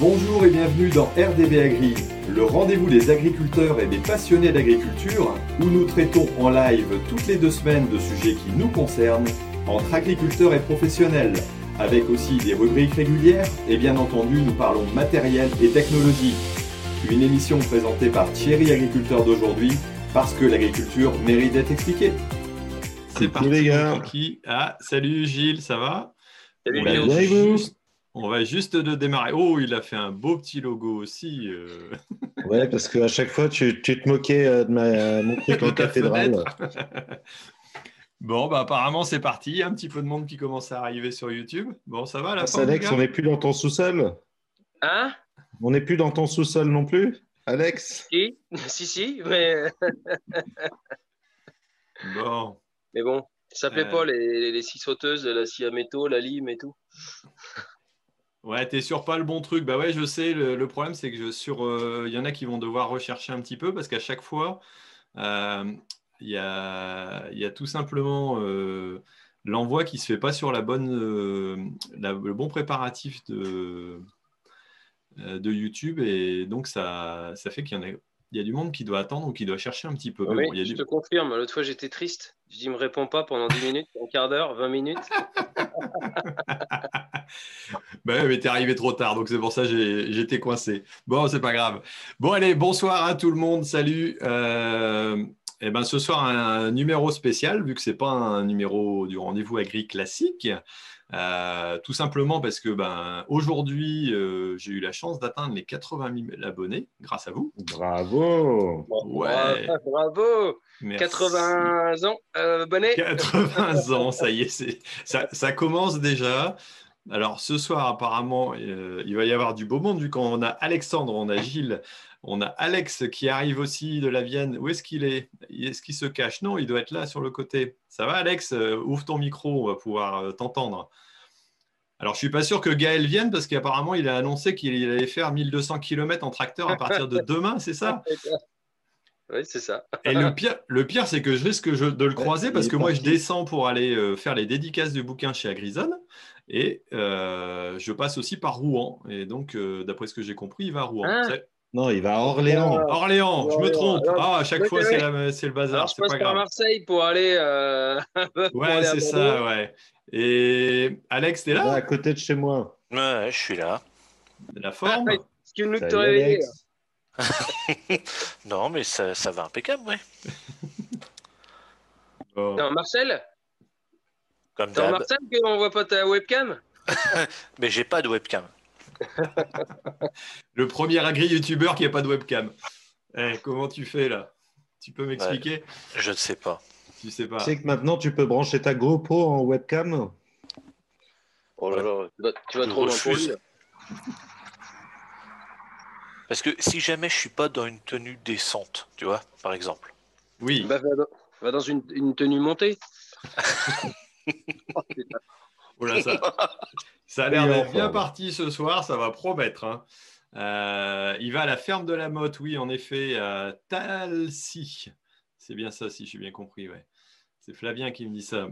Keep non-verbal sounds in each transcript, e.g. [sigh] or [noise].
Bonjour et bienvenue dans RDB Agri, le rendez-vous des agriculteurs et des passionnés d'agriculture, où nous traitons en live toutes les deux semaines de sujets qui nous concernent, entre agriculteurs et professionnels, avec aussi des rubriques régulières, et bien entendu nous parlons matériel et technologie. Une émission présentée par Thierry Agriculteur d'aujourd'hui, parce que l'agriculture mérite d'être expliquée. C'est parti les gars. Ah, salut Gilles, ça va? Salut on, on va juste de démarrer. Oh, il a fait un beau petit logo aussi. euh. Ouais, parce qu'à chaque fois, tu, tu te moquais euh, de ma, mon truc en cathédrale. [laughs] bon, bah apparemment c'est parti. Il y a un petit peu de monde qui commence à arriver sur YouTube. Bon, ça va la Ah, Alex, les on n'est plus dans ton sous-sol Hein? On n'est plus dans ton sous-sol non plus Alex? Si, [laughs] si, si, mais, [laughs] Bon, mais bon, ça plaît Euh. pas les, les six sauteuses, la scie à métaux, la lime et tout. Ouais, t'es sur pas le bon truc. Bah ouais, je sais. Le, le problème, c'est que je, sur, euh, il y en a qui vont devoir rechercher un petit peu parce qu'à chaque fois, euh, il y, a, y a tout simplement euh, l'envoi qui se fait pas sur la bonne, euh, la- le bon préparatif de, euh, de YouTube et donc ça, ça fait qu'il y en a. Il y a du monde qui doit attendre ou qui doit chercher un petit peu. Oui, bon, il y a je du- te confirme, l'autre fois j'étais triste. Je dis, il me répond pas pendant 10 minutes, un quart d'heure, 20 minutes. [laughs] Bah ouais, mais t'es arrivé trop tard, donc c'est pour ça que j'ai- j'étais coincé. Bon, c'est pas grave. Bon, allez, bonsoir à tout le monde, salut. Euh, eh ben, ce soir, un numéro spécial, vu que c'est pas un numéro du rendez-vous agri classique. Euh, tout simplement parce que ben, aujourd'hui, euh, j'ai eu la chance d'atteindre les 80 000 abonnés, grâce à vous. Bravo Ouais. Bravo, bravo. Merci. 80 ans, euh, bonnet. 80 ans, ça y est, ça commence déjà. Alors ce soir, apparemment, euh, il va y avoir du beau monde, vu qu'on a Alexandre, on a Gilles, on a Alex qui arrive aussi de la Vienne. Où est-ce qu'il est? Est-ce qu'il se cache? Non, il doit être là sur le côté. Ça va, Alex? Euh, Ouvre ton micro, on va pouvoir euh, t'entendre. Alors, je suis pas sûr que Gaël vienne parce qu'apparemment, il a annoncé qu'il allait faire 1200 km en tracteur à partir de demain, c'est ça? [laughs] Oui, c'est ça. et le pire, le pire c'est que je risque de le croiser parce que moi, je descends pour aller faire les dédicaces du bouquin chez Agrison et euh, je passe aussi par Rouen. Et donc, euh, d'après ce que j'ai compris, il va à Rouen. Ah. Non, il va à Orléans. Orléans, je me trompe. Alors, Ah, à chaque fois, c'est le Alors, bazar, je passe pas par. Marseille pour aller. euh, [laughs] pour Ouais, c'est ça, ouais. Et Alex, t'es Là, à côté de chez moi. Ouais, je suis là. La forme Ah, te réveiller. [laughs] Non, mais ça, ça va impeccable, ouais. [laughs] Bon. Non, Marcel? Comme T'es en d'hab. Marcel qu'on voit pas ta webcam [laughs] Mais j'ai pas de webcam. [laughs] Le premier agri-youtubeur qui n'a pas de webcam. Eh, comment tu fais là? Tu peux m'expliquer? Je ne sais pas. Tu sais pas. Tu sais que maintenant, tu peux brancher ta GoPro en webcam? Oh là là, tu vas, tu vas Je trop refuse. Parce que si jamais je suis pas dans une tenue décente, tu vois, par exemple. Oui. Bah, va, dans, va dans une, une tenue montée. [laughs] [laughs] Oh, ça, [laughs] ça a l'air d'être bien parti ce soir, ça va promettre. hein. Euh, il va à la ferme de la Motte, oui, en effet, à Talcy. C'est bien ça, si j'ai bien compris. Ouais. C'est Flavien qui me dit ça.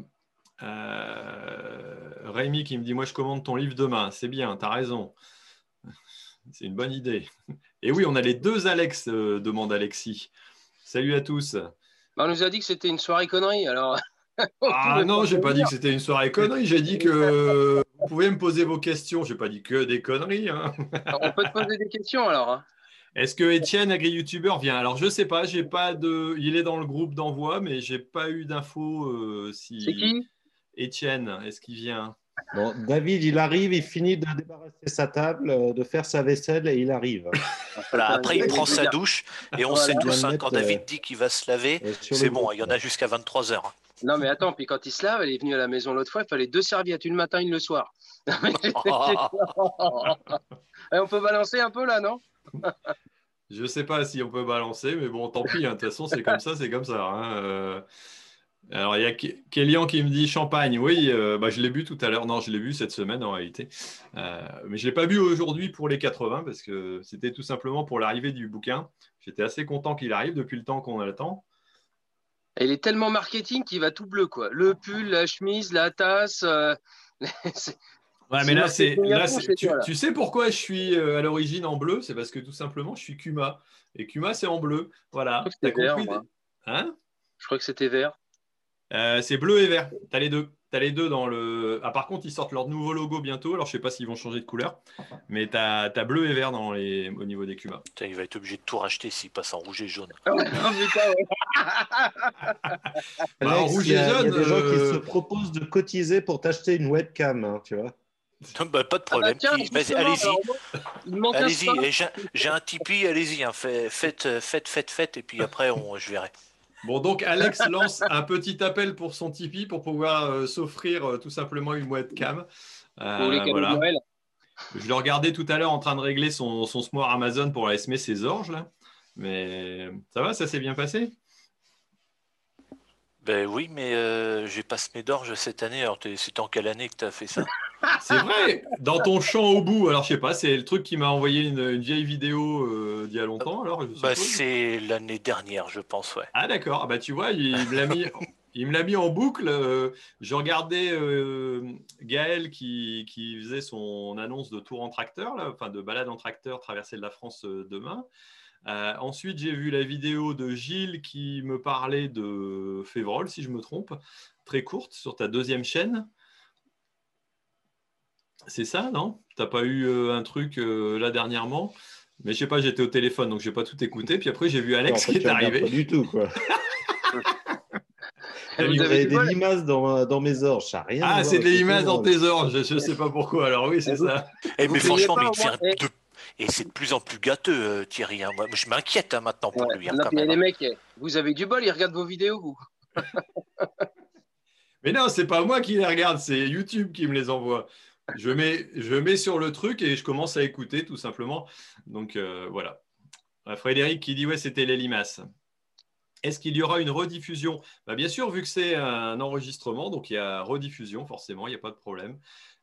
Euh, Rémi qui me dit Moi, je commande ton livre demain. C'est bien, tu as raison. [laughs] C'est une bonne idée. Et oui, on a les deux Alex, euh, demande Alexis. Salut à tous. Bah, on nous a dit que c'était une soirée connerie, alors. [laughs] Ah non, j'ai pas dit que c'était une soirée connerie. J'ai dit que vous pouvez me poser vos questions. J'ai pas dit que des conneries. hein. [laughs] Alors, on peut te poser des questions alors. hein. Est-ce que Étienne, agri-youtubeur, vient? Alors je sais pas. J'ai pas de. Il est dans le groupe d'envoi, mais j'ai pas eu d'infos euh, si. C'est qui? Étienne, est-ce qu'il vient? Bon, David, il arrive, il finit de débarrasser sa table, euh, de faire sa vaisselle et il arrive. Voilà, après, il prend sa douche et on Voilà. sait tous, hein, quand euh, David dit qu'il va se laver, Euh, c'est bon, il y en a jusqu'à 23h. Non, mais attends, puis quand il se lave, elle est venue à la maison l'autre fois, il fallait deux serviettes, une le matin, une le soir. [laughs] Et on peut balancer un peu là, non? Je sais pas si on peut balancer, mais bon, tant pis. hein. De toute façon, c'est comme ça, c'est comme ça. hein. Euh, Alors, il y a Kélian qui me dit champagne. Oui, euh, bah, je l'ai bu tout à l'heure. Non, je l'ai bu cette semaine en réalité. Euh, mais je ne l'ai pas bu aujourd'hui pour les 80 parce que c'était tout simplement pour l'arrivée du bouquin. J'étais assez content qu'il arrive depuis le temps qu'on attend. Il est tellement marketing qu'il va tout bleu, quoi. Le pull, la chemise, la tasse. euh, [laughs] Ouais, mais là, c'est, là, tu, tu sais pourquoi je suis euh, à l'origine en bleu? C'est parce que tout simplement, je suis Kuma. Et Kuma, c'est en bleu. Voilà. Je crois que T'as c'était vert. Hein? Je crois que c'était vert. Euh, c'est bleu et vert. T'as les deux. T'as les deux dans le. Ah, par contre, ils sortent leur nouveau logo bientôt. Alors, je sais pas s'ils vont changer de couleur, mais t'as as bleu et vert dans les... au niveau des Kuma. Putain, il va être obligé de tout racheter s'il passe en rouge et jaune. Ah ouais, putain, ouais. Bah, en rouge il y a, et il y a jaune, des gens euh, qui se proposent de cotiser pour t'acheter une webcam, hein, tu vois. Non, bah, pas de Ah bah problème. allez-y. Allez-y, j'ai un Tipeee, allez-y, hein, fait- faites, euh, faites, faites, faites, et puis après, on, je verrai. Bon, donc Alex lance un petit appel pour son Tipeee pour pouvoir euh, s'offrir euh, tout simplement une webcam. Euh, Pour les voilà. de Noël. Je le regardais tout à l'heure en train de régler son, son smart Amazon pour la SME ses orges là. Mais ça va, ça s'est bien passé? Ben oui, mais euh, j'ai pas semé d'orge cette année. Alors, c'est en quelle année que tu as fait ça? C'est vrai, dans ton champ au bout. Alors je sais pas, c'est le truc qui m'a envoyé une, une vieille vidéo euh, d'il y a longtemps. Alors Bah, c'est l'année dernière, je pense, ouais. Ah d'accord, Ah, bah tu vois, il, me l'a mis, il me l'a mis en boucle. euh, je regardais euh, Gaël qui, qui faisait son annonce de tour en tracteur, là, enfin de balade en tracteur traversée de la France demain. Euh, ensuite, j'ai vu la vidéo de Gilles qui me parlait de Févrol, si je me trompe, très courte, sur ta deuxième chaîne. C'est ça, non? T'as pas eu euh, un truc euh, là dernièrement? Mais je sais pas, j'étais au téléphone, donc j'ai pas tout écouté. Puis après, j'ai vu Alex En fait, qui est arrivé. Pas du tout, quoi. Vous mis- avez des limaces dans, dans mes orges, ça n'a rien Ah, c'est des les limaces dans tes orges, je ne sais pas pourquoi. Alors oui, c'est ça. Eh, Vous mais franchement, mais moins, eh. de- Et c'est de plus en plus gâteux, euh, Thierry. hein. Moi, je m'inquiète hein, maintenant pour Ouais. lui, hein, Non, quand puis il y a même. des mecs, eh, vous avez du bol, ils regardent vos vidéos, vous. [laughs] Mais non, c'est pas moi qui les regarde, c'est YouTube qui me les envoie. Je mets, je mets sur le truc et je commence à écouter tout simplement. Donc euh, voilà. Euh, Frédéric qui dit ouais, c'était les limaces. Est-ce qu'il y aura une rediffusion? Bah, Bien sûr, vu que c'est un enregistrement, donc il y a rediffusion, forcément, il n'y a pas de problème.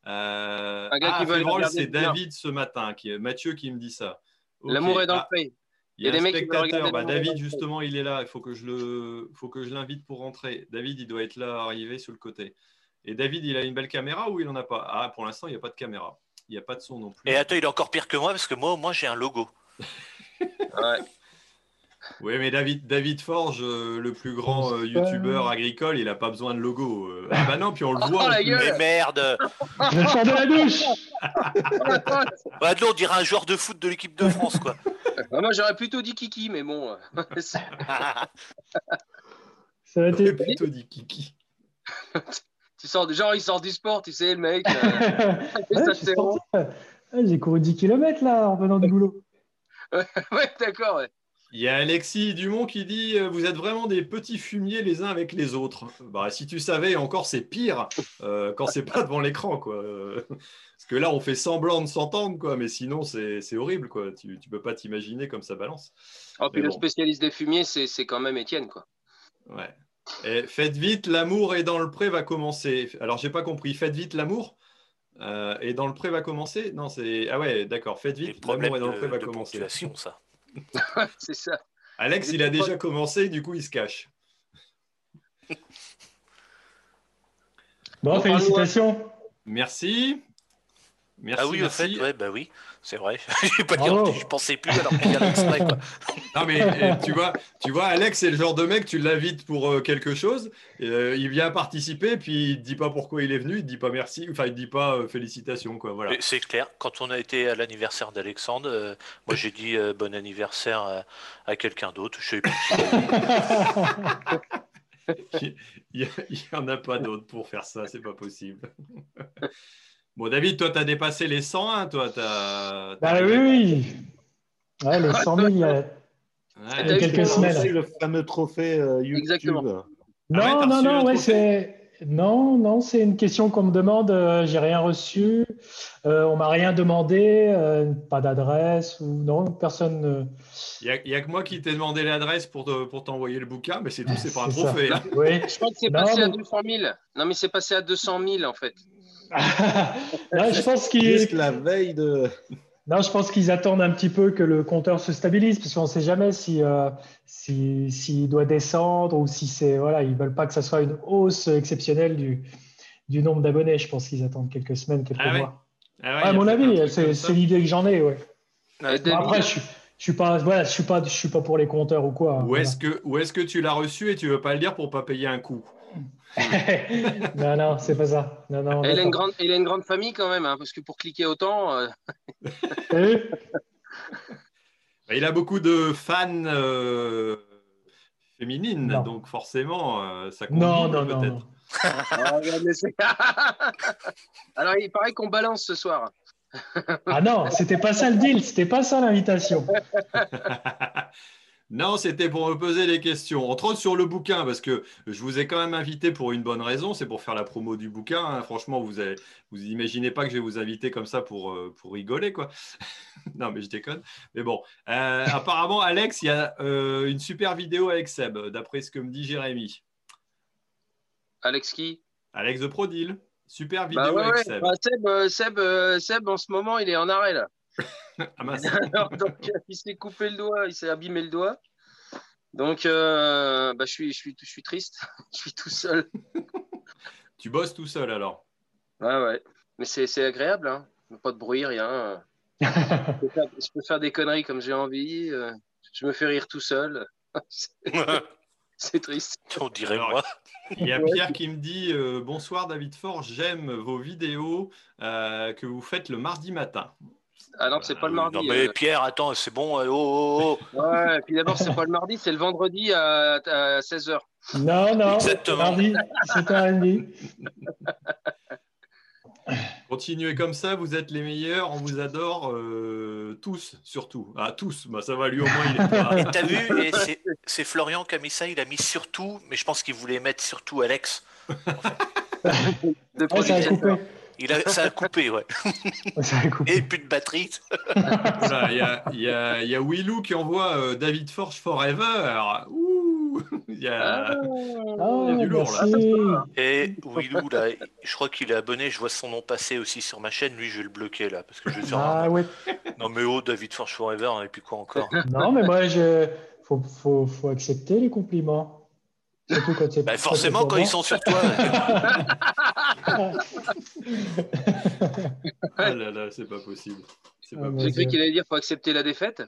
Euh, ah, qui c'est. David ce matin, qui est Mathieu qui me dit ça. L'amour est dans Ah, le pré. Il y a, des mecs qui spectateur, regarder bah, David justement, il est là. Il faut que je le, faut que je l'invite pour rentrer. David, il doit être là, arrivé sur le côté. Et David, il a une belle caméra ou il en a pas? Ah, pour l'instant, il n'y a pas de caméra. Il n'y a pas de son non plus. Et attends, il est encore pire que moi parce que moi, au moins, j'ai un logo. [laughs] Ouais. Oui, mais David, David Forge, euh, le plus grand euh, youtubeur agricole, il n'a pas besoin de logo. Euh, Ah bah non, puis on le voit. Oh, la plus. gueule Mais merde Je sors de la douche [laughs] non, on dirait un joueur de foot de l'équipe de France, quoi. [laughs] Ah, moi, j'aurais plutôt dit Kiki, mais bon. Ça être... plutôt dit Kiki. Tu sors, genre, il sort du sport, tu sais, le mec. euh, [laughs] Ouais, J'ai couru 10 km là en venant du boulot. [laughs] ouais, d'accord, ouais. Il y a Alexis Dumont qui dit euh, Vous êtes vraiment des petits fumiers les uns avec les autres. Bah, si tu savais, encore c'est pire euh, quand c'est pas devant l'écran. quoi. Parce que là, on fait semblant de s'entendre, quoi, mais sinon, c'est c'est horrible. quoi. Tu, tu peux pas t'imaginer comme ça balance. Oh, puis le spécialiste des fumiers, c'est c'est quand même Étienne, quoi. Ouais. Et faites vite, l'amour est dans le pré va commencer. Alors, j'ai pas compris. Faites vite, l'amour euh, et dans le pré va commencer? Non, c'est. Ah ouais, d'accord. Faites vite, l'amour est dans le de, pré va de commencer. ça. [laughs] c'est ça. Alex, il a déjà commencé, du coup, il se cache. Bon, félicitations. Merci. Merci. ah oui, au merci. fait, ouais, bah oui, c'est vrai. [laughs] Je vais pas dire, [laughs] je pensais plus alors qu'il y a l'extrait, quoi. [laughs] Non mais euh, tu vois, tu vois, Alex, c'est le genre de mec, tu l'invites pour euh, quelque chose, euh, il vient participer, puis il te dit pas pourquoi il est venu, il te dit pas merci, enfin il te dit pas euh, félicitations quoi, voilà. C'est clair, quand on a été à l'anniversaire d'Alexandre, euh, moi j'ai dit euh, bon anniversaire à, à quelqu'un d'autre. Je sais plus. Il y, il y en a pas d'autres pour faire ça, c'est pas possible. Bon David, toi t'as dépassé les 101, toi t'as. Bah oui, oui. Ouais, les 100 000, il y a- Ouais. il y a quelques C'est semaines. le fameux trophée euh, YouTube. Exactement. Ah ouais, Non, non, non, ouais, c'est. Non, non, c'est une question qu'on me demande. euh, J'ai rien reçu. Euh, on m'a rien demandé. euh, pas d'adresse ou non, personne. euh, Il y, a- il y a que moi qui t'ai demandé l'adresse pour te- pour t'envoyer le bouquin, mais c'est tout, c'est pas un trophée. hein. Oui. Je crois que c'est Non, passé à mais- 200 000. Non, mais c'est passé à 200 000, en fait. Non, je pense qu'ils. Juste la veille de. Non, je pense qu'ils attendent un petit peu que le compteur se stabilise, parce qu'on ne sait jamais si euh, si- s'il doit descendre ou si c'est voilà, ils veulent pas que ça soit une hausse exceptionnelle du du nombre d'abonnés. Je pense qu'ils attendent quelques semaines, quelques Ah ouais mois. Ah ouais, Ouais, il à mon avis, c'est l'idée que j'en ai. Ouais. Et Bon, David, après, je, suis- je suis pas, voilà, je suis pas, je suis pas pour les compteurs ou quoi. Où est-ce que, où est-ce que tu l'as reçu et tu veux pas le dire pour pas payer un coup? [laughs] non, non, c'est pas ça. Non, non, il, a une grande, il a une grande famille quand même, hein, parce que pour cliquer autant, euh, Bah, Il a beaucoup de fans euh, féminines, Non. donc forcément, euh, ça compte peut-être. non. Ah, [laughs] Alors, il paraît qu'on balance ce soir. Ah non, c'était pas ça le deal, c'était pas ça l'invitation. [laughs] non, c'était pour me poser des questions. Entre autres sur le bouquin, parce que je vous ai quand même invité pour une bonne raison, c'est pour faire la promo du bouquin. hein. Franchement, vous avez, vous imaginez pas que je vais vous inviter comme ça pour, euh, pour rigoler, quoi. [laughs] non, mais je déconne. Mais bon, Euh, apparemment, Alex, il y a euh, une super vidéo avec Seb, d'après ce que me dit Jérémy. Alex qui? Alex de Prodil. Super vidéo Bah ouais, avec. Seb. Bah, Seb, Seb, Seb, en ce moment, il est en arrêt là. Ah. [laughs] Alors, donc, il s'est coupé le doigt, il s'est abîmé le doigt. Donc, euh, bah, je, suis, je, suis, je suis triste. [laughs] je suis tout seul. [laughs] tu bosses tout seul alors? Ouais, ouais. Mais c'est c'est agréable, hein. Pas de bruit, rien. Je peux faire, je peux faire des conneries comme j'ai envie. euh, Je me fais rire tout seul. C'est triste. On dirait moi. Il y a Pierre qui me dit euh, Bonsoir David Fort, j'aime vos vidéos euh, que vous faites le mardi matin. Ah non, c'est pas le mardi. Non mais euh. Pierre, attends, c'est bon. euh, Oh, oh, oh. Ouais, et puis d'abord, c'est pas le mardi, c'est le vendredi à, à 16h. Non, non, Exactement. mardi, c'est un lundi. Continuez comme ça, vous êtes les meilleurs, on vous adore euh, tous, surtout. Ah, tous, bah, ça va lui au moins. Il est pas- Et t'as vu, c'est- c'est Florian qui a mis ça, il a mis surtout, mais je pense qu'il voulait mettre surtout Alex. De Ouais, ça a production. coupé. Il a, ça a coupé, ouais. [laughs] Ça a coupé. Et plus de batterie. [laughs] Voilà, Il y, a, il y, a, il y a Willou qui envoie euh, David Forge Forever. Ouh, il y a... Ah, Il y a du lourd, là. Et Willou, là, je crois qu'il est abonné, je vois son nom passer aussi sur ma chaîne. Lui, je vais le bloquer là, parce que je vais faire Ah un- ouais. Non mais oh, David Forge Forever, et puis quoi encore Non, mais moi, je... faut, faut, faut accepter les compliments. Surtout quand c'est Bah, Forcément, quand ils sont sur toi. [laughs] Ah là là, c'est pas possible. C'est pas Ah, J'ai cru qu'il allait dire faut accepter la défaite?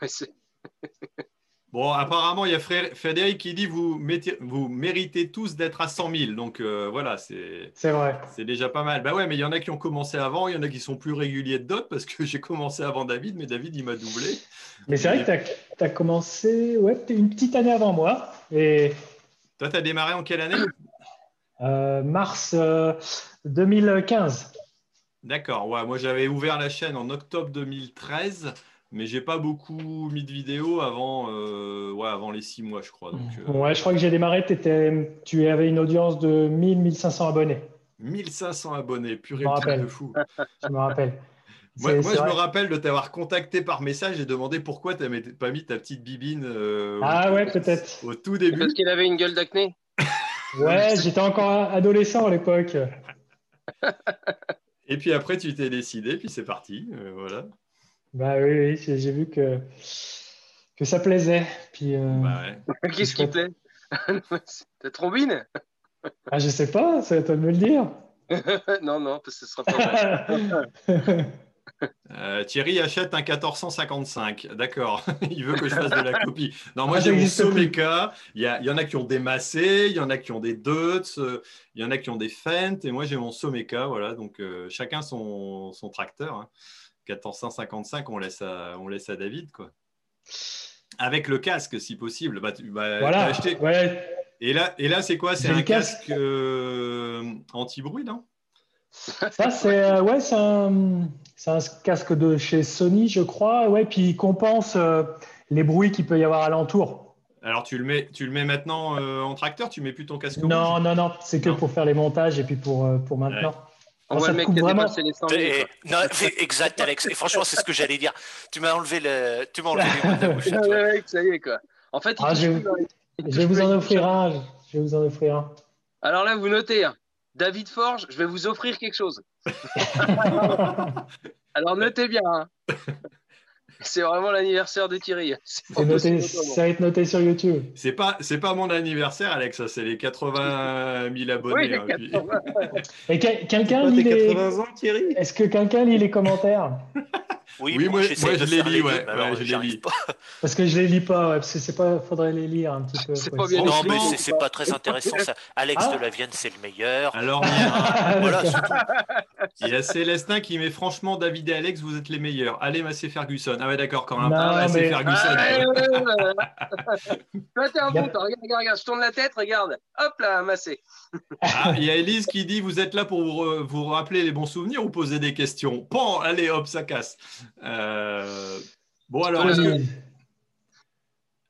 [laughs] Bon, apparemment, il y a Fré- Frédéric qui dit vous, mettez- vous méritez tous d'être à 100 000. Donc euh, voilà, c'est C'est vrai. c'est déjà pas mal. Bah ouais, mais il y en a qui ont commencé avant, il y en a qui sont plus réguliers de d'autres parce que [laughs] j'ai commencé avant David, mais David, il m'a doublé. Mais c'est vrai que tu as, commencé ouais, t'es une petite année avant moi. Et Toi, tu as démarré en quelle année euh, mars euh, 2015. D'accord, ouais, moi j'avais ouvert la chaîne en octobre 2013, mais j'ai pas beaucoup mis de vidéos avant, euh, ouais, avant les six mois, je crois. Donc, euh, Ouais, je crois que j'ai démarré, tu avais une audience de 1000-1500 abonnés. 1500 abonnés, purée de fou. Je me rappelle. Moi, je me rappelle de t'avoir contacté par message et demandé pourquoi tu n'avais pas mis ta petite bibine euh, au- Ah ouais, peut-être. au tout début. Parce qu'il avait une gueule d'acné. Ouais, j'étais encore adolescent à l'époque. Et puis après, tu t'es décidé, puis c'est parti. euh, voilà. Bah oui, oui, j'ai vu que, que ça plaisait. Puis, euh, Bah ouais. [laughs] Qu'est-ce qui plaît [laughs] Ta trombine? Ah, je sais pas, c'est à toi de me le dire. [laughs] Non, non, parce que ce sera pas vrai. Euh, Thierry achète un 1455. D'accord. [laughs] il veut que je fasse de la [laughs] copie. Non, moi Ah, j'ai mon. Someka. Il y, en a qui ont des Massé, il y en a qui ont des Deutz, euh, il y en a qui ont des Fendt, et moi j'ai mon Someka. Voilà. Donc euh, chacun son, son tracteur. hein. 1455, on laisse à, on laisse à David. quoi. Avec le casque, si possible. Bah, tu, bah, voilà. t'as acheté. Ouais, Et là, et là c'est quoi? C'est un casque. casque euh, anti-bruit, non? Ça [laughs] c'est euh, ouais, c'est un, un casque de chez Sony, je crois. Ouais, puis il compense euh, les bruits qu'il peut y avoir alentour. Alors tu le mets, tu le mets maintenant euh, en tracteur, tu mets plus ton casque Non, rouge? non, non, c'est que Non. pour faire les montages et puis pour, euh, pour maintenant. On voit le mec qui a vraiment. dépassé les 100 000. Et- quoi. non, c'est exact, Alex. Et franchement, c'est ce que j'allais dire. Tu m'as enlevé le, tu m'as enlevé les mots de la bouche. à [laughs] toi. ouais, ouais, ça y est, quoi. En fait, Ah, les- vais vous en offrir un. Je vais vous en offrir un. Alors là, vous notez, hein. David Forge, je vais vous offrir quelque chose. [laughs] Alors notez bien. hein. C'est vraiment l'anniversaire de Thierry. Noté, ça va être noté sur YouTube. C'est pas, c'est pas mon anniversaire, Alex, ça, c'est les 80 000 [laughs] abonnés. Oui, les hein, puis- 80. Et quel- quelqu'un Pas lit tes les... 80 ans, Thierry? Est-ce que quelqu'un lit les commentaires? [laughs] Oui, Oui, moi- j'essaie moi, de je les deux, ouais, ouais, je j'arrive lu. pas. [laughs] Parce que je les lis pas, ouais, parce que c'est pas, faudrait les lire un petit peu. C'est quoi. pas bien Non, mais c'est- pas très intéressant ça. Alex Ah. de la Vienne, c'est le meilleur. Alors, il y a- Voilà, il y a Célestin qui met franchement David et Alex, vous êtes les meilleurs. Allez, Massé Ferguson. Ah ouais, d'accord, quand parle, Massé mais- Ferguson. Ah. [laughs] Toi, t'es un bon, regarde, regarde, regarde, je tourne la tête, regarde. Hop là, massé. Ah, il y a Elise qui dit Vous êtes là pour vous, re- vous rappeler les bons souvenirs ou poser des questions? Pan, allez, hop, ça casse. Euh, Bon, alors, Voilà. est-ce que- Oui.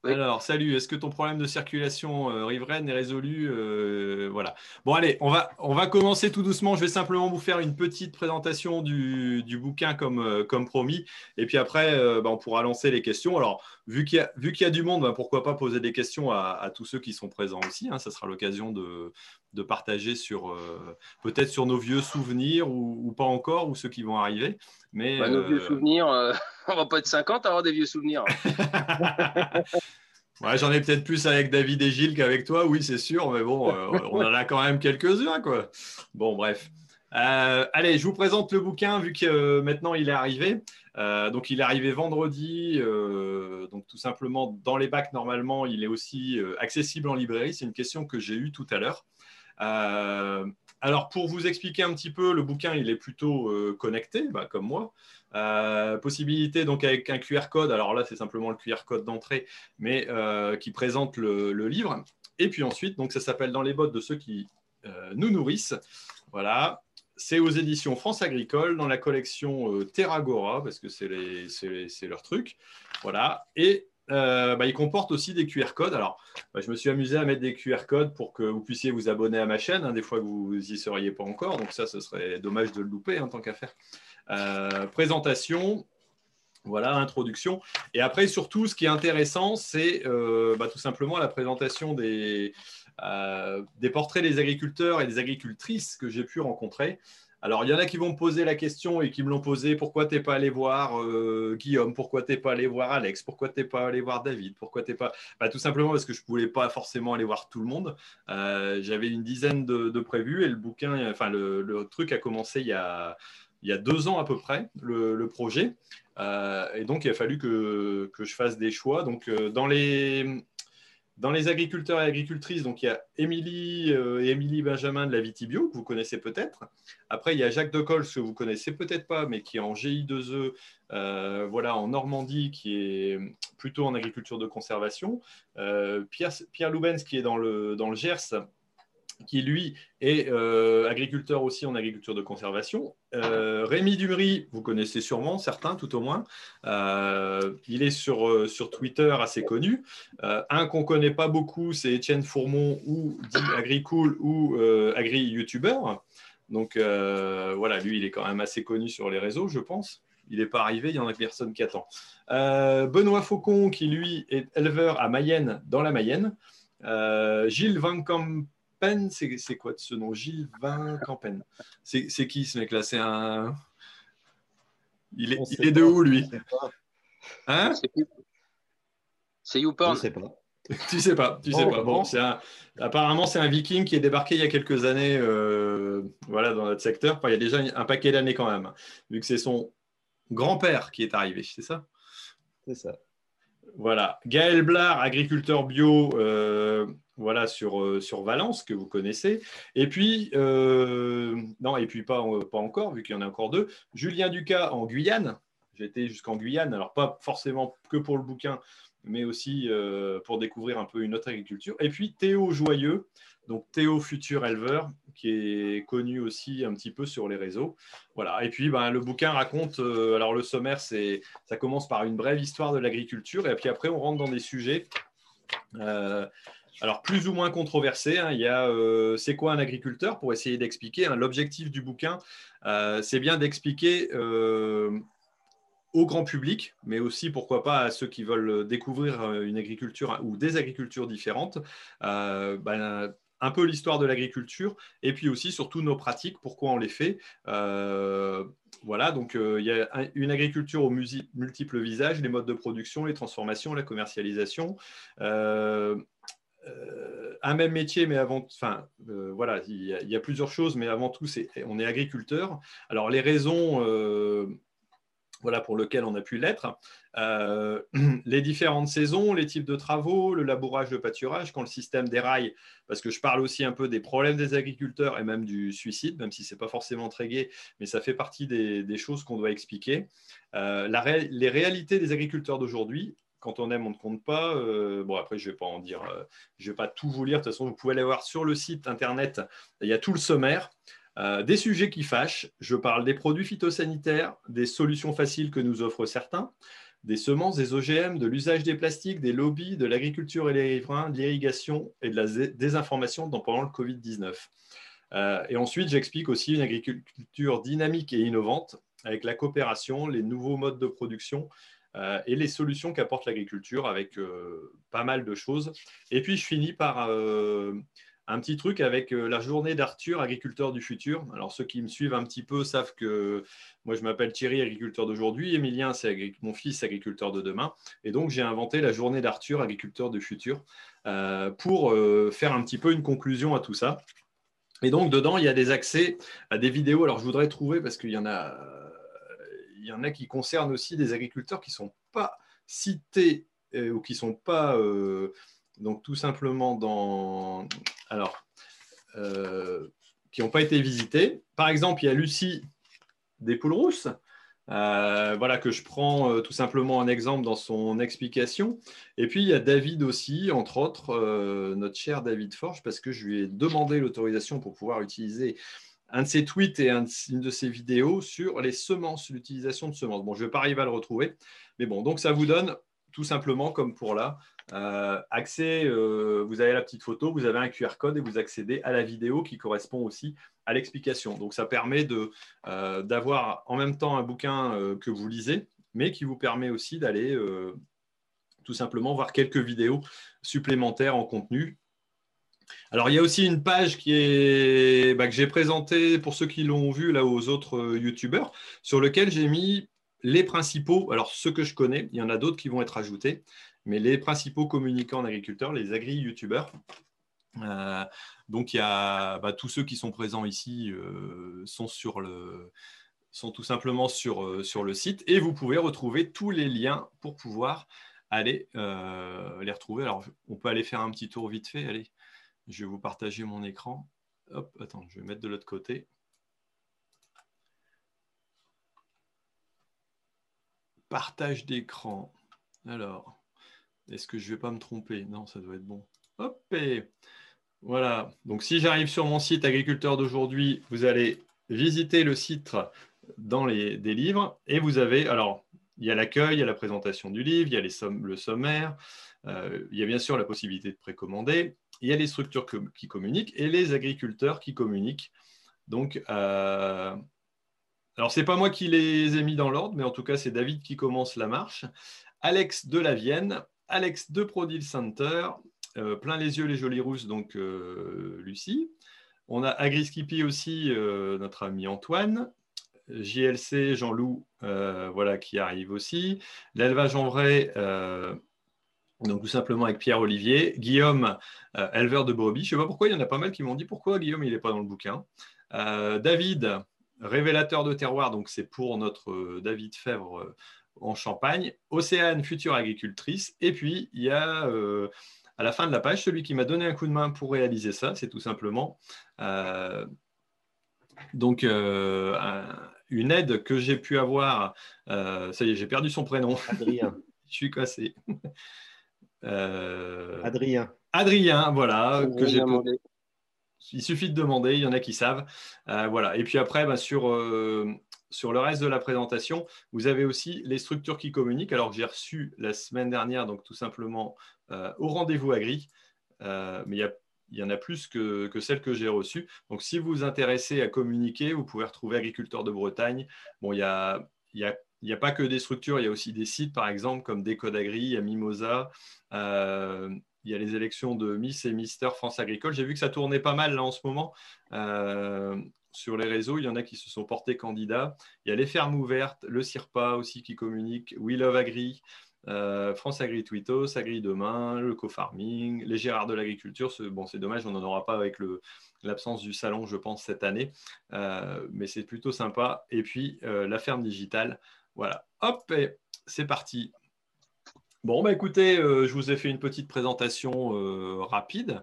Oui. Alors, salut, est-ce que ton problème de circulation euh, riveraine est résolu Euh, Voilà. Bon, allez, on va, on va commencer tout doucement. Je vais simplement vous faire une petite présentation du, du bouquin comme, euh, comme promis. Et puis après, euh, bah, on pourra lancer les questions. Alors, vu qu'il y, a- vu qu'il y a du monde, bah, pourquoi pas poser des questions à, à tous ceux qui sont présents aussi. hein. Ça sera l'occasion de, de partager sur euh, peut-être sur nos vieux souvenirs ou, ou pas encore, ou ceux qui vont arriver. Mais, Bah, nos euh, vieux souvenirs, euh, [laughs] on va pas être 50 à avoir des vieux souvenirs. [laughs] Ouais, j'en ai peut-être plus avec David et Gilles qu'avec toi, oui, c'est sûr, mais bon, euh, on en a quand même quelques-uns, quoi. Bon, bref. Euh, allez, je vous présente le bouquin, vu que euh, maintenant il est arrivé. Euh, donc, il est arrivé vendredi. euh, donc, tout simplement, dans les bacs, normalement, il est aussi euh, accessible en librairie. C'est une question que j'ai eue tout à l'heure. Alors, pour vous expliquer un petit peu, le bouquin, il est plutôt euh, connecté, bah, comme moi. Euh, possibilité donc avec un QR code. Alors là, c'est simplement le QR code d'entrée, mais euh, qui présente le, livre. Et puis ensuite, donc ça s'appelle Dans les bottes de ceux qui nous nourrissent. Voilà. C'est aux éditions France Agricole dans la collection Terragora parce que c'est leur truc. Voilà. Et euh, bah, il comporte aussi des QR codes. Alors, bah, je me suis amusé à mettre des QR codes pour que vous puissiez vous abonner à ma chaîne, hein, des fois que vous y seriez pas encore. Donc ça, ce serait dommage de le louper en tant qu'à faire. Euh, présentation, voilà, introduction. Et après, surtout, ce qui est intéressant, c'est euh, bah, tout simplement la présentation des portraits des agriculteurs et des agricultrices que j'ai pu rencontrer. Alors, il y en a qui vont me poser la question et qui me l'ont posé pourquoi tu n'es pas allé voir euh, Guillaume? Pourquoi tu n'es pas allé voir Alex? Pourquoi tu n'es pas allé voir David? Pourquoi t'es pas bah, Tout simplement parce que je ne voulais pas forcément aller voir tout le monde. Euh, J'avais une dizaine de, de prévus et le bouquin, enfin, le, truc a commencé il y a, il y a deux ans à peu près, le, projet. Euh, et donc, il a fallu que, que je fasse des choix. Donc, dans les, dans les agriculteurs et agricultrices, donc il y a Émilie euh, Émilie Benjamin de la Vitibio, que vous connaissez peut-être. Après, il y a Jacques Decolle, que vous connaissez peut-être pas, mais qui est en GI2E, euh, voilà, en Normandie, qui est plutôt en agriculture de conservation. Euh, Pierre, Pierre Loubens, qui est dans le Gers, qui lui est euh, agriculteur aussi en agriculture de conservation. Euh, Rémi Dumery, vous connaissez sûrement, certains tout au moins. Euh, il est sur, sur Twitter assez connu. Un qu'on ne connaît pas beaucoup, c'est Étienne Fourmont, ou dit AgriCool, ou Agri-YouTuber. Donc voilà, lui, il est quand même assez connu sur les réseaux, je pense. Il n'est pas arrivé, il y en a personne qui attend. Benoît Faucon, qui lui est éleveur à Mayenne, dans la Mayenne. Gilles Van Campen, c'est quoi de ce nom? Gilles Van Campen. C'est c'est qui ce mec-là? C'est un. Il est, il de où lui? Hein? C'est c'est Je YouPorn. sais pas. Tu sais pas, tu sais Oh, pas. Bon, un- apparemment c'est un Viking qui est débarqué il y a quelques années, euh, voilà, dans notre secteur. Enfin, il y a déjà un paquet d'années quand même, vu que c'est son grand-père qui est arrivé, c'est ça? C'est ça. Voilà. Gaël Blard, agriculteur bio, euh, voilà, sur, euh, sur Valence, que vous connaissez. Et puis, euh, non, et puis pas, euh, pas encore, vu qu'il y en a encore deux. Julien Ducas en Guyane. J'étais jusqu'en Guyane, alors pas forcément que pour le bouquin, mais aussi pour découvrir un peu une autre agriculture. Et puis Théo Joyeux, donc Théo Futur Éleveur, qui est connu aussi un petit peu sur les réseaux. Voilà. Et puis, ben, le bouquin raconte, alors le sommaire, c'est ça commence par une brève histoire de l'agriculture, et puis après, on rentre dans des sujets. Alors, plus ou moins controversés. hein. Il y a euh, c'est quoi un agriculteur pour essayer d'expliquer. hein. L'objectif du bouquin, euh, c'est bien d'expliquer euh, au grand public, mais aussi pourquoi pas à ceux qui veulent découvrir une agriculture ou des agricultures différentes, ben, un peu l'histoire de l'agriculture et puis aussi surtout nos pratiques, pourquoi on les fait. Voilà, donc il y a une agriculture aux multiples visages, les modes de production, les transformations, la commercialisation. Un même métier, mais avant, enfin, voilà, il y, a plusieurs choses, mais avant tout, c'est, on est agriculteur. Alors, les raisons voilà pour lequel on a pu l'être. Euh, [clears throat] les différentes saisons, les types de travaux, le labourage, le pâturage, quand le système déraille, parce que je parle aussi un peu des problèmes des agriculteurs et même du suicide, même si ce n'est pas forcément très gai, mais ça fait partie des, choses qu'on doit expliquer. Euh, les réalités des agriculteurs d'aujourd'hui, quand on aime, on ne compte pas. Euh, bon, après, je ne vais pas en dire, je ne vais pas tout vous lire. De toute façon, vous pouvez aller voir sur le site internet, il y a tout le sommaire. Euh, des sujets qui fâchent, je parle des produits phytosanitaires, des solutions faciles que nous offrent certains, des semences, des OGM, de l'usage des plastiques, des lobbies, de l'agriculture et les riverains, de l'irrigation et de la désinformation pendant le Covid-19. Euh, et ensuite, j'explique aussi une agriculture dynamique et innovante avec la coopération, les nouveaux modes de production euh, et les solutions qu'apporte l'agriculture avec pas mal de choses. Et puis, je finis par un petit truc avec euh, la journée d'Arthur, agriculteur du futur. Alors, ceux qui me suivent un petit peu savent que moi, je m'appelle Thierry, agriculteur d'aujourd'hui. Emilien, c'est mon fils, agriculteur de demain. Et donc, j'ai inventé la journée d'Arthur, agriculteur du futur, euh, pour euh, faire un petit peu une conclusion à tout ça. Et donc, dedans, il y a des accès à des vidéos. Alors, je voudrais trouver, parce qu'il y en a, il y en a qui concernent aussi des agriculteurs qui ne sont pas cités ou qui ne sont pas donc tout simplement dans... Alors, euh, qui n'ont pas été visités. Par exemple, il y a Lucie des poules rousses, euh, voilà, que je prends euh, tout simplement en exemple dans son explication. Et puis, il y a David aussi, entre autres, notre cher David Forge, parce que je lui ai demandé l'autorisation pour pouvoir utiliser un de ses tweets et une de ses vidéos sur les semences, l'utilisation de semences. Bon, je ne vais pas arriver à le retrouver, mais bon, donc ça vous donne tout simplement, comme pour là, euh, accès, euh, vous avez la petite photo, vous avez un QR code et vous accédez à la vidéo qui correspond aussi à l'explication. Donc ça permet euh, d'avoir en même temps un bouquin que vous lisez, mais qui vous permet aussi d'aller tout simplement voir quelques vidéos supplémentaires en contenu. Alors il y a aussi une page qui est, bah, que j'ai présentée pour ceux qui l'ont vu là aux autres youtubeurs, sur lequel j'ai mis les principaux, alors ceux que je connais, il y en a d'autres qui vont être ajoutés, mais les principaux communicants d'agriculteurs, les agri-youtubeurs. Euh, donc, il y a bah, tous ceux qui sont présents ici euh, sont, sur le, sont tout simplement sur, euh, sur le site et vous pouvez retrouver tous les liens pour pouvoir aller les retrouver. Alors, on peut aller faire un petit tour vite fait. Allez, je vais vous partager mon écran. Hop, attends, je vais mettre de l'autre côté. Partage d'écran. Alors, est-ce que je ne vais pas me tromper? Non, ça doit être bon. Hop et Voilà. Donc, si j'arrive sur mon site agriculteur d'aujourd'hui, vous allez visiter le site dans les, des livres et vous avez, alors, il y a l'accueil, il y a la présentation du livre, il y a le sommaire, il y a bien sûr la possibilité de précommander, il y a les structures qui communiquent et les agriculteurs qui communiquent. Donc, euh, alors, ce n'est pas moi qui les ai mis dans l'ordre, mais en tout cas, c'est David qui commence la marche. Alex de la Vienne, Alex de Prodil Center, euh, plein les yeux les jolies rousses, donc euh, Lucie. On a Agriskipi aussi, euh, notre ami Antoine. JLC, Jean-Loup, voilà, qui arrive aussi. L'élevage en vrai, donc tout simplement avec Pierre-Olivier. Guillaume, éleveur de brebis. Je ne sais pas pourquoi, il y en a pas mal qui m'ont dit pourquoi Guillaume, il n'est pas dans le bouquin? David, révélateur de terroir, donc c'est pour notre David Fèvre en Champagne, Océane, future agricultrice. Et puis, il y a euh, à la fin de la page celui qui m'a donné un coup de main pour réaliser ça, c'est tout simplement euh, donc euh, une aide que j'ai pu avoir. ça y est, j'ai perdu son prénom. Adrien. [laughs] Je suis cassé. Adrien. Adrien, voilà. Que j'ai il suffit de demander, il y en a qui savent. voilà. Et puis après, bah, sur, sur le reste de la présentation, vous avez aussi les structures qui communiquent. Alors, j'ai reçu la semaine dernière, donc tout simplement euh, au rendez-vous agri, euh, mais il y, en a plus que, celles que j'ai reçues. Donc, si vous vous intéressez à communiquer, vous pouvez retrouver Agriculteurs de Bretagne. Bon, il y a, a pas que des structures, il y a aussi des sites, par exemple, comme Décode Agri, il y a Mimosa, euh, il y a les élections de Miss et Mister France Agricole. J'ai vu que ça tournait pas mal là en ce moment. Euh, sur les réseaux, il y en a qui se sont portés candidats. Il y a les fermes ouvertes, le CIRPA aussi qui communique, We Love Agri, euh, France Agri Twitos, Agri Demain, le co-farming, les Gérards de l'agriculture. Bon, c'est dommage, on n'en aura pas avec l'absence du salon, je pense, cette année. Mais c'est plutôt sympa. Et puis, la ferme digitale. Voilà. Hop, c'est parti. Bon, bah écoutez, euh, je vous ai fait une petite présentation euh, rapide.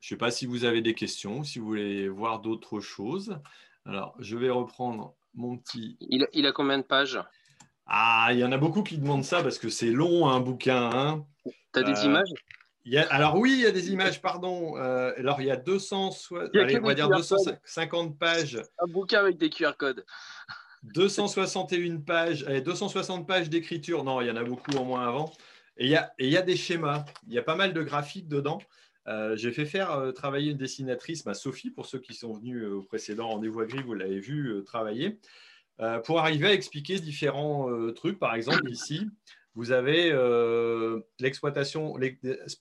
Je ne sais pas si vous avez des questions, si vous voulez voir d'autres choses. Alors, je vais reprendre mon petit. Il, a combien de pages? Ah, il y en a beaucoup qui demandent ça parce que c'est long un bouquin. Hein. Tu as des euh, images? alors oui, il y a des images, pardon. alors il y a 200, allez, on va dire 250 pages. Un bouquin avec des QR codes. 261 pages, 260 pages d'écriture. Non, il y en a beaucoup en moins avant. Et il y a, des schémas, il y a pas mal de graphiques dedans. Euh, j'ai fait faire euh, travailler une dessinatrice, ma Sophie, pour ceux qui sont venus euh, au précédent rendez-vous gris, vous l'avez vu travailler, pour arriver à expliquer différents trucs. Par exemple, ici, vous avez l'exploitation,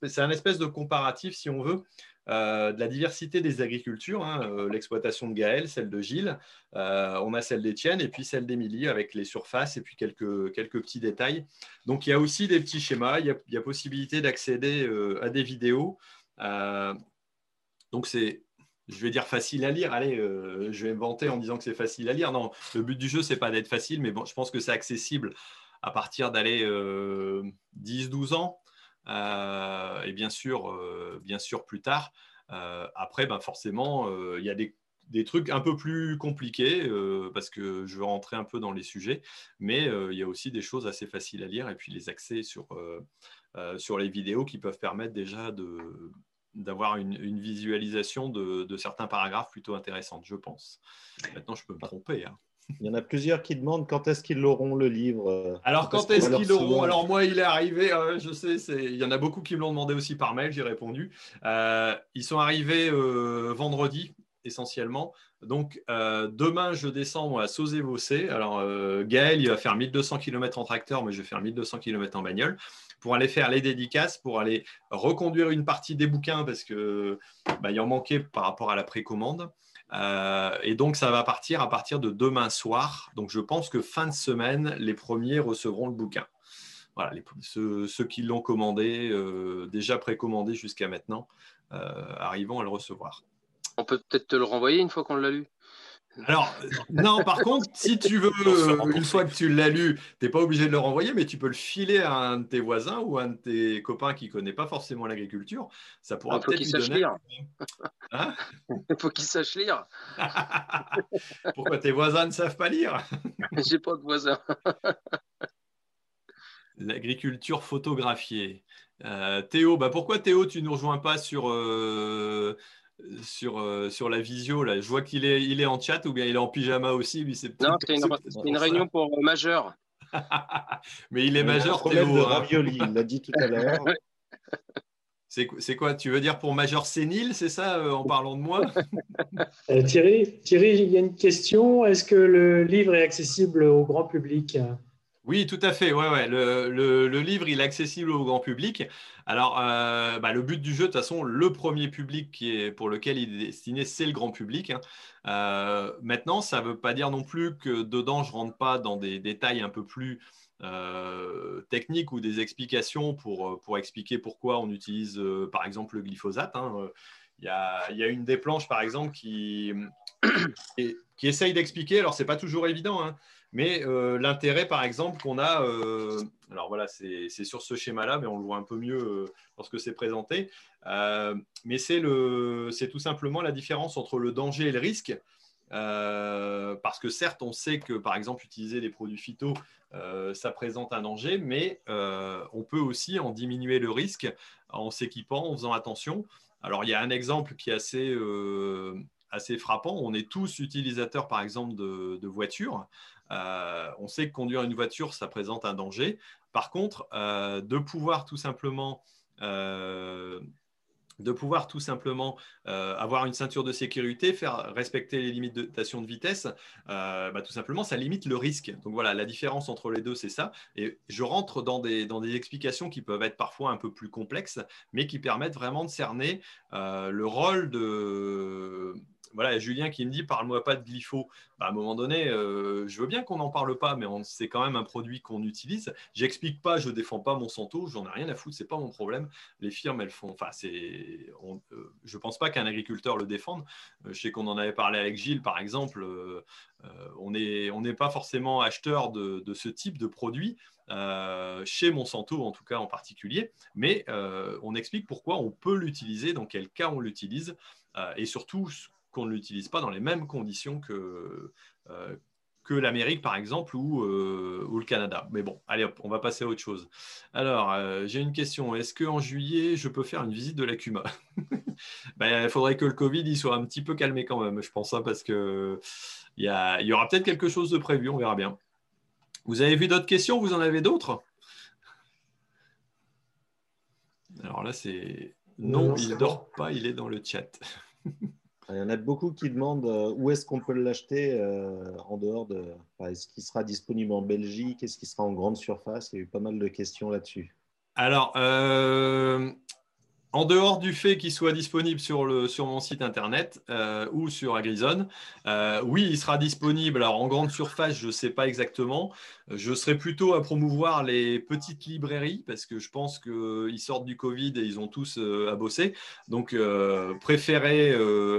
c'est un espèce de comparatif, si on veut, euh, de la diversité des agricultures, hein, euh, l'exploitation de Gaël, celle de Gilles, euh, on a celle d'Étienne et puis celle d'Émilie avec les surfaces et puis quelques, petits détails. Donc il y a aussi des petits schémas, il y a, possibilité d'accéder à des vidéos. donc c'est, je vais dire facile à lire. Allez, je vais me vanter en disant que c'est facile à lire. Non, le but du jeu, c'est pas d'être facile, mais bon, je pense que c'est accessible à partir d'aller 10-12 ans. Euh, et bien sûr, euh, bien sûr plus tard. Euh, après, ben forcément, il y a des, des, trucs un peu plus compliqués parce que je veux rentrer un peu dans les sujets, mais il y a aussi des choses assez faciles à lire et puis les accès sur, sur les vidéos qui peuvent permettre déjà de, d'avoir une, une, visualisation de, de, certains paragraphes plutôt intéressantes, je pense. Maintenant, je peux me tromper. Hein. Il y en a plusieurs qui demandent quand est-ce qu'ils l'auront le livre. Alors quand est-ce qu'ils l'auront Alors moi, il est arrivé, euh, je sais, il y en a beaucoup qui me l'ont demandé aussi par mail, j'ai répondu. Euh, ils sont arrivés euh, vendredi essentiellement. Donc demain, je descends à Sauzé-Vossé. Alors Gaël, il va faire 1200 km en tracteur, mais je vais faire 1200 km en bagnole pour aller faire les dédicaces, pour aller reconduire une partie des bouquins parce que bah, il en manquait par rapport à la précommande. Euh, et donc, ça va partir à partir de demain soir. Donc, je pense que fin de semaine, les premiers recevront le bouquin. Voilà, ceux, qui l'ont commandé, euh, déjà précommandé jusqu'à maintenant, euh, arrivont à le recevoir. On peut peut-être te le renvoyer une fois qu'on l'a lu? Alors, non, par contre, si tu veux, une fois que tu l'as lu, tu n'es pas obligé de le renvoyer, mais tu peux le filer à un de tes voisins ou à un de tes copains qui ne connaît pas forcément l'agriculture. Ça pourra peut-être lui donner. Lire. Hein Il [laughs] faut qu'il sache lire. [laughs] Pourquoi tes voisins ne savent pas lire [laughs] J'ai pas de voisins. L'agriculture photographiée. Euh, Théo, bah pourquoi Théo, tu ne nous rejoins pas sur, euh, sur, euh, sur la visio. Là. Je vois qu'il est, il est en chat ou bien il est en pyjama aussi. Lui, c'est non, c'est une, réunion pour euh, majeur. [laughs] Mais il est majeur. De hein. ravioli, il l'a dit tout à l'heure. [laughs] C'est quoi Tu veux dire pour majeur sénile, c'est ça, euh, en parlant de moi? [laughs] Thierry, Thierry, il y a une question. Est-ce que le livre est accessible au grand public? Oui, tout à fait. Ouais, ouais. Le, livre, il est accessible au grand public. Alors, euh, bah, le but du jeu, de toute façon, le premier public qui est, pour lequel il est destiné, c'est le grand public. Hein. Euh, maintenant, ça ne veut pas dire non plus que dedans, je ne rentre pas dans des détails un peu plus euh, techniques ou des explications pour, pour expliquer pourquoi on utilise, par exemple, le glyphosate. Hein. Il, y a, une des planches, par exemple, qui, [clears throat] qui, qui essaye d'expliquer. Alors, ce n'est pas toujours évident. Hein, mais euh, l'intérêt, par exemple, qu'on a, euh, alors voilà, c'est sur ce schéma-là, mais on le voit un peu mieux euh, lorsque c'est présenté. mais c'est tout simplement la différence entre le danger et le risque. parce que certes, on sait que, par exemple, utiliser des produits phyto, ça présente un danger, mais on peut aussi en diminuer le risque en s'équipant, en faisant attention. Alors, il y a un exemple qui est assez, assez frappant. On est tous utilisateurs, par exemple, de, de voitures. Euh, on sait que conduire une voiture, ça présente un danger. Par contre, euh, de pouvoir tout simplement euh, avoir une ceinture de sécurité, faire respecter les limitations de vitesse, bah, tout simplement, ça limite le risque. Donc voilà, la différence entre les deux, c'est ça. Et je rentre dans des, explications qui peuvent être parfois un peu plus complexes, mais qui permettent vraiment de cerner le rôle de, voilà, Julien qui me dit parle-moi pas de glypho. Bah, à un moment donné, euh, je veux bien qu'on n'en parle pas, mais c'est quand même un produit qu'on utilise. J'explique pas, je défends pas Monsanto, j'en ai rien à foutre, c'est pas mon problème. Les firmes, elles font, enfin, c'est, euh, pense pas qu'un agriculteur le défende. Euh, je sais qu'on en avait parlé avec Gilles, par exemple. on n'est pas forcément acheteur de, ce type de produit. chez Monsanto en tout cas en particulier, mais on explique pourquoi on peut l'utiliser, dans quel cas on l'utilise, et surtout qu'on ne l'utilise pas dans les mêmes conditions que, euh, que l'Amérique, par exemple, ou, euh, ou, le Canada. Mais bon, allez hop, on va passer à autre chose. Alors, euh, j'ai une question. Est-ce qu'en juillet, je peux faire une visite de la CUMA [laughs] ben, Il faudrait que le Covid il soit un petit peu calmé quand même, je pense, hein, parce qu'il y, y aura peut-être quelque chose de prévu, on verra bien. Vous avez vu d'autres questions? Vous en avez d'autres? Alors là, c'est... Non, il ne dort pas, il est dans le chat. [laughs] Il y en a beaucoup qui demandent euh, où est-ce qu'on peut l'acheter euh, en dehors de. est-ce qu'il sera disponible en Belgique Est-ce qu'il sera en grande surface? Il y a eu pas mal de questions là-dessus. Alors, euh, en dehors du fait qu'il soit disponible sur, mon site internet euh, ou sur Agrizone, euh, oui, il sera disponible. Alors en grande surface, je ne sais pas exactement. Je serai plutôt à promouvoir les petites librairies parce que je pense qu'ils sortent du Covid et ils ont tous euh, à bosser. Donc, préférez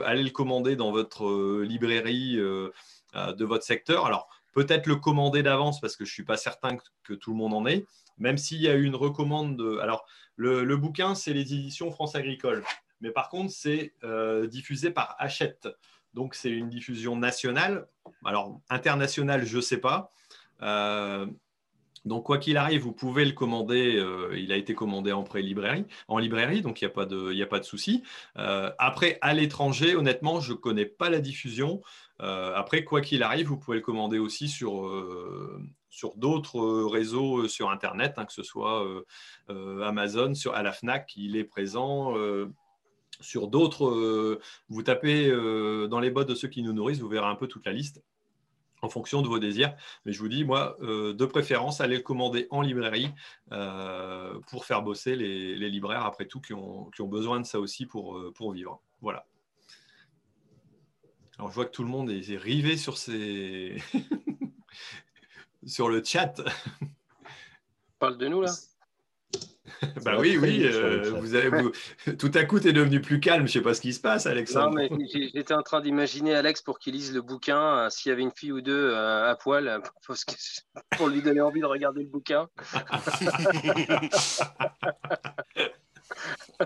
aller le commander dans votre librairie de votre secteur. Alors, peut-être le commander d'avance parce que je ne suis pas certain que, tout le monde en ait, même s'il y a eu une recommande. De... Alors, le, bouquin, c'est les éditions France Agricole. Mais par contre, c'est euh, diffusé par Hachette. Donc, c'est une diffusion nationale. Alors, internationale, je ne sais pas. Euh, donc, quoi qu'il arrive, vous pouvez le commander. Euh, il a été commandé en pré-librairie, en librairie, donc il n'y a pas de, a pas de souci. après, à l'étranger, honnêtement, je ne connais pas la diffusion. après, quoi qu'il arrive, vous pouvez le commander aussi sur, sur d'autres euh, réseaux euh, sur Internet, hein, que ce soit euh, Amazon, sur, à la FNAC, il est présent. sur d'autres, vous tapez dans les bottes de ceux qui nous nourrissent, vous verrez un peu toute la liste en fonction de vos désirs. Mais je vous dis, moi, de préférence, allez le commander en librairie pour faire bosser les, libraires, après tout, qui ont, qui ont, besoin de ça aussi pour, pour vivre. Voilà. Alors, je vois que tout le monde est rivé sur ces, sur le chat. Parle de nous là. [laughs] bah oui, oui. Euh, vous avez, tout à coup, tu es devenu plus calme. Je sais pas ce qui se passe, Alexandre. Non, mais j'étais en train d'imaginer Alex pour qu'il lise le bouquin. Euh, s'il y avait une fille ou deux euh, à poil, [laughs] pour, lui donner envie de regarder le bouquin.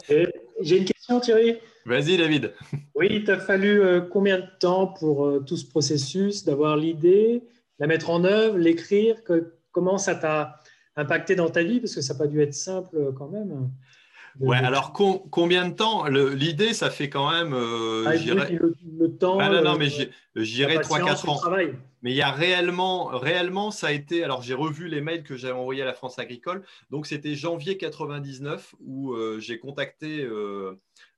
[laughs] J'ai une question, Thierry. Vas-y, David. Oui, il t'a fallu combien de temps pour tout ce processus, d'avoir l'idée la mettre en œuvre, l'écrire Comment ça t'a impacté dans ta vie? Parce que ça n'a pas dû être simple euh, quand même. Ouais, alors combien de temps? L'idée, ça fait quand même. Euh, ah, le, temps. Ah, non, non, mais j'irai 3-4 ans. Mais il y a réellement, réellement, ça a été. Alors, j'ai revu les mails que j'avais envoyés à la France Agricole. Donc, c'était janvier 99 où euh, j'ai contacté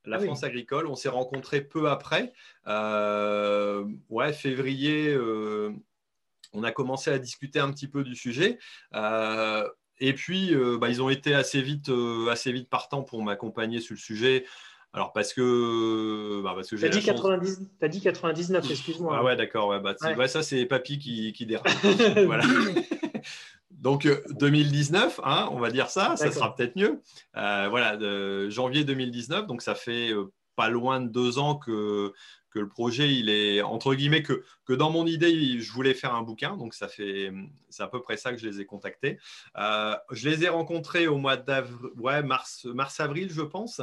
la ah France Agricole. On s'est rencontrés peu après. ouais, février on a commencé à discuter un petit peu du sujet. Euh, et puis, euh, bah, ils ont été assez vite, euh, assez vite partants pour m'accompagner sur le sujet. Alors, parce que. Bah, tu as, dit 99, excuse-moi. Ah ouais, d'accord. Bah, ça, c'est Papy qui, qui dérape. [laughs] Donc, 2019, hein, on va dire ça, ça sera peut-être mieux. voilà, janvier 2019, donc ça fait pas loin de deux ans que, que le projet, il est entre guillemets que, que dans mon idée, je voulais faire un bouquin. Donc, ça fait, c'est à peu près ça que je les ai contactés. Euh, je les ai rencontrés au mois d'avril, ouais, mars, mars, avril, je pense.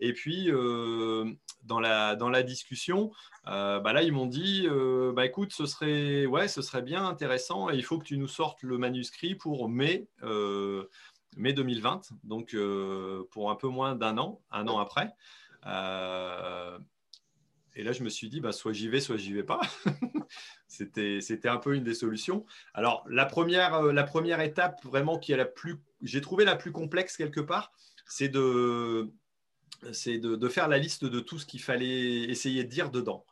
Et puis, euh, dans, la, dans la discussion, euh, bah là, ils m'ont dit bah, écoute, ce serait, ouais, ce serait bien intéressant et il faut que tu nous sortes le manuscrit pour mai, mai 2020, donc pour un peu moins d'un an, un an après. Et là, je me suis dit, bah, soit j'y vais, soit j'y vais pas. [laughs] c'était, un peu une des solutions. Alors, la première, euh, la première étape, vraiment, qui est la plus, j'ai trouvé la plus complexe quelque part, c'est de, c'est de, faire la liste de tout ce qu'il fallait essayer de dire dedans.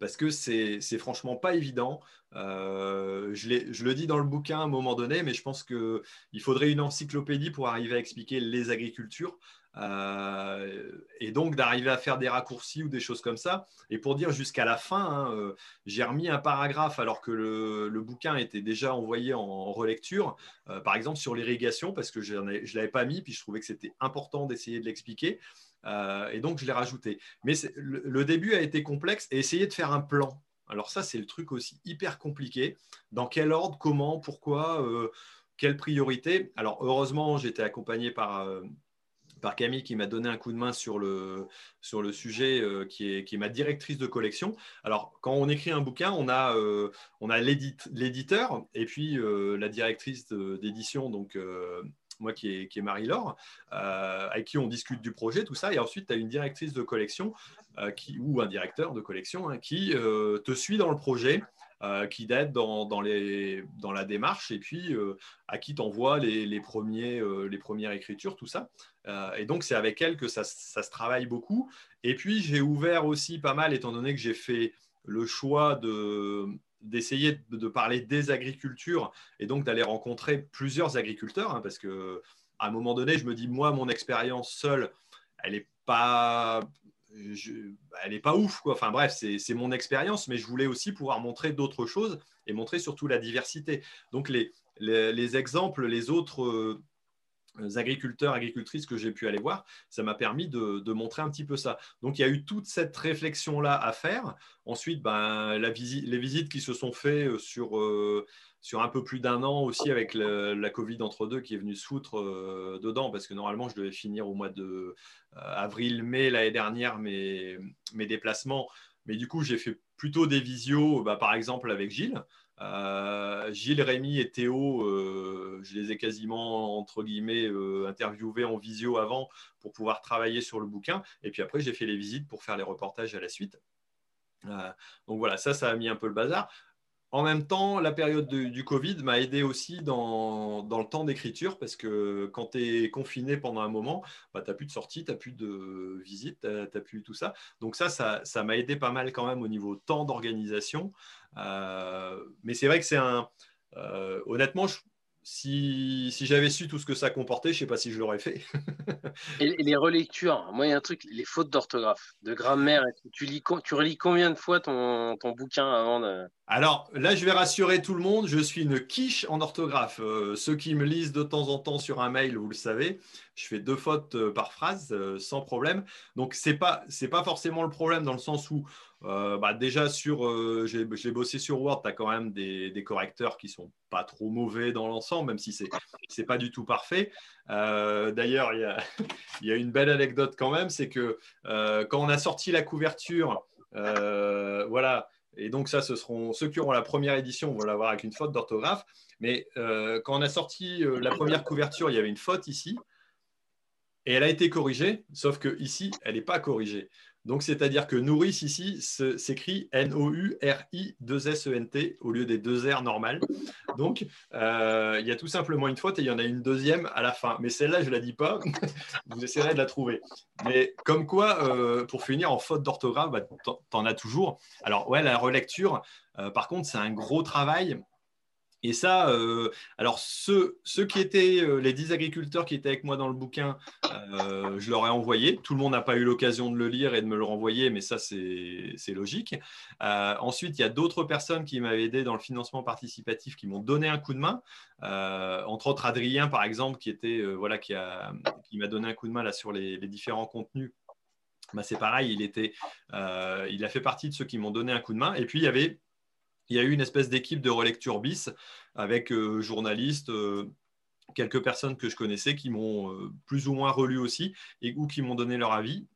Parce que c'est franchement pas évident. Euh, je, le dis dans le bouquin à un moment donné, mais je pense qu'il faudrait une encyclopédie pour arriver à expliquer les agricultures. Euh, et donc d'arriver à faire des raccourcis ou des choses comme ça. Et pour dire jusqu'à la fin, hein, euh, j'ai remis un paragraphe alors que le, bouquin était déjà envoyé en, relecture, euh, par exemple sur l'irrigation, parce que je ne l'avais pas mis, puis je trouvais que c'était important d'essayer de l'expliquer. et donc je l'ai rajouté. Mais le, le, début a été complexe et essayer de faire un plan. Alors ça, c'est le truc aussi hyper compliqué. Dans quel ordre, comment, pourquoi, quelle priorité? Alors heureusement, j'étais accompagné par par Camille qui m'a donné un coup de main sur le, sur le sujet, euh, qui, est, qui, est, ma directrice de collection. Alors, quand on écrit un bouquin, on a, euh, a l'éditeur et puis euh, la directrice d'édition, donc moi qui est, qui est Marie-Laure, avec qui on discute du projet, tout ça. Et ensuite, tu as une directrice de collection qui, ou un directeur de collection hein, qui te suit dans le projet. Qui t'aide dans, la démarche et puis à qui t'envoie les, premiers, les premières écritures, tout ça. Euh, et donc, c'est avec elle que ça, se travaille beaucoup. Et puis, j'ai ouvert aussi pas mal, étant donné que j'ai fait le choix d'essayer de, parler des agricultures et donc d'aller rencontrer plusieurs agriculteurs, hein, parce que à un moment donné, je me dis, moi, mon expérience seule, elle n'est pas, elle est pas ouf. Quoi. Enfin bref, c'est mon expérience, mais je voulais aussi pouvoir montrer d'autres choses et montrer surtout la diversité. Donc, les exemples, les autres euh, agriculteurs, agricultrices que j'ai pu aller voir, ça m'a permis de, montrer un petit peu ça. Donc il y a eu toute cette réflexion-là à faire. Ensuite, ben, les visites qui se sont faites euh, sur, euh, sur un peu plus d'un an aussi avec la Covid entre deux qui est venue se foutre dedans, parce que normalement je devais finir au mois de avril-mai l'année dernière mes, mes déplacements. Mais du coup, j'ai fait plutôt des visios, bah, par exemple avec Gilles. Euh, Gilles, Rémy et Théo, euh, je les ai quasiment, entre guillemets, euh, interviewés en visio avant pour pouvoir travailler sur le bouquin. Et puis après, j'ai fait les visites pour faire les reportages à la suite. donc voilà, ça, ça a mis un peu le bazar. En même temps, la période du Covid m'a aidé aussi dans, le temps d'écriture parce que quand tu es confiné pendant un moment, bah, tu n'as plus de sortie, tu n'as plus de visite, tu n'as plus tout ça. Donc ça, ça m'a aidé pas mal quand même au niveau temps d'organisation. Euh, mais c'est vrai que c'est un... Euh, honnêtement, si, si j'avais su tout ce que ça comportait, je ne sais pas si je l'aurais fait. [laughs] et, les relectures, moi, il y a un truc, les fautes d'orthographe, de grammaire. Tu, lis, tu relis combien de fois ton, ton bouquin avant de... Alors là, je vais rassurer tout le monde, je suis une quiche en orthographe. Euh, ceux qui me lisent de temps en temps sur un mail, vous le savez, je fais deux fautes par phrase euh, sans problème. Donc c'est pas c'est pas forcément le problème dans le sens où bah, déjà sur j'ai bossé sur Word, tu as quand même des, correcteurs qui sont pas trop mauvais dans l'ensemble, même si c'est c'est pas du tout parfait. D'ailleurs, il y a, [laughs] y a une belle anecdote quand même, c'est que quand on a sorti la couverture, voilà et donc, ça, ce seront ceux qui auront la première édition vont l'avoir avec une faute d'orthographe. Mais euh, quand on a sorti euh, la première couverture, il y avait une faute ici. Et elle a été corrigée, sauf que ici, elle n'est pas corrigée. Donc, c'est-à-dire que nourrice ici s'écrit N-O-U-R-I-2-S-E-N-T au lieu des deux R normales. Donc, euh, il y a tout simplement une faute et il y en a une deuxième à la fin. Mais celle-là, je ne la dis pas. [laughs] Vous essayerez de la trouver. Mais comme quoi, euh, pour finir en faute d'orthographe, bah, tu en as toujours. Alors, ouais, la relecture, euh, par contre, c'est un gros travail. Et ça, euh, alors ceux, qui étaient, euh, les 10 agriculteurs qui étaient avec moi dans le bouquin, euh, je leur ai envoyé. Tout le monde n'a pas eu l'occasion de le lire et de me le renvoyer, mais ça, c'est logique. ensuite, il y a d'autres personnes qui m'avaient aidé dans le financement participatif, qui m'ont donné un coup de main. entre autres, Adrien, par exemple, qui, était, voilà, qui m'a qui donné un coup de main là, sur les, les différents contenus. Bah, c'est pareil, il, était, il a fait partie de ceux qui m'ont donné un coup de main. Et puis, il y avait il y a eu une espèce d'équipe de relecture bis avec euh, journalistes, euh, quelques personnes que je connaissais qui m'ont euh, plus ou moins relu aussi et ou qui m'ont donné leur avis.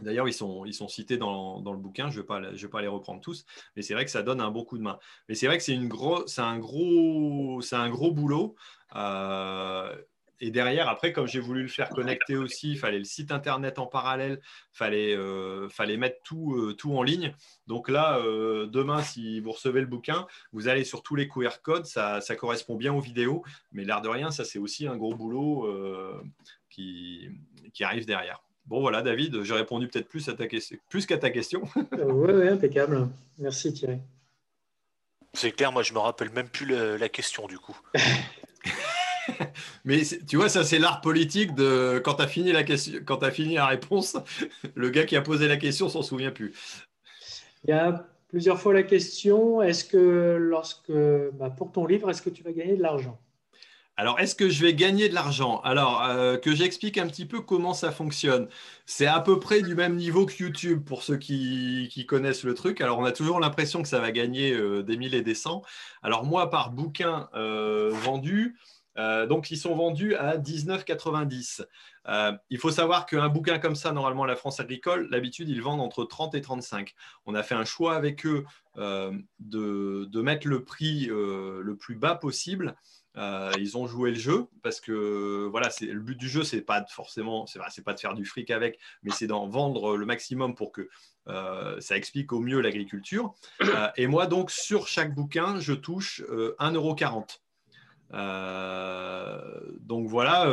D'ailleurs, ils sont, ils sont cités dans, dans le bouquin, je ne vais, vais pas les reprendre tous, mais c'est vrai que ça donne un bon coup de main. Mais c'est vrai que c'est, un, gros, c'est un gros boulot et derrière, après, comme j'ai voulu le faire connecter aussi, il fallait le site internet en parallèle, il fallait, euh, fallait mettre tout, euh, tout en ligne. Donc là, euh, demain, si vous recevez le bouquin, vous allez sur tous les QR codes, ça, ça correspond bien aux vidéos. Mais l'air de rien, ça, c'est aussi un gros boulot qui, qui arrive derrière. Bon, voilà, David, j'ai répondu peut-être plus, à ta plus qu'à ta question. [laughs] oui, oui, impeccable. Merci Thierry. C'est clair, moi je me rappelle même plus la question du coup. [laughs] [laughs] Mais tu vois, ça c'est l'art politique de quand tu as fini la question, quand as fini la réponse, [laughs] le gars qui a posé la question s'en souvient plus. Il y a plusieurs fois la question est-ce que lorsque bah, pour ton livre, est-ce que tu vas gagner de l'argent? Alors, est-ce que je vais gagner de l'argent? Alors, euh, que j'explique un petit peu comment ça fonctionne. C'est à peu près du même niveau que YouTube pour ceux qui, connaissent le truc. Alors, on a toujours l'impression que ça va gagner euh, des mille et des cents. Alors, moi, par bouquin euh, vendu, donc ils sont vendus à 19,90. il faut savoir qu'un bouquin comme ça, normalement, la France agricole, d'habitude, ils vendent entre 30 et 35. On a fait un choix avec eux de, mettre le prix le plus bas possible. Euh, ils ont joué le jeu parce que voilà, le but du jeu, c'est pas forcément, c'est pas de faire du fric avec, mais c'est d'en vendre le maximum pour que euh, ça explique au mieux l'agriculture. Euh, et moi donc sur chaque bouquin, je touche 1,40€. Donc voilà,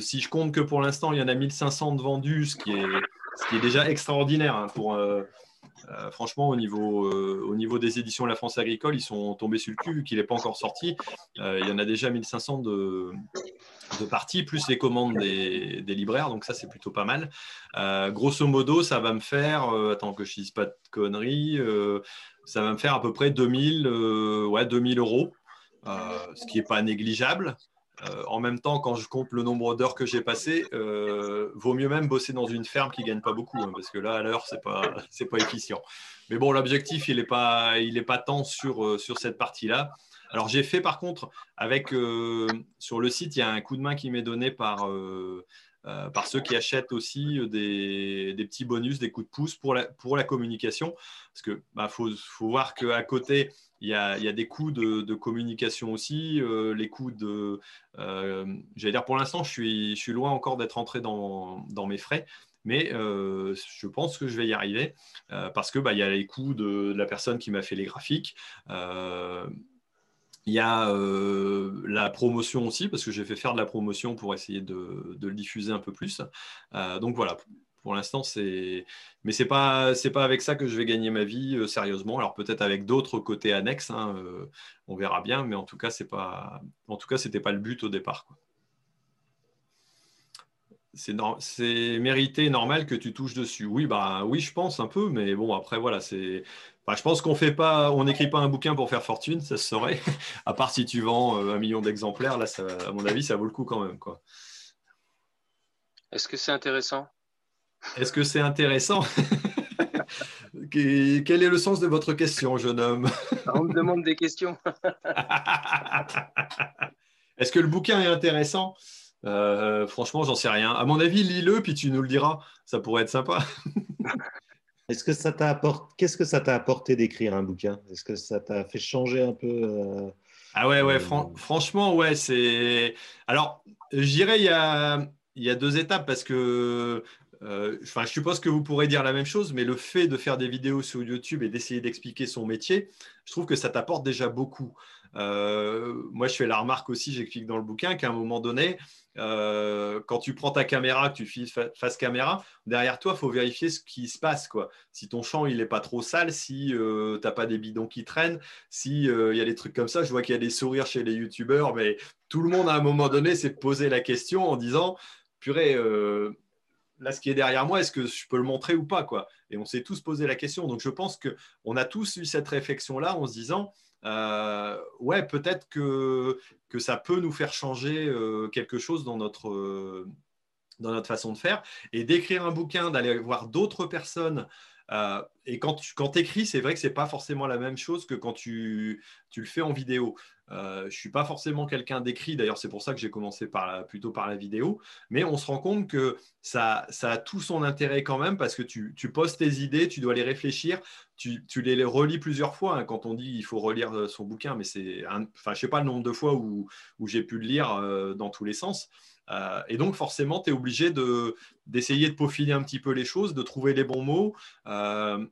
si je compte que pour l'instant il y en a 1500 de vendus, ce qui est, déjà extraordinaire hein, pour euh, franchement, au niveau, euh, au niveau des éditions La France Agricole, ils sont tombés sur le cul, qu'il n'est pas encore sorti. Euh, il y en a déjà 1500 de, de parties, plus les commandes des, libraires, donc ça, c'est plutôt pas mal. grosso modo, ça va me faire, attends que je ne dise pas de conneries, ça va me faire à peu près 2000, ouais, 2000 euros, ce qui n'est pas négligeable. Euh, en même temps, quand je compte le nombre d'heures que j'ai passées, euh, vaut mieux même bosser dans une ferme qui gagne pas beaucoup, hein, parce que là, à l'heure, c'est pas [laughs] c'est pas efficient. Mais bon, l'objectif, il n'est pas pas tant sur euh, sur cette partie-là. Alors j'ai fait par contre avec sur le site, il y a un coup de main qui m'est donné par par ceux qui achètent aussi des, des, petits bonus, des coups de pouce pour la, pour la communication. Parce qu'il bah, faut, faut, voir qu'à côté, il y, a, des coûts de, communication aussi, euh, les coûts de... Euh, j'allais dire, pour l'instant, je suis, je suis loin encore d'être entré dans, mes frais, mais euh, je pense que je vais y arriver parce qu'il bah, y a les coûts de, la personne qui m'a fait les graphiques. il y a la promotion aussi, parce que j'ai fait faire de la promotion pour essayer de, de le diffuser un peu plus. donc voilà, pour l'instant, c'est. Mais c'est pas c'est pas avec ça que je vais gagner ma vie euh, sérieusement. Alors peut-être avec d'autres côtés annexes, hein, euh, on verra bien. Mais en tout cas, c'est pas. En tout cas, c'était pas le but au départ. C'est mérité, normal que tu touches dessus. Oui, bah oui, je pense un peu, mais bon, après voilà, c'est. Bah, je pense qu'on fait pas, on n'écrit pas un bouquin pour faire fortune, ça se saurait. [laughs] à part si tu vends euh, un million d'exemplaires, là, à mon avis, ça vaut le coup quand même. Est-ce que c'est intéressant? Est-ce que c'est intéressant? [laughs] Quel est le sens de votre question, jeune homme? On me demande des questions. [laughs] Est-ce que le bouquin est intéressant? Euh, Franchement, j'en sais rien. À mon avis, lis-le, puis tu nous le diras. Ça pourrait être sympa. [laughs] Est-ce que ça t'a apporté Qu'est-ce que ça t'a apporté d'écrire un bouquin? Est-ce que ça t'a fait changer un peu euh, Ah ouais, ouais. Euh, franchement, ouais. C'est. Alors, je dirais il y a il y a deux étapes parce que euh, enfin, je suppose que vous pourrez dire la même chose, mais le fait de faire des vidéos sur YouTube et d'essayer d'expliquer son métier, je trouve que ça t'apporte déjà beaucoup. Euh, moi, je fais la remarque aussi, j'explique dans le bouquin qu'à un moment donné, euh, quand tu prends ta caméra, que tu filmes face caméra, derrière toi, il faut vérifier ce qui se passe. Quoi. Si ton champ il n'est pas trop sale, si tu n'as pas des bidons qui traînent, s'il il y a des trucs comme ça, je vois qu'il y a des sourires chez les youtubeurs, mais tout le monde à un moment donné s'est posé la question en disant, purée, là, ce qui est derrière moi, est-ce que je peux le montrer ou pas quoi? Et on s'est tous posé la question. Donc, je pense qu'on a tous eu cette réflexion-là en se disant, euh, ouais, peut-être que, que ça peut nous faire changer euh, quelque chose dans notre, euh, dans notre façon de faire. Et d'écrire un bouquin, d'aller voir d'autres personnes et quand tu quand écris, c'est vrai que ce n'est pas forcément la même chose que quand tu, tu le fais en vidéo. Euh, je ne suis pas forcément quelqu'un d'écrit, d'ailleurs c'est pour ça que j'ai commencé plutôt par la vidéo, mais on se rend compte que ça, a tout son intérêt quand même parce que tu, tu postes tes idées, tu dois les réfléchir, tu, les relis plusieurs fois. Hein, quand on dit il faut relire euh, son bouquin, mais c'est, enfin je sais pas le nombre de fois où, j'ai pu le lire dans tous les sens. Euh, et donc, forcément, tu es obligé d'essayer de, peaufiner un petit peu les choses, de trouver les bons mots. Euh,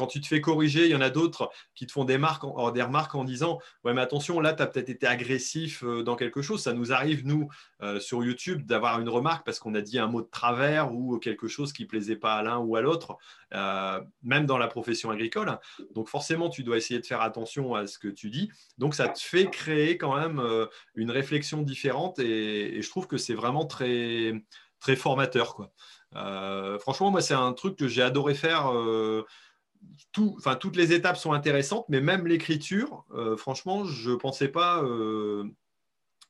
quand tu te fais corriger, il y en a d'autres qui te font des, marques, remarques en disant Ouais, mais attention, là, tu as peut-être été agressif euh, dans quelque chose. Ça nous arrive, nous, euh, sur YouTube, d'avoir une remarque parce qu'on a dit un mot de travers ou quelque chose qui ne plaisait pas à l'un ou à l'autre, euh, même dans la profession agricole. Donc, forcément, tu dois essayer de faire attention à ce que tu dis. Donc, ça te fait créer quand même une réflexion différente et, et je trouve que c'est vraiment très, très formateur. Quoi. franchement, moi, c'est un truc que j'ai adoré faire enfin, toutes les étapes sont intéressantes, mais même l'écriture, euh, franchement, je ne pensais pas euh,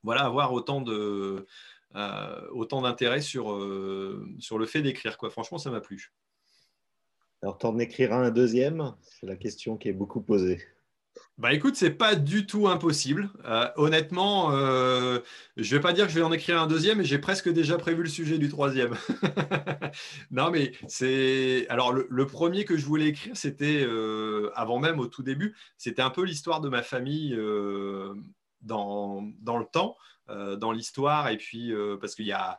voilà, avoir autant de euh, autant d'intérêt sur, sur le fait d'écrire. Quoi. Franchement, ça m'a plu. Alors, tu en écriras un deuxième? C'est la question qui est beaucoup posée. Bah écoute, c'est pas du tout impossible. Euh, honnêtement, euh, je vais pas dire que je vais en écrire un deuxième, mais j'ai presque déjà prévu le sujet du troisième. [laughs] non, mais c'est alors le, premier que je voulais écrire, c'était euh, avant même au tout début, c'était un peu l'histoire de ma famille dans, dans, le temps, dans l'histoire, et puis parce qu'il y a euh,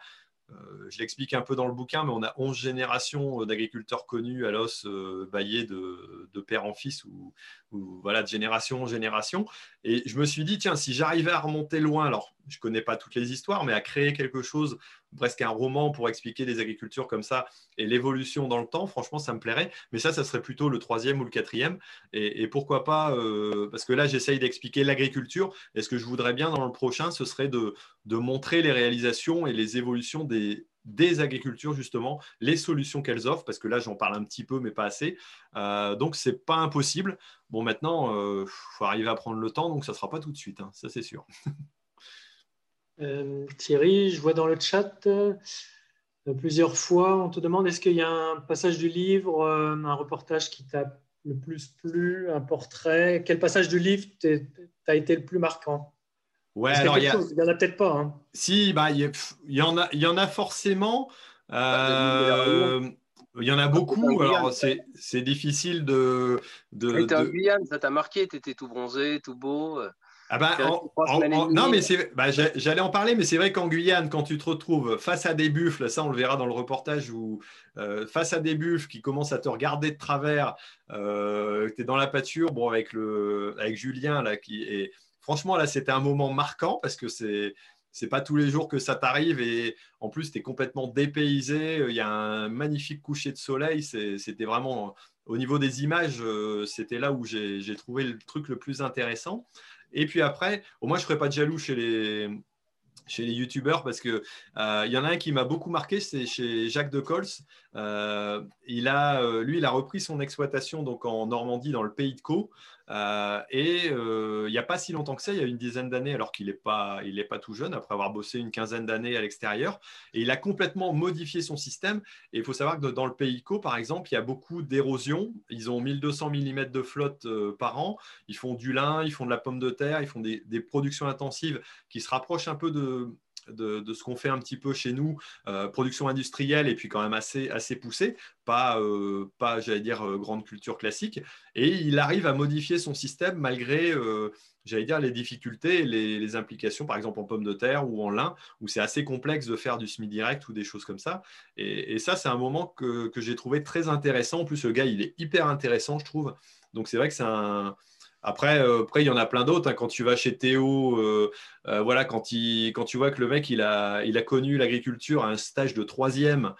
je l'explique un peu dans le bouquin, mais on a 11 générations d'agriculteurs connus à l'os euh, baillés de, père en fils ou, voilà, de génération en génération. Et je me suis dit, tiens, si j'arrivais à remonter loin, alors je ne connais pas toutes les histoires, mais à créer quelque chose, presque un roman pour expliquer les agricultures comme ça et l'évolution dans le temps, franchement, ça me plairait. Mais ça, ça serait plutôt le troisième ou le quatrième. Et, pourquoi pas, euh, parce que là, j'essaye d'expliquer l'agriculture. Et ce que je voudrais bien dans le prochain, ce serait de, montrer les réalisations et les évolutions des, des agricultures, justement, les solutions qu'elles offrent, parce que là, j'en parle un petit peu, mais pas assez. Euh, donc, ce n'est pas impossible. Bon, maintenant, il euh, faut arriver à prendre le temps, donc ça ne sera pas tout de suite, hein, ça c'est sûr. [laughs] Euh, Thierry, je vois dans le chat euh, plusieurs fois, on te demande est-ce qu'il y a un passage du livre, euh, un reportage qui t'a le plus plu, un portrait? Quel passage du livre t'a été le plus marquant? Ouais, alors il y, en a peut-être pas. Hein. Si, bah, il, y en a, il y en a forcément. il y en a beaucoup, alors c'est difficile de. de, de... en Guyane, ça t'a marqué, tu étais tout bronzé, tout beau. Ah bah, non, mais bah, j'allais en parler, mais c'est vrai qu'en Guyane, quand tu te retrouves face à des buffles, ça on le verra dans le reportage, où euh, face à des buffles qui commencent à te regarder de travers, euh, tu es dans la pâture, bon, avec, le, avec Julien, là, qui est. Franchement, là, c'était un moment marquant parce que c'est. C'est pas tous les jours que ça t'arrive et en plus tu es complètement dépaysé. Il y a un magnifique coucher de soleil. C'était vraiment au niveau des images, euh, c'était là où j'ai trouvé le truc le plus intéressant. Et puis après, au moins, je ne ferai pas de jaloux chez les, chez youtubeurs parce que euh, il y en a un qui m'a beaucoup marqué, c'est chez Jacques de Cols. Euh, il a, euh, lui, il a repris son exploitation donc en Normandie, dans le pays de Caux. Euh, et il n'y a pas si longtemps que ça, il y a une dizaine d'années, alors qu'il n'est pas, pas tout jeune, après avoir bossé une quinzaine d'années à l'extérieur. Et il a complètement modifié son système. Et il faut savoir que dans le pays co, par exemple, il y a beaucoup d'érosion. Ils ont 1200 mm de flotte par an. Ils font du lin, ils font de la pomme de terre, ils font des productions intensives qui se rapprochent un peu de, de, ce qu'on fait un petit peu chez nous, euh, production industrielle et puis quand même assez, assez poussée, pas, euh, pas j'allais dire, euh, grande culture classique. Et il arrive à modifier son système malgré, j'allais dire, les difficultés, les, les, implications, par exemple en pommes de terre ou en lin, où c'est assez complexe de faire du semi-direct ou des choses comme ça. Et, ça, c'est un moment que, que j'ai trouvé très intéressant. En plus, le gars, il est hyper intéressant, je trouve. Donc c'est vrai que c'est un après, euh, après, il y en a plein d'autres. Hein. Quand tu vas chez Théo, euh, euh, voilà, quand, tu vois que le mec, il a, il a connu l'agriculture à un stage de troisième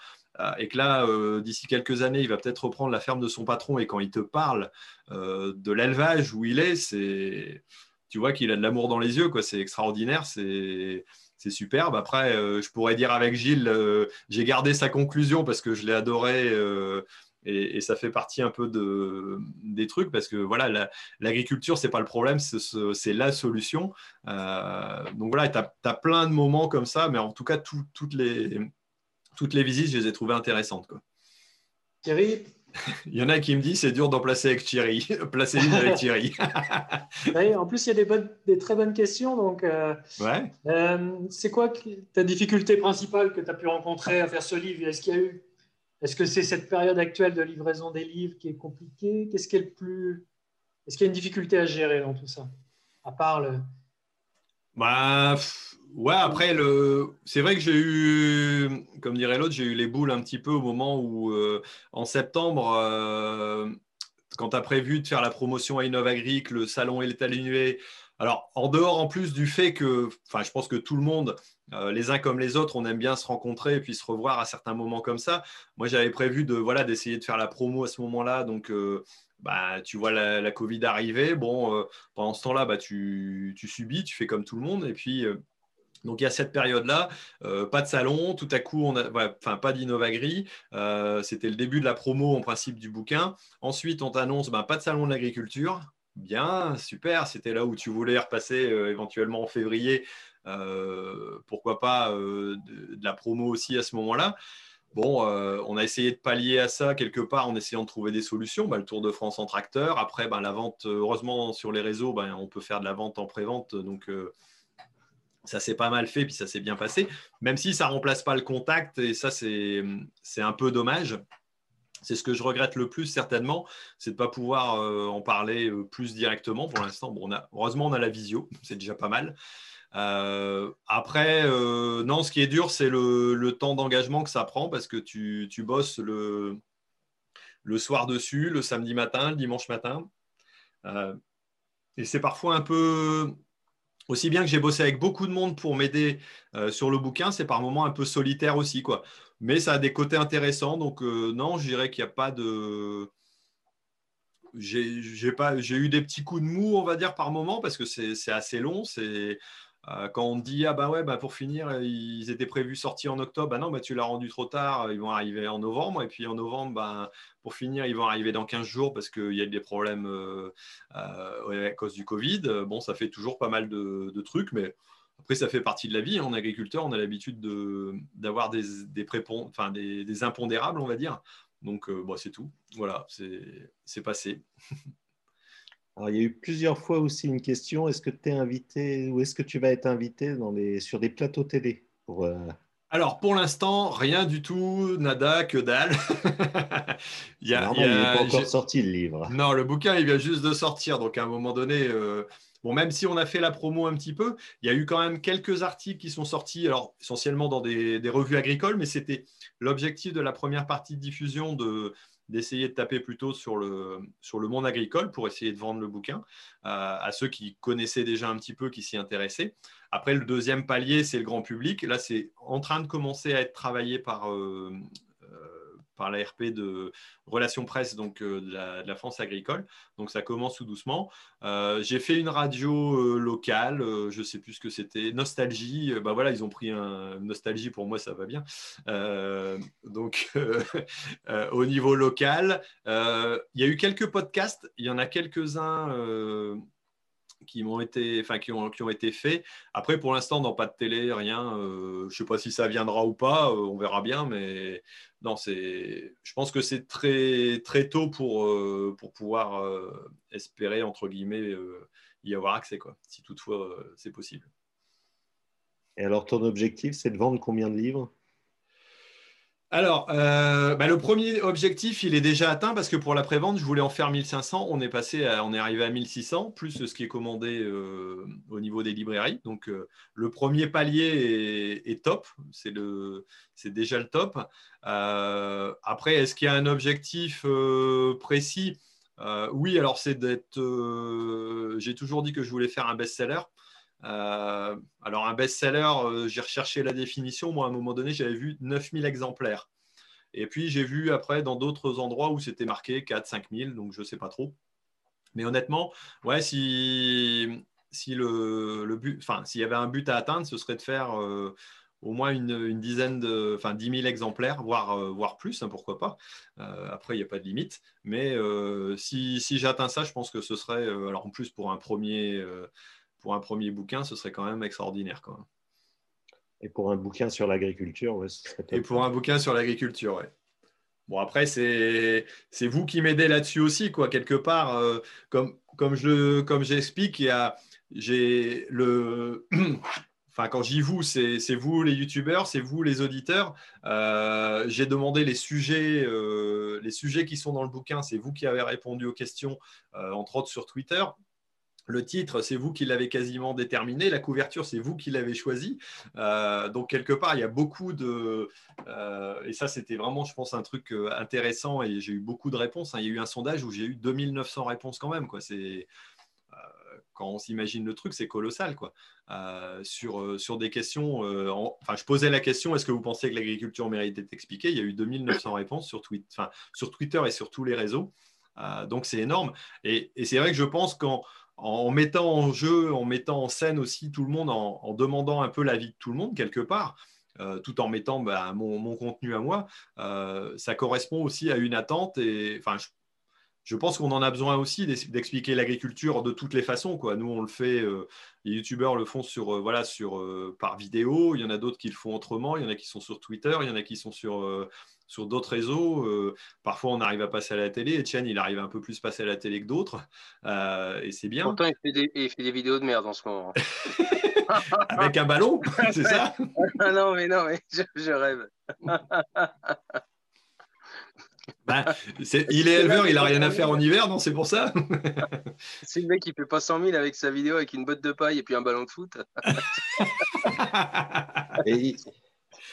et que là, d'ici quelques années, il va peut-être reprendre la ferme de son patron et quand il te parle de l'élevage où il est, c'est, tu vois qu'il a de l'amour dans les yeux, quoi. C'est extraordinaire, c'est, c'est superbe. Après, je pourrais dire avec Gilles, j'ai gardé sa conclusion parce que je l'ai adoré et, ça fait partie un peu de, des trucs parce que voilà, l'agriculture, ce n'est pas le problème, c'est la solution. Euh, donc voilà, tu as, plein de moments comme ça, mais en tout cas, toutes, les, toutes les visites, je les ai trouvées intéressantes. Quoi. Thierry? [laughs] Il y en a qui me disent c'est dur d'en placer avec Thierry. [laughs] Placer une avec Thierry. [laughs] en plus, il y a des, bonnes, des très bonnes questions. Donc, euh, ouais. Euh, c'est quoi ta difficulté principale que tu as pu rencontrer à faire ce livre? Est-ce qu'il y a eu est-ce que c'est cette période actuelle de livraison des livres qui est compliquée? Qu'est-ce qui est le plus. Est-ce qu'il y a une difficulté à gérer dans tout ça? À part le. Bah, ouais, après, c'est vrai que j'ai eu, comme dirait l'autre, j'ai eu les boules un petit peu au moment où, euh, en septembre, euh, quand tu as prévu de faire la promotion à Innovagri, que le salon est annulé, alors, en dehors en plus du fait que, enfin, je pense que tout le monde, euh, les uns comme les autres, on aime bien se rencontrer et puis se revoir à certains moments comme ça. Moi, j'avais prévu de, voilà, d'essayer de faire la promo à ce moment-là. Donc, euh, bah, tu vois la, Covid arriver. Bon, euh, pendant ce temps-là, bah, tu, subis, tu fais comme tout le monde. Et puis, donc il y a cette période-là, pas de salon, tout à coup, on a, pas d'Innovagri, c'était le début de la promo en principe du bouquin. Ensuite, on t'annonce bah, pas de salon de l'agriculture, Bien, super. C'était là où tu voulais repasser éventuellement en février. Euh, pourquoi pas euh, de, la promo aussi à ce moment-là. Bon, on a essayé de pallier à ça quelque part en essayant de trouver des solutions. Bah, le Tour de France en tracteur. Après, bah, la vente, heureusement, sur les réseaux, bah, on peut faire de la vente en pré-vente. Donc, ça s'est pas mal fait, puis ça s'est bien passé. Même si ça remplace pas le contact, et ça, c'est un peu dommage. C'est ce que je regrette le plus certainement, c'est de ne pas pouvoir euh, en parler euh, plus directement pour l'instant. Bon, heureusement, on a la visio, c'est déjà pas mal. Euh, après, non, ce qui est dur, c'est le, temps d'engagement que ça prend parce que tu, bosses le, soir dessus, le samedi matin, le dimanche matin. et c'est parfois un peu, aussi bien que j'ai bossé avec beaucoup de monde pour m'aider sur le bouquin, c'est par moments un peu solitaire aussi. Quoi. Mais ça a des côtés intéressants. Donc, euh, non, je dirais qu'il n'y a pas de. J'ai eu des petits coups de mou, on va dire, par moment, parce que c'est assez long. C'est. Euh, quand on dit ah bah ouais bah pour finir ils étaient prévus sortir en octobre bah non tu l'as rendu trop tard ils vont arriver en novembre et puis en novembre pour finir ils vont arriver dans 15 jours parce qu'il y a des problèmes euh, à cause du Covid bon ça fait toujours pas mal de trucs mais après, ça fait partie de la vie. En agriculteur, on a l'habitude d'avoir des, des, enfin, des, impondérables, on va dire. Donc, euh, c'est tout. Voilà, c'est passé. [laughs] Alors, il y a eu plusieurs fois aussi une question est-ce que tu es invité ou est-ce que tu vas être invité dans les, sur des plateaux télé pour, euh, Alors, pour l'instant, rien du tout, nada, que dalle. [laughs] il n'est pas encore sorti le livre. Non, le bouquin, il vient juste de sortir. Donc, à un moment donné, euh, Bon, même si on a fait la promo un petit peu, il y a eu quand même quelques articles qui sont sortis, alors essentiellement dans des, revues agricoles, mais c'était l'objectif de la première partie de diffusion de d'essayer de taper plutôt sur le, monde agricole pour essayer de vendre le bouquin euh, à ceux qui connaissaient déjà un petit peu, qui s'y intéressaient. Après, le deuxième palier, c'est le grand public. Là, c'est en train de commencer à être travaillé par euh, par l'ARP de relations presse donc, euh, de, la, France agricole. Donc ça commence tout doucement. Euh, j'ai fait une radio euh, locale, je ne sais plus ce que c'était, Nostalgie. bah voilà, ils ont pris un Nostalgie, pour moi ça va bien. donc [laughs] au niveau local, il y a eu quelques podcasts, il y en a quelques-uns qui été, enfin qui ont, qui ont été faits. Après, pour l'instant, dans pas de télé, rien. je ne sais pas si ça viendra ou pas, on verra bien, mais c'est. Je pense que c'est très très tôt pour euh, pour pouvoir euh, espérer entre guillemets euh, y avoir accès, quoi. Si toutefois c'est possible. Et alors, ton objectif, c'est de vendre combien de livres? Alors, euh, bah, le premier objectif, il est déjà atteint parce que pour la prévente, je voulais en faire 1500. On est passé, on est arrivé à 1600 plus ce qui est commandé euh, au niveau des librairies. Donc, euh, le premier palier est, top. C'est déjà le top. après, est-ce qu'il y a un objectif précis? Oui. Alors, c'est d'être. J'ai toujours dit que je voulais faire un best-seller. Euh, alors, un best-seller, euh, j'ai recherché la définition. Moi, à un moment donné, j'avais vu 9000 exemplaires. Et puis, j'ai vu après dans d'autres endroits où c'était marqué 4 5000, donc je ne sais pas trop. Mais honnêtement, si, si le, but, enfin, s'il y avait un but à atteindre, ce serait de faire euh, au moins une, dizaine de, enfin, 10 000 exemplaires, voire, voire plus, hein, pourquoi pas. après, il n'y a pas de limite. Mais si, si j'atteins ça, je pense que ce serait, alors en plus pour un premier pour un premier bouquin, ce serait quand même extraordinaire. Quoi. Et pour un bouquin sur l'agriculture, ouais, ce serait Et pour un bouquin sur l'agriculture, ouais. Bon, après, c'est vous qui m'aidez là-dessus aussi, quoi, quelque part. Euh, comme, comme j'explique, il y a, j'ai le. [clears throat] Enfin, quand j'y vous, c'est vous les youtubeurs, c'est vous les auditeurs. Euh, j'ai demandé les sujets, euh, les sujets qui sont dans le bouquin, c'est vous qui avez répondu aux questions, entre autres sur Twitter le titre, c'est vous qui l'avez quasiment déterminé. La couverture, c'est vous qui l'avez choisi. Euh, donc, quelque part, il y a beaucoup de. Euh, et ça, c'était vraiment, je pense, un truc euh, intéressant. Et j'ai eu beaucoup de réponses. Hein. Il y a eu un sondage où j'ai eu 2900 réponses quand même. Quoi. Quand on s'imagine le truc, c'est colossal. Quoi. sur, sur des questions. Enfin, je posais la question est-ce que vous pensez que l'agriculture mérite d'être expliquée Il y a eu 2900 réponses sur, sur Twitter et sur tous les réseaux. donc, c'est énorme. Et, et c'est vrai que je pense qu'en en mettant en jeu, en mettant en scène aussi tout le monde, en, demandant un peu l'avis de tout le monde quelque part, euh, tout en mettant bah, mon, contenu à moi, euh, ça correspond aussi à une attente. Et enfin, je, pense qu'on en a besoin aussi d'expliquer l'agriculture de toutes les façons. Quoi. Nous, on le fait, euh, les youtubeurs le font sur, voilà, sur, par vidéo, il y en a d'autres qui le font autrement, il y en a qui sont sur Twitter, il y en a qui sont sur sur d'autres réseaux. Euh, parfois, on arrive à passer à la télé. Etienne, il arrive un peu plus à passer à la télé que d'autres. Euh, et c'est bien. Pourtant, il fait, des, vidéos de merde en ce moment. [laughs] Avec un ballon, [laughs] c'est ça? [laughs] Non, mais non, mais je, rêve. Ben, il est éleveur, il n'a rien à faire en hiver, non C'est pour ça? C'est le mec qui fait pas 100 000 avec sa vidéo avec une botte de paille et puis un ballon de foot. et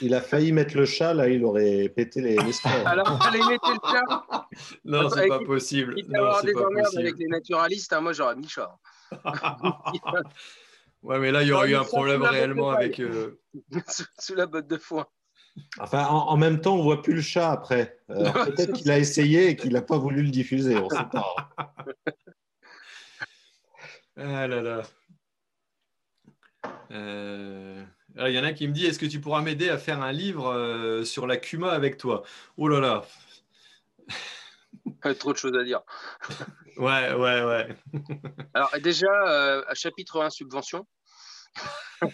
il a failli mettre le chat, là, il aurait pété les, les [laughs] Alors, fallait mettre le chat. Non, c'est pas possible. Il va avoir des emmerdes avec les naturalistes. Hein, moi, j'aurais mis le chat. [laughs] ouais, mais là, il y aurait eu un problème réellement avec. Euh, sous, la botte de foin. [laughs] Enfin, en, même temps, on voit plus le chat après. Euh, peut-être qu'il a essayé et qu'il n'a pas voulu le diffuser. On sait pas. ah là là. Euh... Il y en a qui me dit Est-ce que tu pourras m'aider à faire un livre euh, sur la Cuma avec toi? Oh là là Trop de choses à dire. [laughs] ouais, ouais, ouais. [laughs] Alors, déjà, euh, chapitre 1, subvention. [laughs]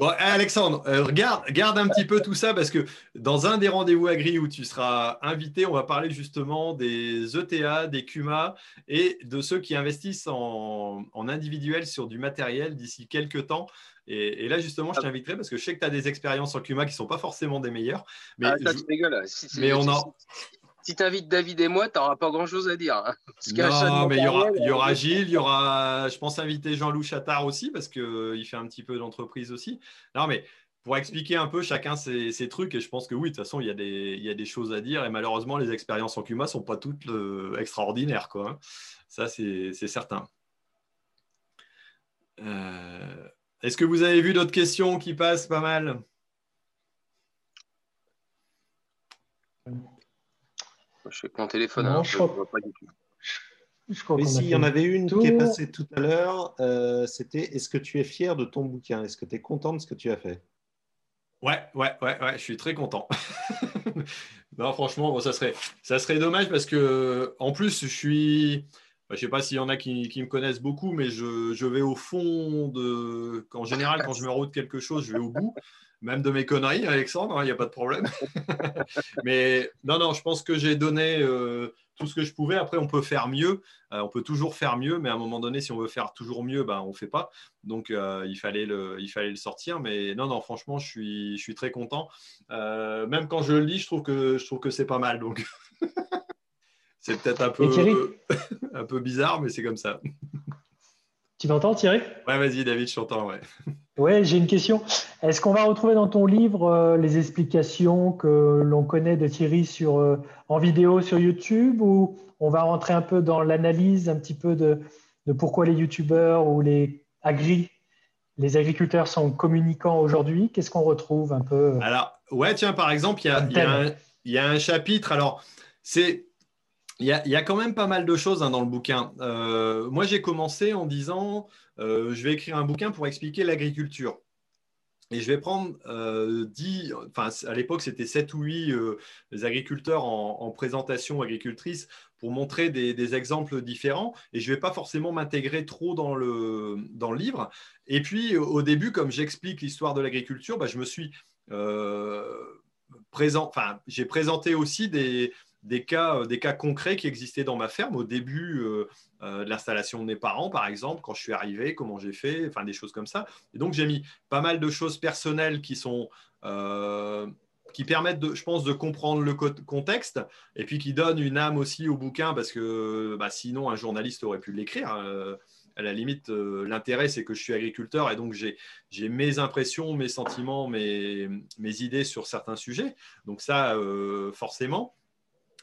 bon, Alexandre, euh, regarde, garde un petit peu tout ça parce que dans un des rendez-vous agri où tu seras invité, on va parler justement des ETA, des CUMA et de ceux qui investissent en, en individuel sur du matériel d'ici quelques temps. Et, là, justement, je ah. t'inviterai parce que je sais que tu as des expériences en CUMA qui ne sont pas forcément des meilleures. Mais, ah, tu rigoles. Si, mais on en... Si tu invites David et moi, tu n'auras pas grand-chose à dire. Hein. non, mais il y aura, il y aura Gilles, il y aura, je pense, inviter Jean-Loup Chattard aussi parce qu'il euh, fait un petit peu d'entreprise aussi. Non, mais pour expliquer un peu chacun ses, trucs, et je pense que oui, de toute façon, il y, a des, il y a des choses à dire, et malheureusement, les expériences en CUMA ne sont pas toutes euh, extraordinaires. Quoi, hein. Ça, c'est certain. Euh, est-ce que vous avez vu d'autres questions qui passent pas mal Je fais mon téléphone. Hein, je, vois pas du tout. il y en avait une qui est passée tout à l'heure. Euh, c'était Est-ce que tu es fier de ton bouquin? Est-ce que tu es content de ce que tu as fait? Ouais, ouais, ouais, ouais, je suis très content. [laughs] non, franchement, ça, serait, ça serait dommage parce que, en plus, je suis je ne sais pas s'il y en a qui, me connaissent beaucoup, mais je, vais au fond de. En général, quand je me route quelque chose, je vais au bout, même de mes conneries, Alexandre, il hein, n'y a pas de problème. [laughs] mais non, non, je pense que j'ai donné euh, tout ce que je pouvais. Après, on peut faire mieux. Euh, on peut toujours faire mieux, mais à un moment donné, si on veut faire toujours mieux, ben, on ne fait pas. Donc, euh, il, fallait le, il fallait le sortir. Mais non, non, franchement, je suis, je suis très content. même quand je le lis, je trouve que, je trouve que c'est pas mal. Donc. [laughs] C'est peut-être un peu, [laughs] un peu bizarre, mais c'est comme ça. Tu m'entends, Thierry? Ouais, vas-y, David, je t'entends. Ouais, ouais j'ai une question. Est-ce qu'on va retrouver dans ton livre euh, les explications que l'on connaît de Thierry sur, euh, en vidéo sur YouTube ou on va rentrer un peu dans l'analyse un petit peu de, de pourquoi les YouTubeurs ou les agri, les agriculteurs sont communicants aujourd'hui? Qu'est-ce qu'on retrouve un peu? Alors, ouais, tiens, par exemple, il y a, y, y a un chapitre. Alors, c'est il y, a, quand même pas mal de choses hein, dans le bouquin. Euh, moi, j'ai commencé en disant, euh, je vais écrire un bouquin pour expliquer l'agriculture. Et je vais prendre euh, 10, enfin à l'époque c'était 7 ou 8 euh, agriculteurs en, présentation agricultrice pour montrer des, exemples différents. Et je ne vais pas forcément m'intégrer trop dans le, dans le livre. Et puis au début, comme j'explique l'histoire de l'agriculture, bah, je me suis présent, enfin j'ai présenté aussi des, des cas, euh, des cas concrets qui existaient dans ma ferme au début euh, euh, de l'installation de mes parents, par exemple, quand je suis arrivé, comment j'ai fait, enfin des choses comme ça. Et donc j'ai mis pas mal de choses personnelles qui sont qui permettent, de, je pense, de comprendre le contexte et puis qui donnent une âme aussi au bouquin parce que bah, sinon un journaliste aurait pu l'écrire. Hein. à la limite, l'intérêt, c'est que je suis agriculteur et donc j'ai mes impressions, mes sentiments, mes, mes, idées sur certains sujets. Donc ça, forcément.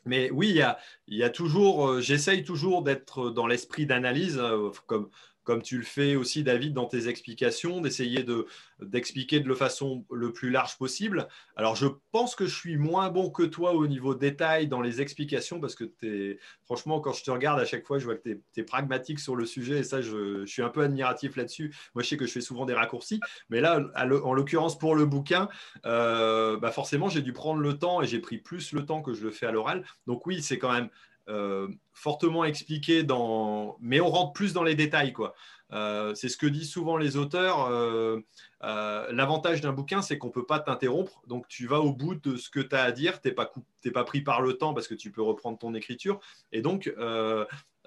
Mais oui, il y a, toujours, euh, j'essaye toujours d'être dans l'esprit d'analyse, comme, comme tu le fais aussi, David, dans tes explications, d'essayer de, d'expliquer de la façon le plus large possible. Alors, je pense que je suis moins bon que toi au niveau détail dans les explications parce que es, franchement, quand je te regarde à chaque fois, je vois que tu es, pragmatique sur le sujet et ça, je, suis un peu admiratif là-dessus. Moi, je sais que je fais souvent des raccourcis, mais là, en l'occurrence, pour le bouquin, euh, bah forcément, j'ai dû prendre le temps et j'ai pris plus le temps que je le fais à l'oral. Donc, oui, c'est quand même euh, fortement expliqué, dans... mais on rentre plus dans les détails. quoi. Euh, c'est ce que disent souvent les auteurs. Euh, l'avantage d'un bouquin, c'est qu'on ne peut pas t'interrompre. Donc, tu vas au bout de ce que tu as à dire. Tu n'es pas, pas, pris par le temps parce que tu peux reprendre ton écriture. Et donc,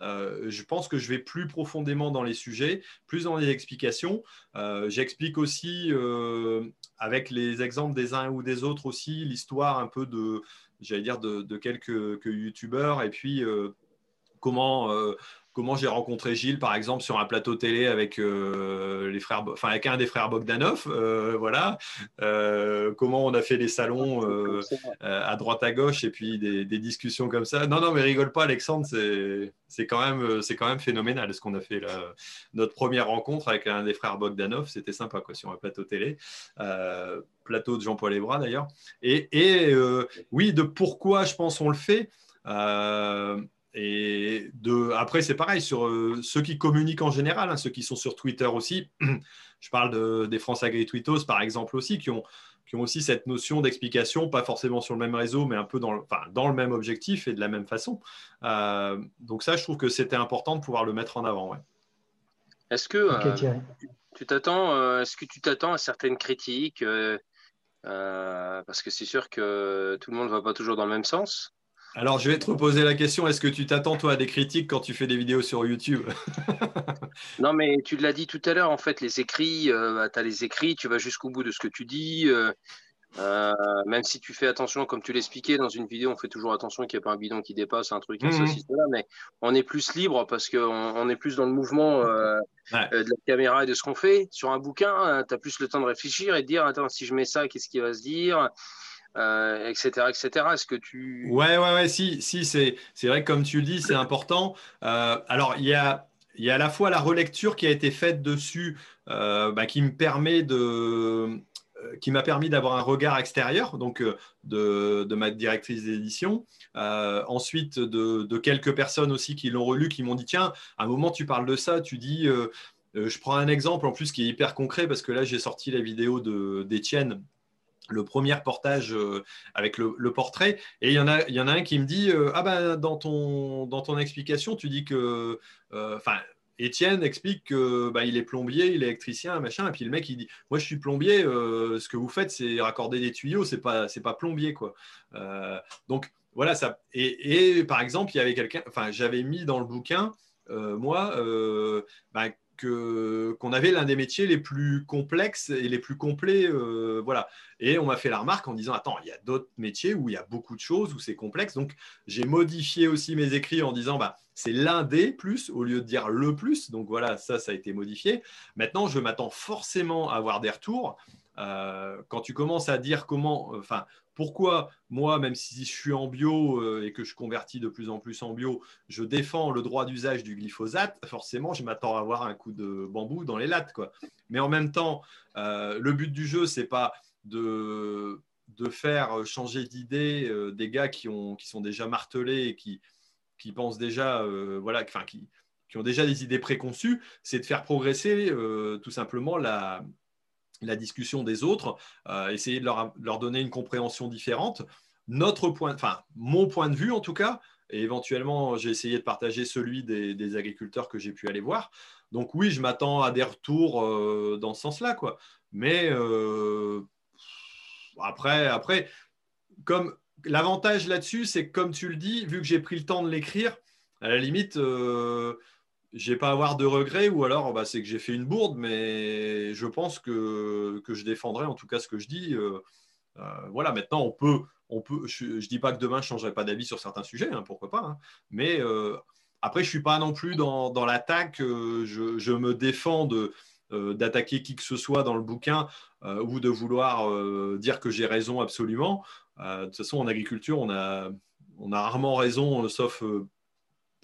je pense que je vais plus profondément dans les sujets, plus dans les explications. J'explique aussi, avec les exemples des uns ou des autres aussi, l'histoire un peu de, j'allais dire, de, quelques youtubeurs. Et puis euh, comment, euh, comment j'ai rencontré Gilles, par exemple, sur un plateau télé avec, euh, les frères, enfin, avec un des frères Bogdanov. voilà. comment on a fait les salons à droite à gauche et puis des, discussions comme ça. Non, non, mais rigole pas, Alexandre, c'est quand, même, quand même phénoménal ce qu'on a fait là. Notre première rencontre avec un des frères Bogdanov, c'était sympa quoi, sur un plateau télé plateau de Jean-Paul Ebra d'ailleurs. Et, euh, oui, de pourquoi je pense on le fait. Euh, et de, après, c'est pareil sur euh, ceux qui communiquent en général, hein, ceux qui sont sur Twitter aussi. [clears throat] je parle de, des France Agri-Tweetos, par exemple, aussi, qui ont, qui ont aussi cette notion d'explication, pas forcément sur le même réseau, mais un peu dans le, enfin, dans le même objectif et de la même façon. donc ça, je trouve que c'était important de pouvoir le mettre en avant. Ouais. Est-ce que tu t'attends, est-ce que tu t'attends à certaines critiques euh, parce que c'est sûr que tout le monde ne va pas toujours dans le même sens? Alors, je vais te reposer la question est-ce que tu t'attends, toi, à des critiques quand tu fais des vidéos sur YouTube? [laughs] Non, mais tu l'as dit tout à l'heure, en fait, les écrits, euh, bah, tu as les écrits, tu vas jusqu'au bout de ce que tu dis. Euh, euh, même si tu fais attention, comme tu l'expliquais dans une vidéo, on fait toujours attention qu'il n'y ait pas un bidon qui dépasse, un truc, mmh. mais on est plus libre parce qu'on on est plus dans le mouvement de la caméra et de ce qu'on fait. Sur un bouquin, tu as plus le temps de réfléchir et de dire Attends, si je mets ça, qu'est-ce qui va se dire? Etc., etc. Est-ce que tu. Ouais, ouais, ouais, si, si c'est vrai que comme tu le dis, c'est important. alors, il y a. Y a à la fois la relecture qui a été faite dessus, bah, qui me permet de, euh, qui m'a permis d'avoir un regard extérieur, donc euh, de, ma directrice d'édition. Euh, ensuite, de, quelques personnes aussi qui l'ont relu, qui m'ont dit tiens, à un moment tu parles de ça, tu dis. je prends un exemple en plus qui est hyper concret parce que là j'ai sorti la vidéo d'Étienne le premier reportage avec le, portrait. Et il y, en a, il y en a un qui me dit Ah ben, dans ton, dans ton explication, tu dis que. Enfin, Étienne explique qu'il bah, est plombier, il est électricien, machin. Et puis le mec, il dit Moi, je suis plombier, euh, ce que vous faites, c'est raccorder des tuyaux, c'est pas, pas plombier. quoi. Euh, donc, voilà. ça. Et, par exemple, il y avait quelqu'un, enfin, j'avais mis dans le bouquin, euh, moi, bah, qu'on avait l'un des métiers les plus complexes et les plus complets. voilà. Et on m'a fait la remarque en disant Attends, il y a d'autres métiers où il y a beaucoup de choses, où c'est complexe. Donc, j'ai modifié aussi mes écrits en disant bah, c'est l'un des plus au lieu de dire le plus. Donc voilà, ça, ça a été modifié. Maintenant, je m'attends forcément à avoir des retours. Euh, quand tu commences à dire comment, euh, enfin, pourquoi moi, même si je suis en bio euh, et que je convertis de plus en plus en bio, je défends le droit d'usage du glyphosate, forcément, je m'attends à avoir un coup de bambou dans les lattes. Mais en même temps, le but du jeu, c'est pas de, faire changer d'idée des gars qui, ont, sont déjà martelés et qui, pensent déjà, euh, voilà, qui, ont déjà des idées préconçues, c'est de faire progresser euh, tout simplement la, la, discussion des autres, euh, essayer de leur, leur, donner une compréhension différente. Notre point, enfin, mon point de vue en tout cas, et éventuellement, j'ai essayé de partager celui des, des agriculteurs que j'ai pu aller voir. Donc oui, je m'attends à des retours dans ce sens-là, quoi. Mais après, après, comme L'avantage là-dessus, c'est que comme tu le dis, vu que j'ai pris le temps de l'écrire, à la limite, euh, je n'ai pas à avoir de regrets ou alors bah, c'est que j'ai fait une bourde, mais je pense que, que, je défendrai en tout cas ce que je dis. Euh, voilà, maintenant, on peut, on peut je ne dis pas que demain, je changerai pas d'avis sur certains sujets, hein, pourquoi pas, hein. mais après, je suis pas non plus dans, l'attaque, je, me défends d'attaquer qui que ce soit dans le bouquin ou de vouloir dire que j'ai raison absolument. de toute façon, en agriculture, on a, on a rarement raison, sauf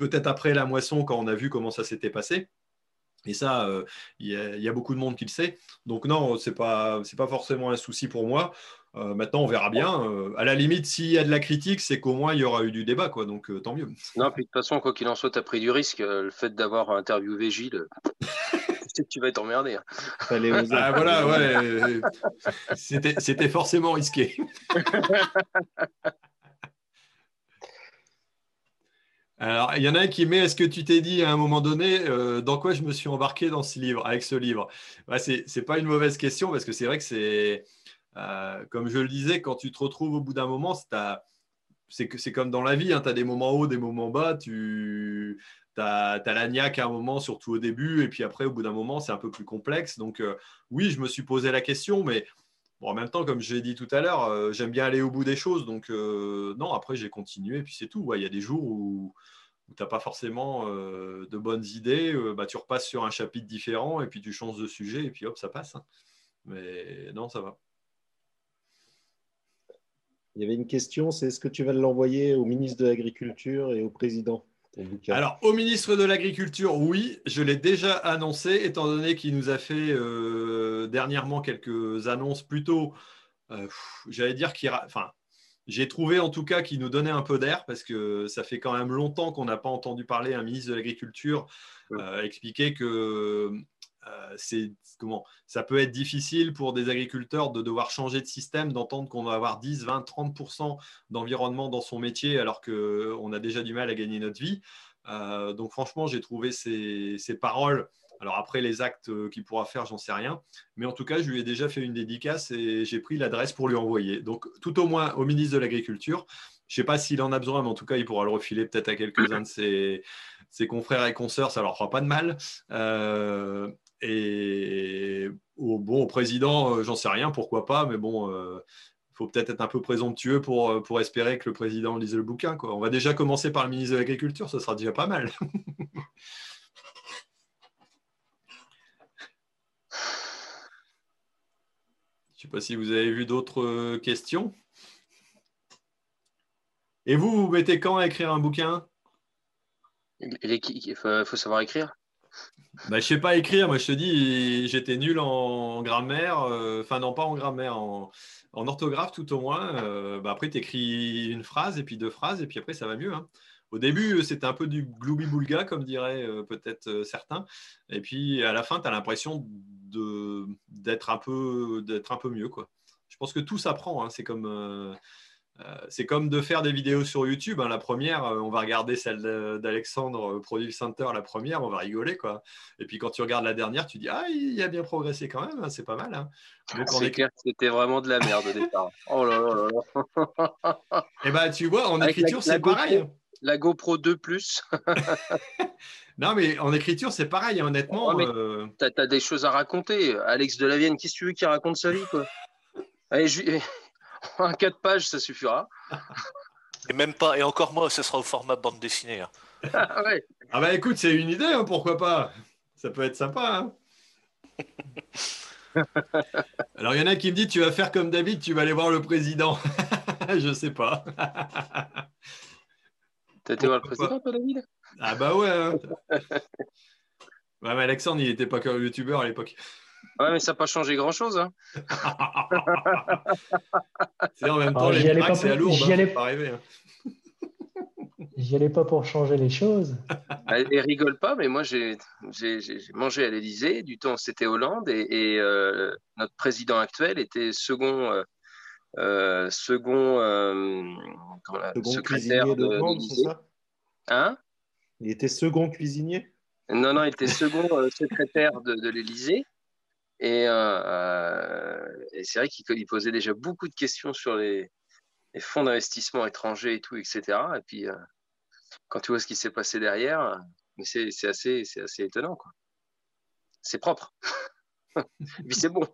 peut-être après la moisson, quand on a vu comment ça s'était passé. Et ça, euh, il y, a beaucoup de monde qui le sait. Donc non, ce n'est pas, pas forcément un souci pour moi. Euh, maintenant, on verra bien. Euh, à la limite, s'il y a de la critique, c'est qu'au moins, il y aura eu du débat. Quoi, donc tant mieux. Non, puis de toute façon, quoi qu'il en soit, tu as pris du risque. le fait d'avoir interviewé Gilles, [laughs] que tu vas être emmerdé. Hein. ah, voilà, ouais. C'était forcément risqué. [laughs] Alors, il y en a un qui met Est-ce que tu t'es dit à un moment donné euh, dans quoi je me suis embarqué dans ce livre, avec ce livre? Ce n'est pas une mauvaise question parce que c'est vrai que c'est, euh, comme je le disais, quand tu te retrouves au bout d'un moment, c'est comme dans la vie, hein, tu as des moments hauts, des moments bas, tu as, la niaque à un moment, surtout au début, et puis après, au bout d'un moment, c'est un peu plus complexe. Donc, euh, oui, je me suis posé la question, mais en même temps, comme je l'ai dit tout à l'heure, euh, j'aime bien aller au bout des choses. Donc, euh, non, après, j'ai continué. Et puis, c'est tout. Il y a des jours où, tu n'as pas forcément euh, de bonnes idées. bah, tu repasses sur un chapitre différent et puis tu changes de sujet. Et puis, hop, ça passe. Hein. Mais non, ça va. Il y avait une question c'est est-ce que tu vas l'envoyer au ministre de l'Agriculture et au président? Alors, au ministre de l'Agriculture, oui, je l'ai déjà annoncé, étant donné qu'il nous a fait euh, dernièrement quelques annonces plutôt, euh, j'allais dire qu'il... Enfin, j'ai trouvé en tout cas qu'il nous donnait un peu d'air, parce que ça fait quand même longtemps qu'on n'a pas entendu parler un ministre de l'Agriculture euh, expliquer que c'est comment ça peut être difficile pour des agriculteurs de devoir changer de système, d'entendre qu'on va avoir 10, 20, 30% d'environnement dans son métier alors qu'on a déjà du mal à gagner notre vie. Euh, donc franchement, j'ai trouvé ces, paroles. Alors après, les actes euh, qu'il pourra faire, j'en sais rien. Mais en tout cas, je lui ai déjà fait une dédicace et j'ai pris l'adresse pour lui envoyer. Donc tout au moins au ministre de l'Agriculture. Je ne sais pas s'il en a besoin, mais en tout cas, il pourra le refiler peut-être à quelques-uns de ses, confrères et consoeurs. Ça leur fera pas de mal. Et au, bon, président, euh, j'en sais rien, pourquoi pas, mais bon, il euh, faut peut-être être un peu présomptueux pour, euh, pour espérer que le président lise le bouquin. On va déjà commencer par le ministre de l'Agriculture, ça sera déjà pas mal. [laughs] Je ne sais pas si vous avez vu d'autres questions. Et vous, vous mettez quand à écrire un bouquin? Il faut savoir écrire? Bah, je sais pas écrire, moi je te dis, j'étais nul en grammaire, euh, enfin non pas en grammaire, en, orthographe tout au moins. Euh, bah, après, tu écris une phrase et puis deux phrases et puis après ça va mieux. Hein. Au début, c'était un peu du gloubi-boulga, comme diraient euh, peut-être certains. Et puis à la fin, tu as l'impression d'être un, peu, un peu mieux. Quoi. Je pense que tout s'apprend. Hein. C'est comme euh, c'est comme de faire des vidéos sur YouTube. Hein. La première, euh, on va regarder celle d'Alexandre euh, Produit Center, la première, on va rigoler. quoi. Et puis quand tu regardes la dernière, tu dis Ah, il a bien progressé quand même, hein, c'est pas mal. Hein. c'est clair c'était vraiment de la merde au départ. [laughs] Oh là là là Et [laughs] eh ben, tu vois, en écriture, c'est pareil. La GoPro 2 Plus. [laughs] non, mais en écriture, c'est pareil, honnêtement. Oh, tu as, des choses à raconter. Alex Delavienne, qu'est-ce que tu veux qu'il raconte sa vie quoi? Allez, je [laughs] un 4 pages, ça suffira. [laughs] Et même pas, et encore moins, ce sera au format bande dessinée. Hein. [laughs] ah, ouais. ah bah écoute, c'est une idée, hein, pourquoi pas Ça peut être sympa. Hein. Alors il y en a qui me disent, tu vas faire comme David, tu vas aller voir le président. Je sais pas. T'as été voir le président, toi, David? Ah bah ouais. Hein. ouais mais Alexandre, il n'était pas que youtubeur à l'époque. Ouais, mais ça n'a pas changé grand-chose. Hein. [laughs] c'est en même temps, les tracks, c'est à lourd. J'y allais... pas. Hein. J'y allais pas pour changer les choses. Et rigole pas, mais moi j'ai mangé à l'Elysée. Du temps, c'était Hollande et, euh, notre président actuel était second, euh, euh second, euh, secrétaire de, l'Élysée. Hein? Il était second cuisinier? Non, non, il était second secrétaire de, de l'Élysée. Euh, et, c'est vrai qu'il posait déjà beaucoup de questions sur les, fonds d'investissement étrangers et tout, etc. Et puis, euh, quand tu vois ce qui s'est passé derrière, c'est assez, assez étonnant. C'est propre. [laughs] puis c'est bon.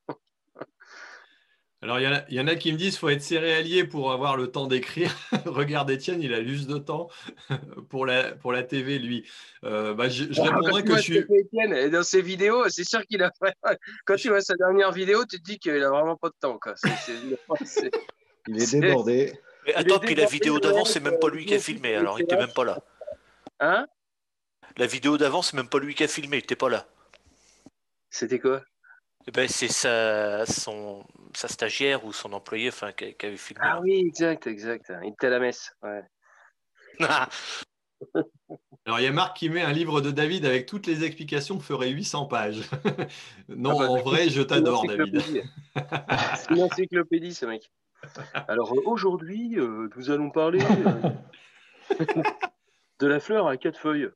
Alors, il y, en a, il y en a qui me disent qu'il faut être céréalier pour avoir le temps d'écrire. [laughs] Regarde Étienne, il a juste de temps [laughs] pour la, pour la TV, lui. Euh, bah, je, je Bon, répondrai que tu je suis. Étienne, et dans ses vidéos, c'est sûr qu'il a [laughs] fait. Quand tu vois sa dernière vidéo, tu te dis qu'il a vraiment pas de temps. Quoi. C'est- c'est- c'est- Il est C'est- débordé. Mais attends, puis la vidéo d'avant, c'est même pas lui qui a il filmé, alors il était même pas là. Hein? La vidéo d'avant, c'est même pas lui qui a filmé, il était pas là. C'était quoi? Eh ben, c'est sa, son, sa stagiaire ou son employé enfin, qui, qui avait filmé. Ah oui, exact, exact. Il était à la messe. Ouais. [laughs] Alors, il y a Marc qui met un livre de David avec toutes les explications ferait 800 pages. [laughs] non, Ah bah, en vrai, je t'adore, David. encyclopédie. C'est une encyclopédie, ce mec. Alors euh, aujourd'hui, euh, nous allons parler euh, [laughs] de la fleur à quatre feuilles.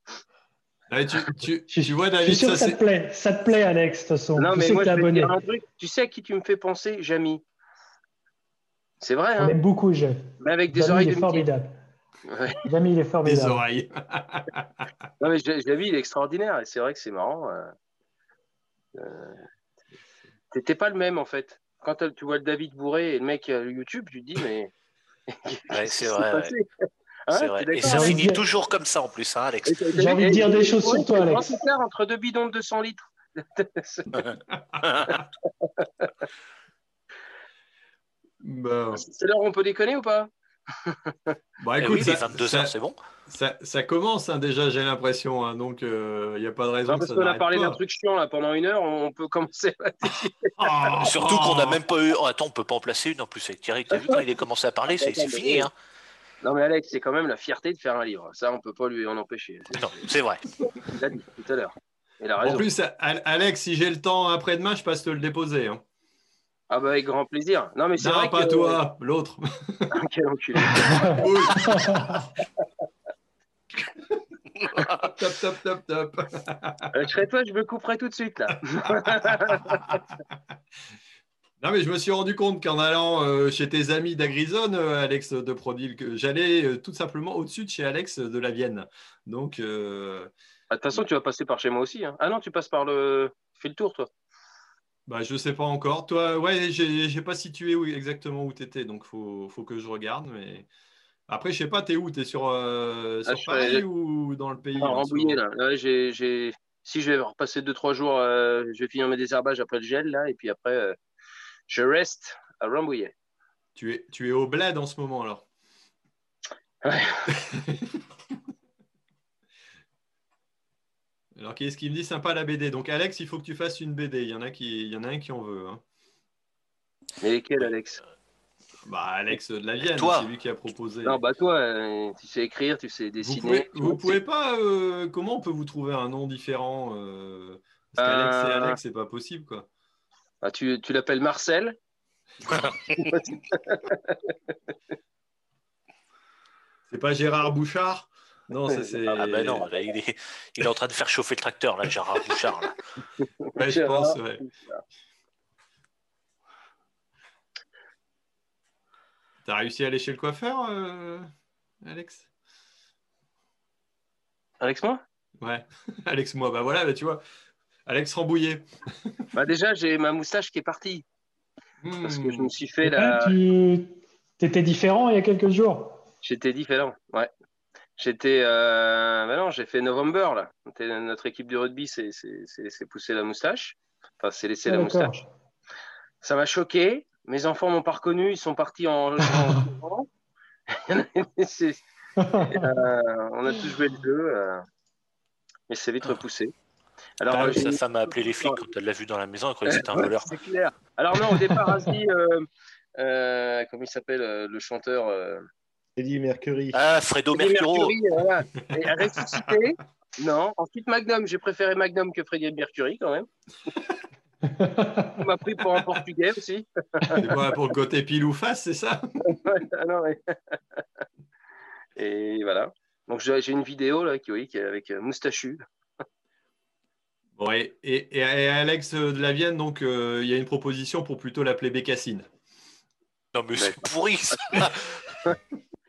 Ouais, tu, tu- Je, tu vois, je suis David, sûr ça que ça te plaît. Ça te plaît, Alex, de toute façon. Non, je mais sais moi, que t'es je vais te abonné. dire un truc. Tu sais à qui tu me fais penser Jamy? C'est vrai, On hein aime beaucoup, Jeff. Mais avec des Jamy, oreilles il de est Mickey. formidable. Ouais. Jamy, il est Des formidable. oreilles. Non, mais je, je vu, il est extraordinaire. Et c'est vrai que c'est marrant. euh, euh, T'étais pas le même, en fait. Quand t'as- tu vois le David bourré et le mec à YouTube, tu te dis, mais. Ouais, [laughs] c'est vrai, c'est t'es vrai. Et ça finit toujours comme ça en plus, hein, Alex. J'ai envie de dire des choses sur toi, c'est le Alex. entre deux bidons de 200 litres. [laughs] C'est l'heure où on peut déconner ou pas? Bah, Eh écoute, oui, les ça, 22 ça- heures, c'est bon. ça- ça commence hein, déjà, j'ai l'impression. hein, donc, il n'y a pas de raison Non, que parce ça qu'on a parlé d'un truc chiant là pendant une heure, on peut commencer. [laughs] Oh, Surtout qu'on oh. n'a même pas eu. oh, attends, on peut pas en placer une en plus avec Thierry. T'as vu quand il a commencé à parler, c'est c'est fini. Hein. Non mais Alex, c'est quand même la fierté de faire un livre. Ça, on peut pas lui en empêcher. Non, c'est vrai. [laughs] Il l'a dit tout à l'heure. Il a En plus, Al- Alex, si j'ai le temps après-demain, je passe te le déposer. hein. Ah bah avec grand plaisir. Non mais c'est Non, vrai pas que toi, l'autre. [laughs] Quel enculé. [laughs] Top, top, top, top. Euh, je serais toi, je me couperais tout de suite là. Non, mais je me suis rendu compte qu'en allant euh, chez tes amis d'Agrizone, euh, Alex de Prodil, que j'allais euh, tout simplement au-dessus de chez Alex de la Vienne. Donc, euh, Ah, De toute façon, tu vas passer par chez moi aussi. hein. Ah non, tu passes par le. Fais le tour, toi. bah, je sais pas encore. Toi, ouais, j'ai j'ai pas situé où, exactement où tu étais, donc faut, faut que je regarde. Mais après, je sais pas, t'es où? T'es sur, euh, Ah, sur je Paris ou dans le pays Ah, en Rambouillet là. Là, j'ai, j'ai- Si je vais repasser 2-3 jours, je vais finir mes désherbages après le gel là, et puis après, je reste à Rambouillet. tu es, tu es au bled en ce moment alors. Ouais. [laughs] Alors, qui est-ce qui me dit? Sympa la BD Donc, Alex, il faut que tu fasses une BD. Il y en a, qui, il y en a un qui en veut. hein. Mais lesquels, Alex? Bah, Alex de la Vienne, c'est lui qui a proposé. Non, bah toi, euh, tu sais écrire, tu sais vous dessiner. pouvez, vous vois, pouvez pas. euh, comment on peut vous trouver un nom différent euh, Parce qu'Alex et Euh, Alex, c'est pas possible, quoi. Ah, tu, tu l'appelles Marcel [laughs] C'est pas Gérard Bouchard Non, ça c'est. Ah bah non, là, il, est, il est en train de faire chauffer le tracteur, là, Gérard Bouchard. Là. [laughs] Ouais, je pense, ouais. T'as réussi à aller chez le coiffeur, euh, Alex? Alex, moi? Ouais, [laughs] Alex, moi, bah voilà, bah, tu vois, Alex Rambouillet. Bah déjà, j'ai ma moustache qui est partie. Parce que je me suis fait Et la. tu étais différent il y a quelques jours? J'étais différent, ouais. J'étais. Euh... bah non, j'ai fait November, là. Notre équipe de rugby s'est pousser la moustache. Enfin, s'est laissé Ah, la moustache. Ça m'a choqué. Mes enfants m'ont pas reconnu. Ils sont partis en. [laughs] [laughs] euh, on a tous joué le jeu. euh, Mais c'est vite repoussé. Alors, Ah, euh, j'ai sa une- femme a appelé les flics quand elle l'a vu dans la maison, elle croyait que c'était un voleur. C'est clair. Alors non, au départ, Asie, euh, euh, comment il s'appelle euh, le chanteur euh, Eddie Mercury. Ah, Fredo Freddie Mercuro Mercury, voilà. Et ressuscité. Non. Ensuite, Magnum. J'ai préféré Magnum que Freddie Mercury quand même. Il m'a pris pour un Portugais aussi. C'est quoi, pour le côté pile ou face, c'est ça? Ah non, ouais. Et voilà. Donc j'ai j'ai une vidéo là qui, oui, qui est avec euh, Moustachu. Bon, et, et- et Alex de la Vienne, donc, euh, il y a une proposition pour plutôt l'appeler Bécassine. Non mais c'est pourri ça Non, [laughs]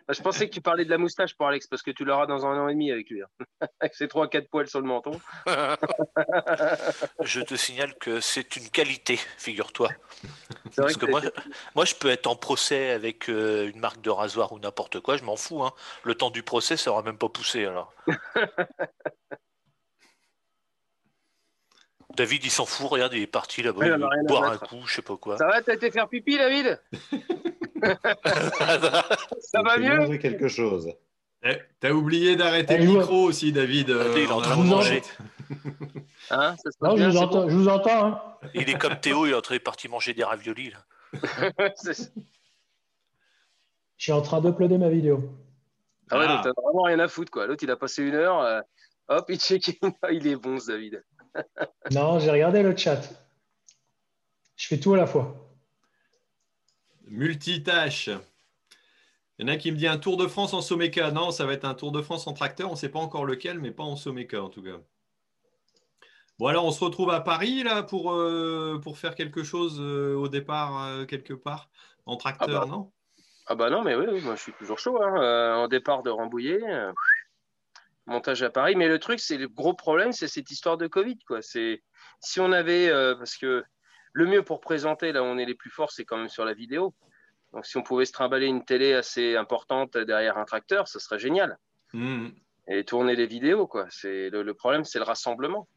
Ah, je pensais que tu parlais de la moustache pour Alex, parce que tu l'auras dans un an et demi avec lui. hein. [laughs] avec ses 3-4 poils sur le menton. [laughs] Je te signale que c'est une qualité, figure-toi. Parce que que moi, moi, je peux être en procès avec euh, une marque de rasoir ou n'importe quoi, je m'en fous. hein. Le temps du procès, ça aura même pas poussé alors. David, il s'en fout, regarde, il est parti là-bas, Ouais, il boire un coup, je sais pas quoi. Ça va, t'as été faire pipi, David? [laughs] Ça va mieux? quelque chose. Eh, T'as oublié d'arrêter Eh, le micro aussi, David. euh, il est en on train de manger. Hein, ça je vous, entends, je vous entends. hein. Il est comme Théo, il est en train de partir manger des raviolis. Là. [laughs] Je suis en train d'uploader ma vidéo. Ah ouais, Ah. donc t'as vraiment rien à foutre, quoi. L'autre, il a passé une heure. euh, hop, il check. [laughs] Il est bon, ce David. Non, j'ai regardé le chat. Je fais tout à la fois. Multitâche. Il y en a qui me dit un Tour de France en Someca. Non, ça va être un Tour de France en tracteur. On ne sait pas encore lequel, mais pas en Someca en tout cas. Bon, alors on se retrouve à Paris là pour, euh, pour faire quelque chose euh, au départ, euh, quelque part, en tracteur, Ah bah. non? Ah bah non, mais oui, oui, moi je suis toujours chaud. Hein. Euh, en départ de Rambouillet, euh, montage à Paris. Mais le truc, c'est le gros problème, c'est cette histoire de Covid. Quoi. Si on avait, euh, parce que le mieux pour présenter là où on est les plus forts, c'est quand même sur la vidéo. Donc si on pouvait se trimballer une télé assez importante derrière un tracteur, ce serait génial. Mhm. Et tourner les vidéos, quoi. C'est le, le problème, c'est le rassemblement.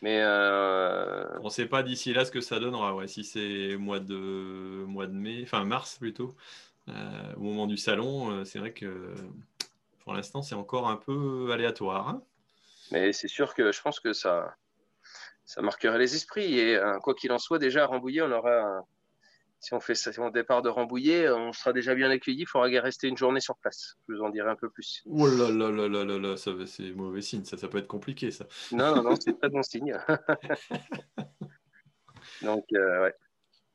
Mais euh, On ne sait pas d'ici là ce que ça donnera. Ouais, si c'est mois de, mois de mai, enfin mars plutôt, euh, au moment du salon, c'est vrai que pour l'instant c'est encore un peu aléatoire. hein. Mais c'est sûr que je pense que ça, ça marquerait les esprits. Et euh, quoi qu'il en soit, déjà à Rambouillet, on aura. un- si on fait ça, si on départ de Rambouillet, on sera déjà bien accueilli. Il faudra rester une journée sur place. Je vous en dirai un peu plus. Oh là là là là là là, ça c'est mauvais signe, ça, ça peut être compliqué ça. Non, non, non, c'est très bon signe. [laughs] Donc, euh, ouais.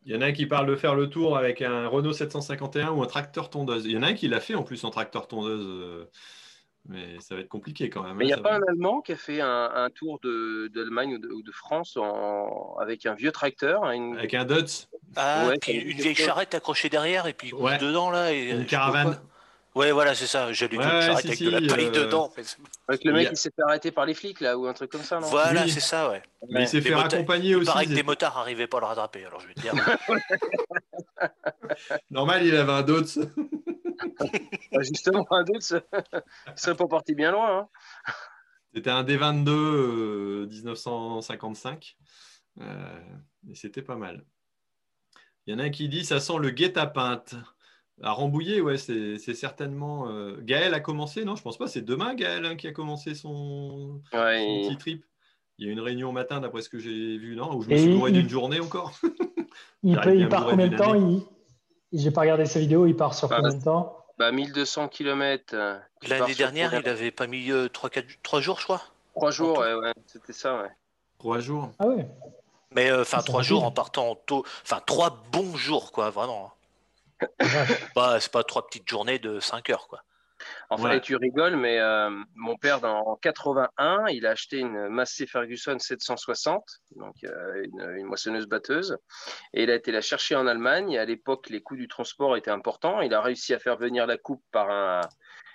Il y en a un qui parle de faire le tour avec un Renault 751 ou un tracteur tondeuse. Il y en a un qui l'a fait en plus en tracteur tondeuse, euh, mais ça va être compliqué quand même. Mais il n'y a hein, pas va. un Allemand qui a fait un, un tour de- d'Allemagne ou, de, ou de France en- avec un vieux tracteur, hein, une, Avec un Dutz, Ah, Ouais, puis une vieille charrette accrochée derrière et puis Ouais. dedans là. Et, une caravane. Ouais, voilà, c'est ça. J'allais dire Ouais, charrette si, avec si, de la paille euh, dedans. avec le mec qui s'est fait arrêter par les flics là ou un truc comme ça, non? Voilà, Oui. c'est ça, ouais. Mais il s'est fait motards- raccompagner Il aussi. paraît que des motards n'arrivaient pas à le rattraper, alors je vais te dire. [laughs] Normal, il avait un Dutz. [laughs] Ah, Justement, un doute, [laughs] ça pas parti bien loin. hein. C'était un D22 euh, 1955. Euh, et c'était pas mal. Il y en a un qui dit ça sent le guet-apinte. À Rambouillet, ouais, c'est certainement. euh, Gaël a commencé, non Je pense pas. C'est demain, Gaël, hein, qui a commencé son, Ouais, son et- petit trip. Il y a une réunion au matin, d'après ce que j'ai vu, non Où je me Et suis bourré il- d'une journée encore. [laughs] Il, peut- part combien de temps il... J'ai pas regardé sa vidéo, il part sur Bah, combien de temps? bah, 1200 km. L'année dernière, il avait pas mis 3, jours, je crois. Trois jours, tout. ouais, ouais, c'était ça, ouais. Trois jours. Ah ouais Mais euh, enfin, trois rapide. jours en partant tôt. Enfin, trois bons jours, quoi, vraiment. [laughs] C'est pas trois petites journées de 5 heures, quoi. Enfin, Ouais. et tu rigoles, mais euh, mon père, dans, en 81, il a acheté une Massey Ferguson 760, donc euh, une, une moissonneuse-batteuse, et il a été la chercher en Allemagne. Et à l'époque, les coûts du transport étaient importants. Il a réussi à faire venir la coupe par un,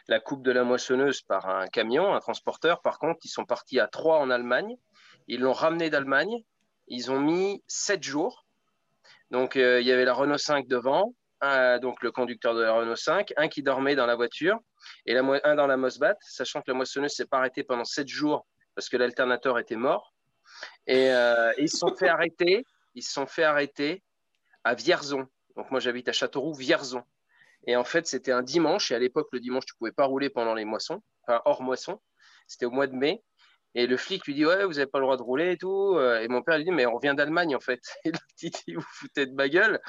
la coupe de la moissonneuse par un camion, un transporteur. Par contre, ils sont partis à trois en Allemagne. Ils l'ont ramené d'Allemagne. Ils ont mis sept jours. Donc, euh, il y avait la Renault 5 devant, donc le conducteur de la Renault 5, un qui dormait dans la voiture et un dans la Mosbat, sachant que la moissonneuse s'est pas arrêtée pendant sept jours parce que l'alternateur était mort. Et, euh, ils se sont fait arrêter. Ils sont fait arrêter à Vierzon. Donc moi j'habite à Châteauroux, Vierzon. Et en fait c'était un dimanche. Et à l'époque le dimanche tu pouvais pas rouler pendant les moissons, enfin hors moisson. C'était au mois de mai. Et le flic lui dit ouais vous avez pas le droit de rouler et tout. Et mon père lui dit mais on revient d'Allemagne en fait. [laughs] Et le petit dit vous foutez de ma gueule.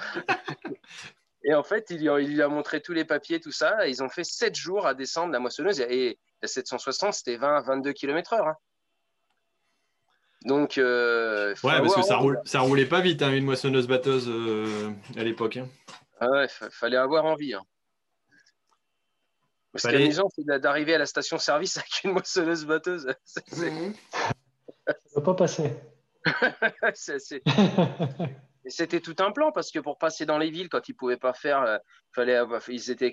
Et en fait, il lui, a, il lui a montré tous les papiers, tout ça. Et ils ont fait 7 jours à descendre la moissonneuse. Et la 760, c'était 20, 22 km heure. hein. Donc, euh, Ouais, parce que ça, roule, ça roulait pas vite, hein, une moissonneuse batteuse euh, à l'époque. hein. Ah ouais, fa- fallait avoir envie. hein. Ce qui est Fallait- amusant, c'est d'a- d'arriver à la station-service [laughs] avec une moissonneuse batteuse. C'est- c'est- [laughs] Ça va pas passer. [laughs] c'est- c'est- c'était tout un plan parce que pour passer dans les villes, quand ils pouvaient pas faire, euh, fallait ils étaient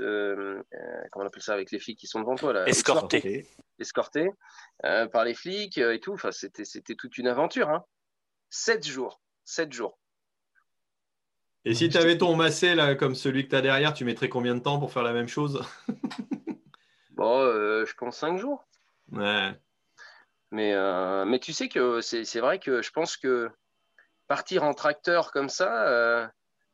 euh, comment on appelle ça avec les flics qui sont devant toi là, escortés, escortés par les flics et tout. Enfin, c'était c'était toute une aventure. Hein. Sept jours, sept jours. Et si tu avais ton massé là, comme celui que tu as derrière, tu mettrais combien de temps pour faire la même chose? [laughs] Bon, je pense cinq jours. Ouais. Mais, mais tu sais que c'est vrai que je pense que partir en tracteur comme ça, euh,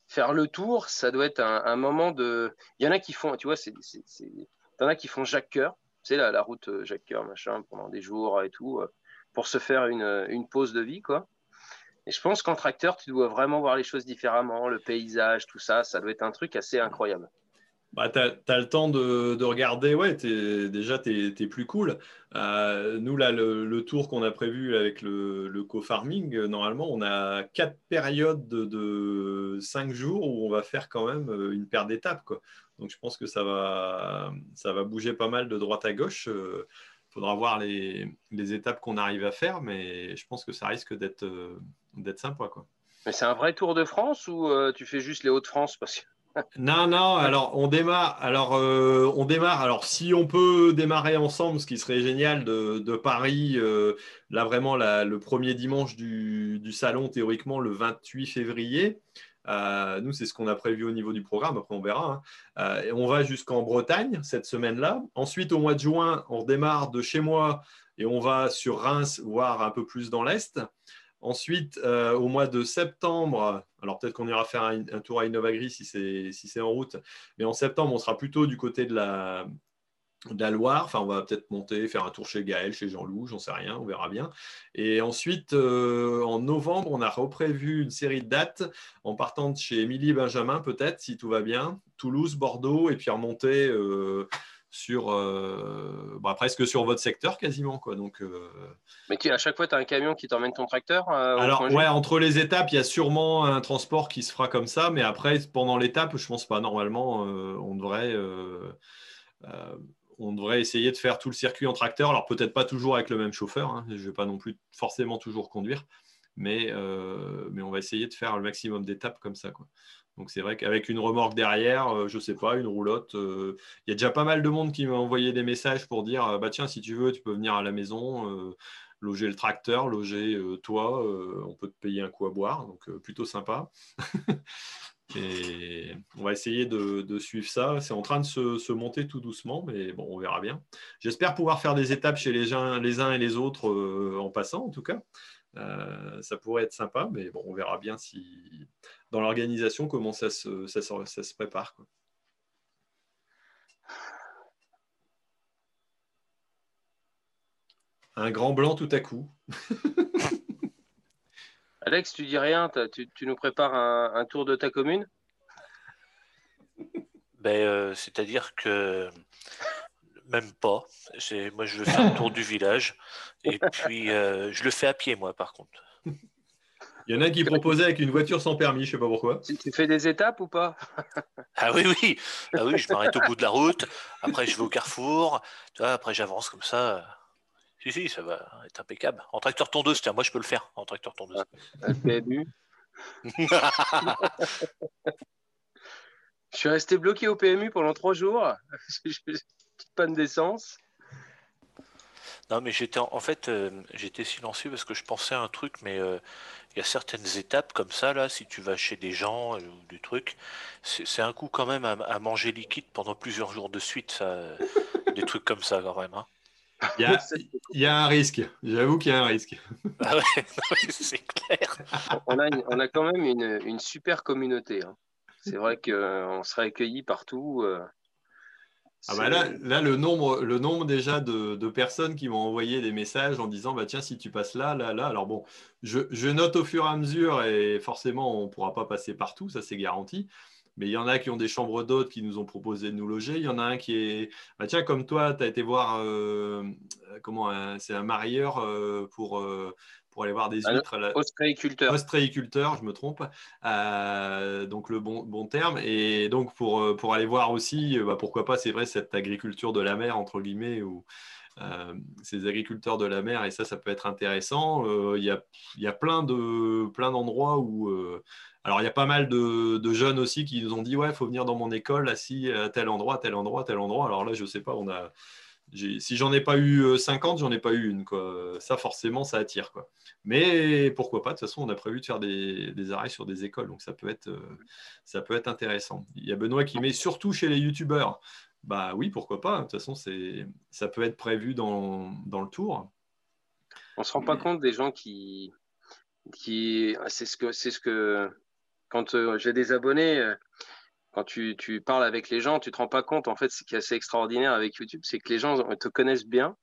faire le tour, ça doit être un, moment de. Il y en a qui font, tu vois, c'est, y en a qui font Jacques tu sais, la, la route euh, Jacques Coeur, machin, pendant des jours et tout, euh, pour se faire une, une pause de vie, quoi. Et je pense qu'en tracteur, tu dois vraiment voir les choses différemment, le paysage, tout ça, ça doit être un truc assez incroyable bah, tu as, le temps de, regarder, ouais, déjà, tu es, plus cool. Euh, nous, là, le, tour qu'on a prévu avec le, co-farming, euh, normalement, on a quatre périodes de, cinq jours où on va faire quand même euh, une paire d'étapes. Donc, je pense que ça va, ça va bouger pas mal de droite à gauche. Il faudra voir les, étapes qu'on arrive à faire, mais je pense que ça risque d'être sympa. Quoi. Mais c'est un vrai Tour de France ou tu fais juste les Hauts-de-France parce que... Non, non, alors on démarre. Alors, euh, on démarre. Alors, si on peut démarrer ensemble, ce qui serait génial de, Paris, euh, là vraiment le premier dimanche du, salon, théoriquement le 28 février. Euh, nous, c'est ce qu'on a prévu au niveau du programme. Après, on verra. Hein. on va jusqu'en Bretagne cette semaine-là. Ensuite, au mois de juin, on démarre de chez moi et on va sur Reims, voire un peu plus dans l'Est. Ensuite, euh, au mois de septembre, alors peut-être qu'on ira faire un, tour à Innovagri si c'est en route, mais en septembre, on sera plutôt du côté de la, Loire. Enfin, on va peut-être monter, faire un tour chez Gaël, chez Jean-Loup, j'en sais rien, on verra bien. Et ensuite, euh, en novembre, on a reprévu une série de dates en partant de chez Émilie Benjamin, peut-être, si tout va bien, Toulouse, Bordeaux, et puis remonter. Euh, sur euh, bah, presque sur votre secteur quasiment quoi. Donc euh, mais tu, à chaque fois tu as un camion qui t'emmène ton tracteur euh, alors ouais entre les étapes il y a sûrement un transport qui se fera comme ça mais après pendant l'étape je pense pas. Normalement on devrait on devrait essayer de faire tout le circuit en tracteur. Alors peut-être pas toujours avec le même chauffeur hein, je vais pas non plus forcément toujours conduire mais mais on va essayer de faire le maximum d'étapes comme ça quoi donc c'est vrai qu'avec une remorque derrière, euh, je ne sais pas, une roulotte, euh, il y a déjà pas mal de monde qui m'a envoyé des messages pour dire euh, bah tiens, si tu veux, tu peux venir à la maison, loger le tracteur, loger toi, on peut te payer un coup à boire, donc plutôt sympa. [laughs] Et on va essayer de, suivre ça. C'est en train de se, monter tout doucement, mais bon, on verra bien. J'espère pouvoir faire des étapes chez les uns, les uns et les autres en passant, en tout cas. ça pourrait être sympa, mais bon, on verra bien si dans l'organisation, comment ça se, ça, se prépare. Un grand blanc tout à coup. [laughs] Alex, tu dis rien, tu, nous prépares un, tour de ta commune? Ben, euh, C'est-à-dire que même pas. Moi, je veux faire un tour du village. Et [laughs] puis, euh, je le fais à pied, moi, par contre. Il y en a qui proposait avec une voiture sans permis, je ne sais pas pourquoi. Tu, fais des étapes ou pas? Ah oui, oui. Ah oui, je m'arrête au bout de la route. Après, je vais au carrefour. Tu vois, après, j'avance comme ça. Si, si, ça va être impeccable. En tracteur tondeuse, tiens, moi, je peux le faire en tracteur tondeuse. Un PMU [laughs] Je suis resté bloqué au PMU pendant trois jours. [laughs] Petite panne d'essence. Non, mais j'étais en fait, euh, j'étais silencieux parce que je pensais à un truc, mais euh, il y a certaines étapes comme ça, là, si tu vas chez des gens euh, ou des trucs, c'est un coup quand même à, manger liquide pendant plusieurs jours de suite, ça, des trucs comme ça quand même. Hein. Il, y a, un risque, j'avoue qu'il y a un risque. Ah ouais, [laughs] c'est clair. On a, on a, quand même une, une super communauté. Hein. C'est vrai qu'on serait accueillis partout. Ah bah là, là, le, nombre, le nombre déjà de, personnes qui m'ont envoyé des messages en disant bah tiens si tu passes là, là, là. Alors bon, je, note au fur et à mesure et forcément on ne pourra pas passer partout, ça c'est garanti. Mais il y en a qui ont des chambres d'hôtes qui nous ont proposé de nous loger. Il y en a un qui est bah tiens comme toi, tu as été voir euh, comment c'est un marieur euh, pour, euh, pour aller voir des Ah, huîtres. Ostréiculteur. ostréiculteur, je me trompe, euh, donc le bon, bon terme. Et donc pour, euh, pour aller voir aussi, euh, bah, pourquoi pas, c'est vrai, cette agriculture de la mer, entre guillemets, ou euh, ces agriculteurs de la mer, et ça, ça peut être intéressant. Euh, Il y, a, y a plein de plein d'endroits où... euh, alors, il y a pas mal de, de jeunes aussi qui nous ont dit, ouais, il faut venir dans mon école, assis à tel endroit, tel endroit, tel endroit. Alors là, je sais pas, on a... Si j'en ai pas eu euh, 50, j'en ai pas eu une. Quoi. Ça, forcément, ça attire. Quoi. Mais pourquoi pas De toute façon, on a prévu de faire des, arrêts sur des écoles, donc ça peut être, euh, ça peut être intéressant. Il y a Benoît qui met surtout chez les youtubeurs. Bah oui, pourquoi pas De toute façon, ça peut être prévu dans, dans le tour. On se rend pas compte des gens qui, qui, c'est ce que, c'est ce que, quand euh, j'ai des abonnés, euh, quand tu, tu parles avec les gens, tu te rends pas compte. En fait, ce qui est assez extraordinaire avec YouTube, c'est que les gens te connaissent bien,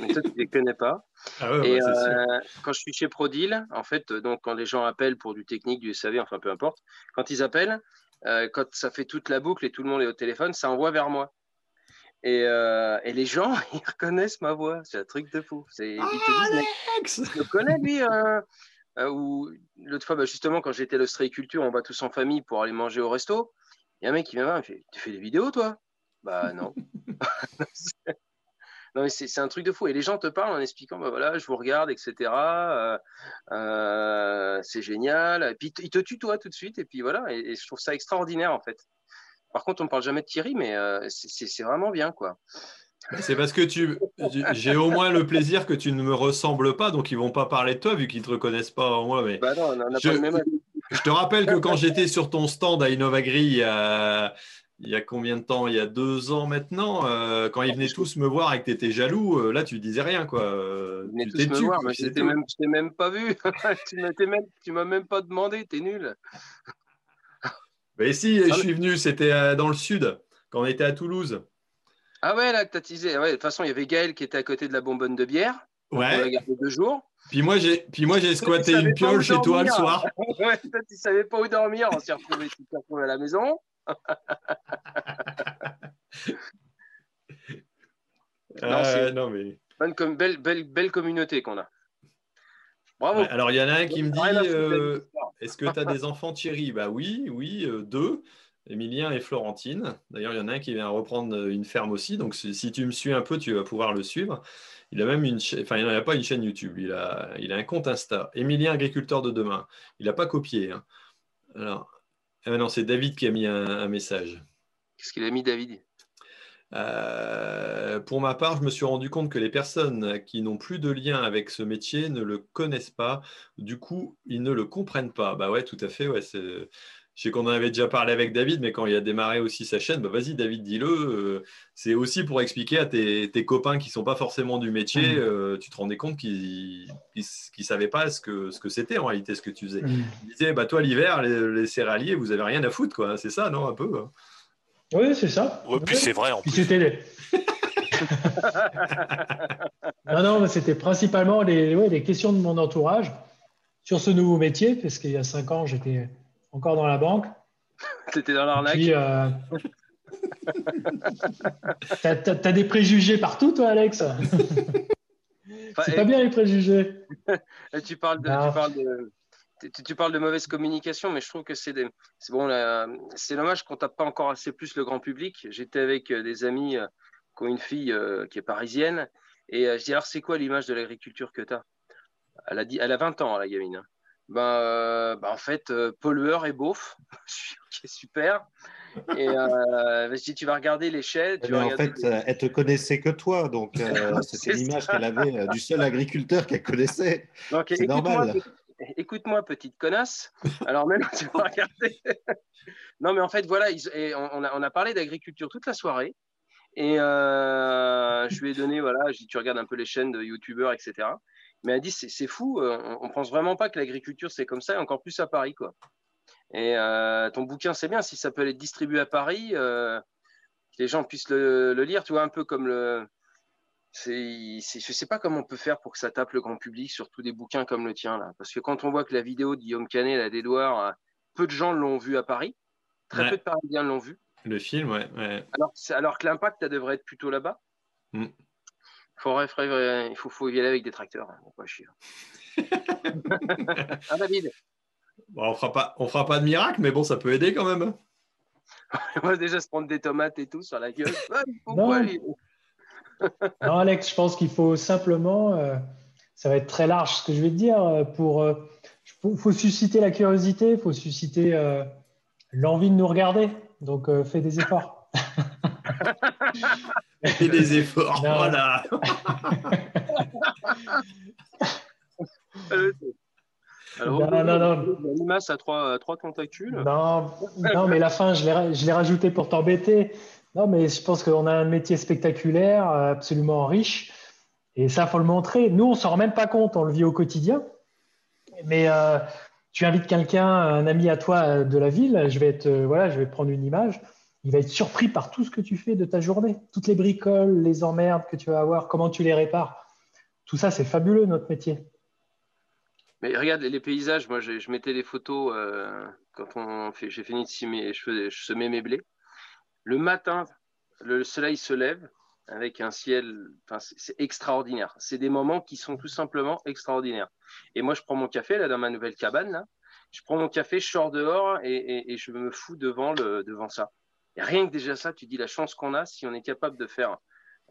mais toi tu les connais pas. [laughs] Ah ouais, Et euh, quand je suis chez Prodil, en fait, euh, donc quand les gens appellent pour du technique, du SAV, enfin peu importe, quand ils appellent, euh, quand ça fait toute la boucle et tout le monde est au téléphone, ça envoie vers moi. Et, euh, et les gens, [laughs] ils reconnaissent ma voix. C'est un truc de fou. C'est, ils te disent, mais Alex je le connais lui. euh, ou l'autre fois, bah, justement, quand j'étais à l'ostréiculture, on va tous en famille pour aller manger au resto. Y a un mec qui vient voir, il fait Tu fais des vidéos, toi? Bah non. [laughs] non, mais c'est, un truc de fou. Et les gens te parlent en expliquant Bah voilà, je vous regarde, etc. Euh, euh, c'est génial. Et puis ils te tutoient tout de suite. Et puis voilà. Et, et je trouve ça extraordinaire, en fait. Par contre, on ne parle jamais de Thierry, mais euh, c'est, vraiment bien, quoi. C'est parce que tu, j'ai au moins le plaisir que tu ne me ressembles pas, donc ils vont pas parler de toi vu qu'ils te reconnaissent pas en moi. Mais Bah non, on n'a Je- pas le même. Je te rappelle que quand j'étais sur ton stand à Innovagri il y a, il y a combien de temps? Il y a deux ans maintenant, euh, quand ils venaient tous me voir et que tu étais jaloux, euh, là tu disais rien quoi. Tous me tu, voir, mais je t'ai tout. même, je t'ai même pas vu. [laughs] tu m'as t'es même, tu m'as même pas demandé, t'es nul. Mais si, je suis venu, c'était euh, dans le sud, quand on était à Toulouse. Ah ouais, là que t'as teasé. Ouais, de toute façon, il y avait Gaël qui était à côté de la bonbonne de bière. On l'a Ouais. gardé deux jours. Puis moi j'ai, puis moi j'ai squatté une piole chez toi le soir. [laughs] ouais, toi, tu savais pas où dormir. On s'est retrouvés, à la maison. Ah, [laughs] c'est- non, mais. Bonne belle, belle, belle communauté qu'on a. Bravo. Ouais, alors il y en a un qui me dit euh. Est-ce que tu as des enfants Thierry? Bah oui, oui, euh, deux, Emilien et Florentine. D'ailleurs, il y en a un qui vient reprendre une ferme aussi. Donc si, tu me suis un peu, tu vas pouvoir le suivre. Il a même une enfin il n'a pas une chaîne YouTube, il a, il a un compte Insta. Emilien, agriculteur de demain. Il n'a pas copié. hein. Alors, ah non, c'est David qui a mis un, un message. Qu'est-ce qu'il a mis, David? Euh, pour ma part, je me suis rendu compte que les personnes qui n'ont plus de lien avec ce métier ne le connaissent pas. Du coup, ils ne le comprennent pas. Bah ouais, tout à fait. Ouais, c'est... Je sais qu'on en avait déjà parlé avec David, mais quand il a démarré aussi sa chaîne, bah vas-y David, dis-le. Euh, c'est aussi pour expliquer à tes, tes copains qui sont pas forcément du métier, euh, tu te rendais compte qu'ils ne savaient pas ce que, ce que c'était en réalité, ce que tu faisais. Mm. Ils disaient, bah toi l'hiver, les, les céréaliers, vous avez rien à foutre, quoi. C'est ça, non, un peu hein Oui, c'est ça. Ouais, puis c'est vrai en Puis plus. c'était les- [laughs] non, non, mais c'était principalement les, ouais, les questions de mon entourage sur ce nouveau métier, parce qu'il y a cinq ans, j'étais encore dans la banque. T'étais dans l'arnaque. Euh... [laughs] t'as, t'as des préjugés partout, toi, Alex? Enfin, C'est pas bien les préjugés. [laughs] Tu parles de, Ah. tu parles de, tu, tu parles de mauvaise communication, mais je trouve que c'est bon. C'est dommage qu'on tape pas encore assez plus le grand public. J'étais avec euh, des amis euh, qui ont une fille euh, qui est parisienne, et euh, je dis alors c'est quoi l'image de l'agriculture que tu as elle a dit, elle a 20 ans la gamine. Ben, euh, ben, en fait, euh, pollueur et beauf. [laughs] je suis ok, super. Et euh, [laughs] je dis tu vas regarder les chaînes. Tu vas en regarder fait, euh, elle te connaissait que toi, donc euh, [laughs] c'était l'image qu'elle avait du seul agriculteur qu'elle connaissait. C'est normal. Écoute-moi, petite connasse. Alors même, tu vas regarder. non, mais en fait, voilà, ils- et on, on a, on a parlé d'agriculture toute la soirée. Et euh, je lui ai donné, voilà, j'ai dit, tu regardes un peu les chaînes de youtubeurs, etc. Mais elle dit, c'est fou, euh, on, on pense vraiment pas que l'agriculture c'est comme ça, et encore plus à Paris, quoi. Et euh, ton bouquin, c'est bien, si ça peut être distribué à Paris, euh, que les gens puissent le, le lire, tu vois, un peu comme le, c'est, je sais pas comment on peut faire pour que ça tape le grand public, surtout des bouquins comme le tien là. Parce que quand on voit que la vidéo de Guillaume Canet, la d'Edouard, euh, peu de gens l'ont vu à Paris, très Ouais. peu de Parisiens l'ont vu. Le film, ouais. ouais. Alors, c'est- alors que l'impact, ça devrait être plutôt là-bas. Mm. Forêt, frère, il faut, faut y aller avec des tracteurs. Hein, pas chier. ah, [laughs] David? Bon, On fera pas, on fera pas de miracle, mais bon, ça peut aider quand même. [laughs] On va déjà se prendre des tomates et tout sur la gueule. [laughs] non. non. Alex, je pense qu'il faut simplement, euh, ça va être très large ce que je vais te dire, euh, pour, il faut susciter la curiosité, il faut susciter l'envie de nous regarder. Donc, fais des efforts. [laughs] Fais des efforts, voilà. [laughs] Alors, non, non, non. L'animas a trois, trois tentacules. Non, non, mais la fin, je l'ai rajouté pour t'embêter. Non, mais je pense qu'on a un métier spectaculaire, absolument riche. Et ça, faut le montrer. Nous, on ne s'en rend même pas compte, on le vit au quotidien. Mais euh, tu invites quelqu'un, un ami à toi euh, de la ville, je vais, te, voilà, je vais prendre une image. Il va être surpris par tout ce que tu fais de ta journée. Toutes les bricoles, les emmerdes que tu vas avoir, comment tu les répares. Tout ça, c'est fabuleux, notre métier. Mais regarde les paysages, moi je, mettais des photos euh, quand on fait, j'ai fini de semer, mes blés. Le matin, le soleil se lève avec un ciel, enfin, c'est extraordinaire. C'est des moments qui sont tout simplement extraordinaires. Et moi je prends mon café là dans ma nouvelle cabane, je prends mon café, je sors dehors et, je me fous devant, le, devant ça. Et rien que déjà ça, tu dis la chance qu'on a si on est capable de faire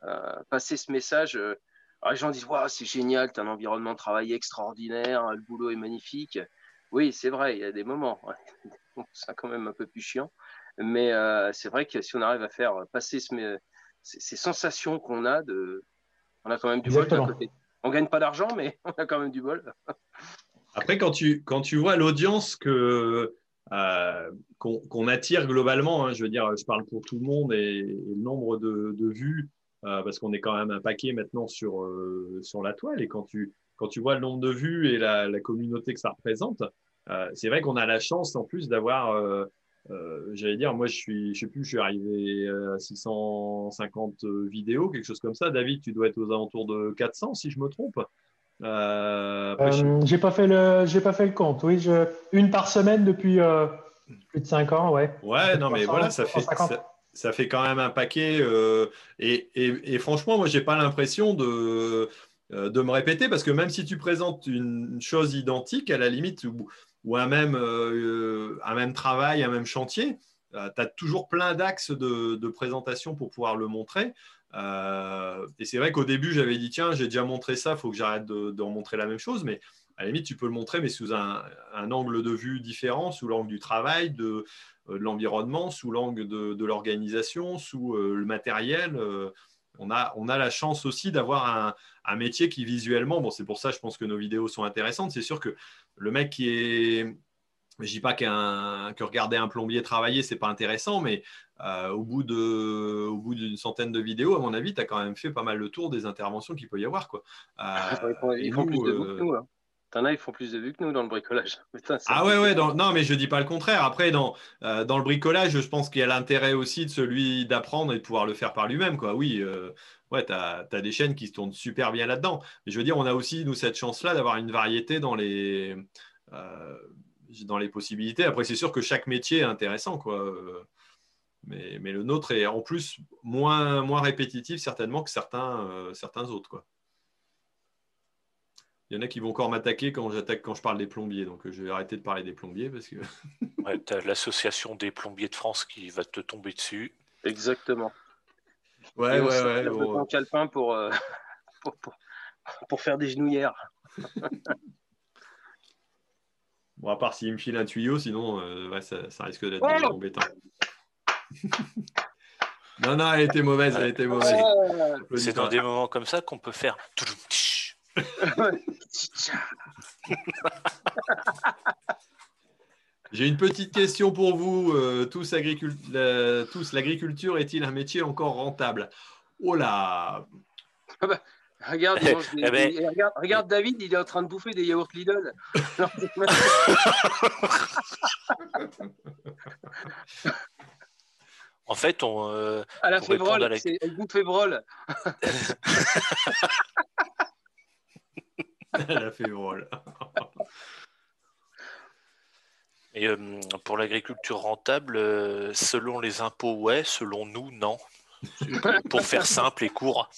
euh, passer ce message. Euh, les gens disent c'est génial, tu as un environnement de travail extraordinaire, le boulot est magnifique. Oui, c'est vrai, il y a des moments. [laughs] c'est quand même un peu plus chiant. Mais euh, c'est vrai que si on arrive à faire passer ces sensations qu'on a, de, on a quand même du bol d'un côté. On gagne pas d'argent, mais [laughs] on a quand même du bol. Après, quand tu, quand tu vois l'audience que, euh, qu'on, attire globalement, hein, je veux dire, je parle pour tout le monde et, le nombre de, vues euh, parce qu'on est quand même un paquet maintenant sur, euh, sur la toile. Et quand tu, quand tu vois le nombre de vues et la, la communauté que ça représente, c'est vrai qu'on a la chance en plus d'avoir, j'allais dire, moi je suis, je sais plus, je suis arrivé à 650 vidéos, quelque chose comme ça. David, tu dois être aux alentours de 400 si je me trompe. Euh, j'ai pas fait le, j'ai pas fait le compte. Oui, je, une par semaine depuis plus de 5 ans, ouais. Ouais, non mais voilà, ça fait, ça fait quand même un paquet. Euh, et, franchement, moi, je n'ai pas l'impression de, euh, de me répéter parce que même si tu présentes une chose identique, à la limite, ou, un, même, euh, un même travail, un même chantier, tu as toujours plein d'axes de, présentation pour pouvoir le montrer. Et c'est vrai qu'au début, j'avais dit, tiens, j'ai déjà montré ça, il faut que j'arrête de, de montrer la même chose. Mais à la limite, tu peux le montrer, mais sous un, angle de vue différent, sous l'angle du travail, de, euh, l'environnement, sous l'angle de, l'organisation, sous euh, le matériel. Euh, on a, on a la chance aussi d'avoir un, métier qui visuellement, bon, c'est pour ça je pense que nos vidéos sont intéressantes. C'est sûr que le mec qui est je dis pas qu'un que regarder un plombier travailler, c'est pas intéressant, mais au bout de, au bout d'une centaine de vidéos, à mon avis, tu as quand même fait pas mal le tour des interventions qu'il peut y avoir, quoi. ils font, plus de nous, hein. T'en as, ils font plus de vues que nous dans le bricolage. [laughs] ah ouais, ouais, non, mais je dis pas le contraire. Après, dans, euh, dans le bricolage, je pense qu'il y a l'intérêt aussi de celui d'apprendre et de pouvoir le faire par lui-même. Quoi. Oui, euh, ouais, tu as, des chaînes qui se tournent super bien là-dedans. Mais je veux dire, on a aussi, nous, cette chance-là d'avoir une variété dans les, euh, dans les possibilités. Après, c'est sûr que chaque métier est intéressant. Quoi. Mais, mais, le nôtre est en plus moins, moins répétitif, certainement, que certains, certains autres. Quoi. Il y en a qui vont encore m'attaquer quand j'attaque quand je parle des plombiers. Donc je vais arrêter de parler des plombiers parce que. [laughs] ouais, tu as l'association des plombiers de France qui va te tomber dessus. Exactement. Ouais, ouais, ouais. Bon... calepin pour, euh, [laughs] pour, pour, pour, faire des genouillères. [laughs] bon, à part s'il me file un tuyau, sinon euh, ouais, ça, ça, risque d'être embêtant. [laughs] non, non, elle était mauvaise, elle était mauvaise. C'est dans des moments comme ça qu'on peut faire. [laughs] J'ai une petite question pour vous. Euh, tous, l'agriculture est-il un métier encore rentable? Oh là ah bah, regarde, eh ben, regarde, David, il est en train de bouffer des yaourts Lidl. [laughs] en fait, on. Euh, à la févrole, la... c'est elle bouffe févrole. Elle a fait drôle. Et euh, pour l'agriculture rentable, euh, selon les impôts, ouais, selon nous, non. [laughs] pour faire simple et court.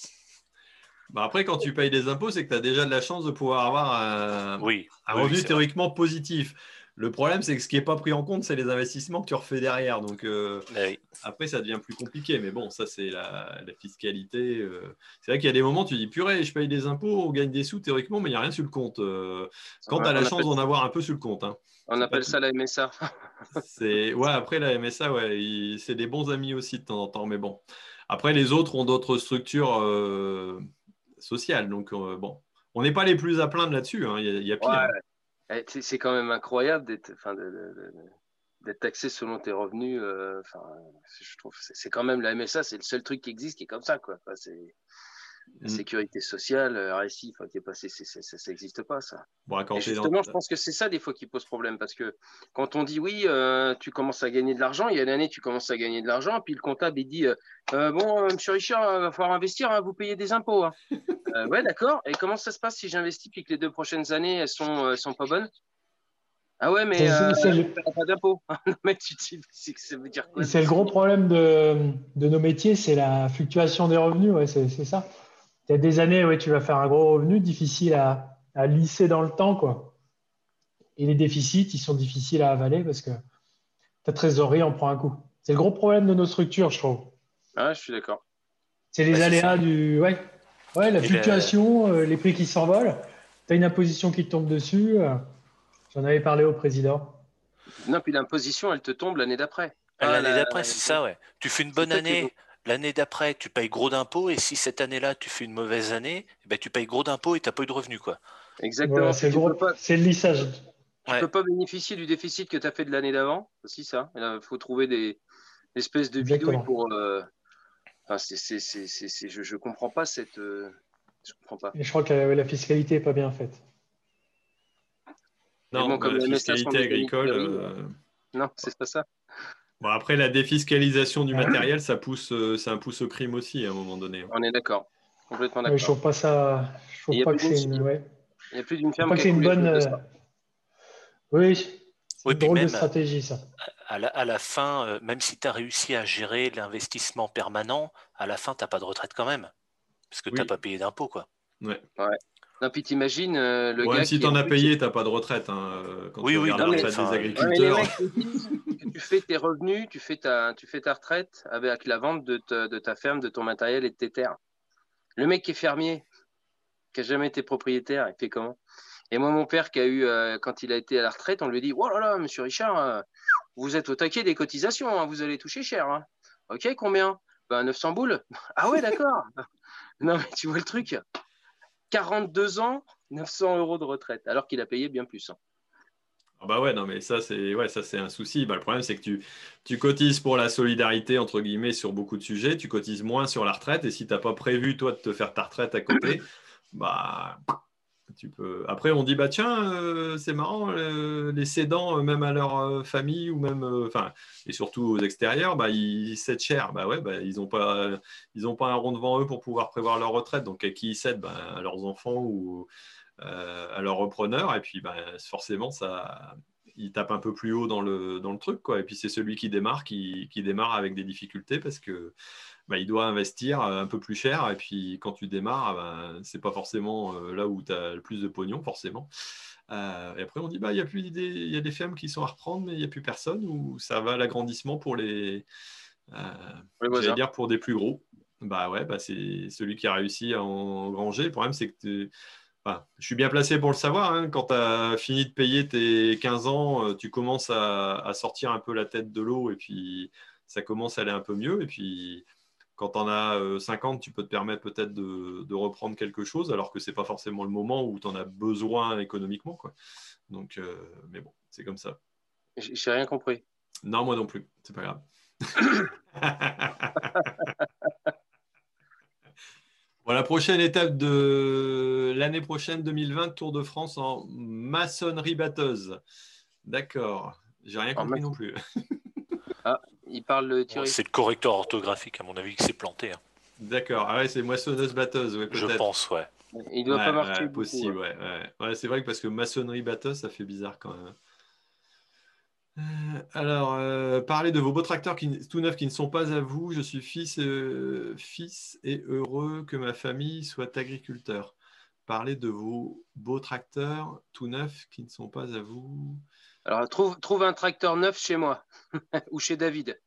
Bah après, quand tu payes des impôts, c'est que tu as déjà de la chance de pouvoir avoir un, Oui. un oui, revenu vrai. théoriquement positif. Le problème, c'est que ce qui n'est pas pris en compte, c'est les investissements que tu refais derrière. Donc euh, oui. après, ça devient plus compliqué. Mais bon, ça, c'est la, la fiscalité. euh. C'est vrai qu'il y a des moments, tu dis, purée, je paye des impôts, on gagne des sous théoriquement, mais il n'y a rien sur le compte. Euh, Quand Ouais, tu as la chance d'en avoir un peu sur le compte. hein. On appelle tout. ça la MSA. [laughs] C'est ouais, après la MSA, ouais, il- c'est des bons amis aussi de temps en temps, mais bon. Après, les autres ont d'autres structures sociales, donc euh, bon, on n'est pas les plus à plaindre là-dessus. hein, Il y, a- pire. Eh, C'est quand même incroyable d'être taxé selon tes revenus. euh, je trouve c'est quand même la MSA, c'est le seul truc qui existe qui est comme ça, quoi. La Mm. sécurité sociale, euh, RSI, qui est passé, ça n'existe pas, ça. Bon, quand Et t'es dans- justement, je pense que c'est ça des fois qui pose problème parce que quand on dit oui, euh, tu commences à gagner de l'argent, il y a une année, tu commences à gagner de l'argent, puis le comptable il dit euh, Euh, Bon, monsieur Richard, il va falloir investir, hein, vous payez des impôts. hein. [laughs] Euh, ouais, d'accord. Et comment ça se passe si j'investis puis que les deux prochaines années, elles sont, euh, sont pas bonnes? Ah ouais, mais C'est- euh, c'est le- pas d'impôts. [laughs] Non, mais tu te dis, c'est que ça veut dire quoi Et c'est le gros problème de, de nos métiers, c'est la fluctuation des revenus. Ouais, c'est c'est ça. Il y a des années, ouais, tu vas faire un gros revenu, difficile à, à lisser dans le temps. Quoi. Et les déficits, ils sont difficiles à avaler parce que ta trésorerie en prend un coup. C'est le gros problème de nos structures, je trouve. Ah, je suis d'accord. C'est les c'est aléas du. Ouais, ouais la Et fluctuation, euh, les prix qui s'envolent. Tu as une imposition qui te tombe dessus. euh, J'en avais parlé au président. Non, puis l'imposition, elle te tombe l'année d'après. Ah, L'année la- d'après, c'est ça, ouais. Tu fais une bonne année. L'année d'après, tu payes gros d'impôts, et si cette année-là, tu fais une mauvaise année, eh ben, tu payes gros d'impôts et tu n'as pas eu de revenus, quoi. Exactement. Voilà, c'est le tu gros- peux pas, c'est le lissage. Tu Ouais. peux pas bénéficier du déficit que tu as fait de l'année d'avant, aussi ça. Il faut trouver des espèces de bidouilles pour. euh, Enfin, c'est, c'est, c'est, c'est- c'est- je, je comprends pas cette. euh, Je comprends pas. Et je crois que la, la fiscalité n'est pas bien faite. Non, bon, comme la MSA sont fiscalité agricole. euh, Non, c'est pas ça. Bon, après, la défiscalisation du matériel, ça pousse, euh, un pouce au crime aussi à un moment donné. On est d'accord. Complètement Ouais, d'accord. je trouve pas ça. Je trouve pas que c'est une. Ouais. Il n'y a plus d'une Je ferme pas que c'est une bonne. euh, ça. Oui. Une de stratégie, ça. À la, à la fin, euh, même si tu as réussi à gérer l'investissement permanent, à la fin, tu n'as pas de retraite quand même. Parce que tu n'as pas payé d'impôts, quoi. Ouais. Non, puis t'imagines euh, le Bon, gars. même si qui tu en est as plus- payé, tu n'as pas de retraite. hein, euh, Quand Oui, tu oui, la des Ouais, mecs tu fais tes revenus, tu fais ta, tu fais ta retraite avec la vente de ta, de ta ferme, de ton matériel et de tes terres. Le mec qui est fermier, qui n'a jamais été propriétaire, il fait comment? Et moi, mon père, qui a eu, euh, quand il a été à la retraite, on lui dit Oh là là, monsieur Richard, euh, vous êtes au taquet des cotisations, hein, vous allez toucher cher. hein. Ok, combien? Ben, 900 boules. [laughs] Ah ouais, d'accord. [laughs] non, mais tu vois le truc 42 ans, 900 euros de retraite, alors qu'il a payé bien plus. hein. Ah bah ouais, non, mais ça, c'est ouais, un souci. Bah, le problème, c'est que tu, tu cotises pour la solidarité, entre guillemets, sur beaucoup de sujets. Tu cotises moins sur la retraite. Et si tu n'as pas prévu, toi, de te faire ta retraite à côté, bah, Après, on dit, bah tiens, euh, c'est marrant, euh, les cédants, euh, même à leur famille ou même, et surtout aux extérieurs, bah, ils cèdent cher. Bah ouais, bah, ils n'ont pas, ils pas un rond devant eux pour pouvoir prévoir leur retraite. Donc, à qui ils cèdent? Bah, À leurs enfants ou à leur repreneur. Et puis, bah, forcément, ça, il tape un peu plus haut dans le, dans le truc. Quoi. Et puis, c'est celui qui démarre qui démarre avec des difficultés parce que bah, il doit investir un peu plus cher. Et puis, quand tu démarres, bah, c'est pas forcément euh, là où tu as le plus de pognon, forcément. Euh, et après, on dit, bah, il y a plus d'idées, il y a des fermes qui sont à reprendre, mais il n'y a plus personne, ou ça va à l'agrandissement pour les, euh, dire pour des plus gros. Bah ouais, bah c'est celui qui a réussi à engranger. Le problème, c'est que je suis bien placé pour le savoir. hein. Quand tu as fini de payer tes 15 ans, euh, tu commences à, à sortir un peu la tête de l'eau et puis ça commence à aller un peu mieux. Et puis quand tu en as euh, 50, tu peux te permettre peut-être de, de reprendre quelque chose alors que c'est pas forcément le moment où tu en as besoin économiquement. Quoi. Donc, euh, mais bon, c'est comme ça. J'ai rien compris. Non, moi non plus, c'est pas grave. [laughs] Bon, la prochaine étape de l'année prochaine, 2020, Tour de France en maçonnerie batteuse. D'accord. J'ai rien En compris non plus. Il parle de Bon, Thierry. c'est le correcteur orthographique, à mon avis, qui s'est planté. hein. D'accord. Ah ouais, c'est moissonneuse batteuse, ouais, Je pense, ouais. Il doit Ouais, pas marcher. ouais, possible, ouais. ouais. Ouais, c'est vrai que parce que maçonnerie batteuse, ça fait bizarre quand même. Euh, alors, euh, parlez de vos beaux tracteurs qui, tout neufs qui ne sont pas à vous. Je suis fils, euh, fils et heureux que ma famille soit agriculteur. Parlez de vos beaux tracteurs tout neufs qui ne sont pas à vous. Alors, trouve, trouve un tracteur neuf chez moi [laughs] ou chez David.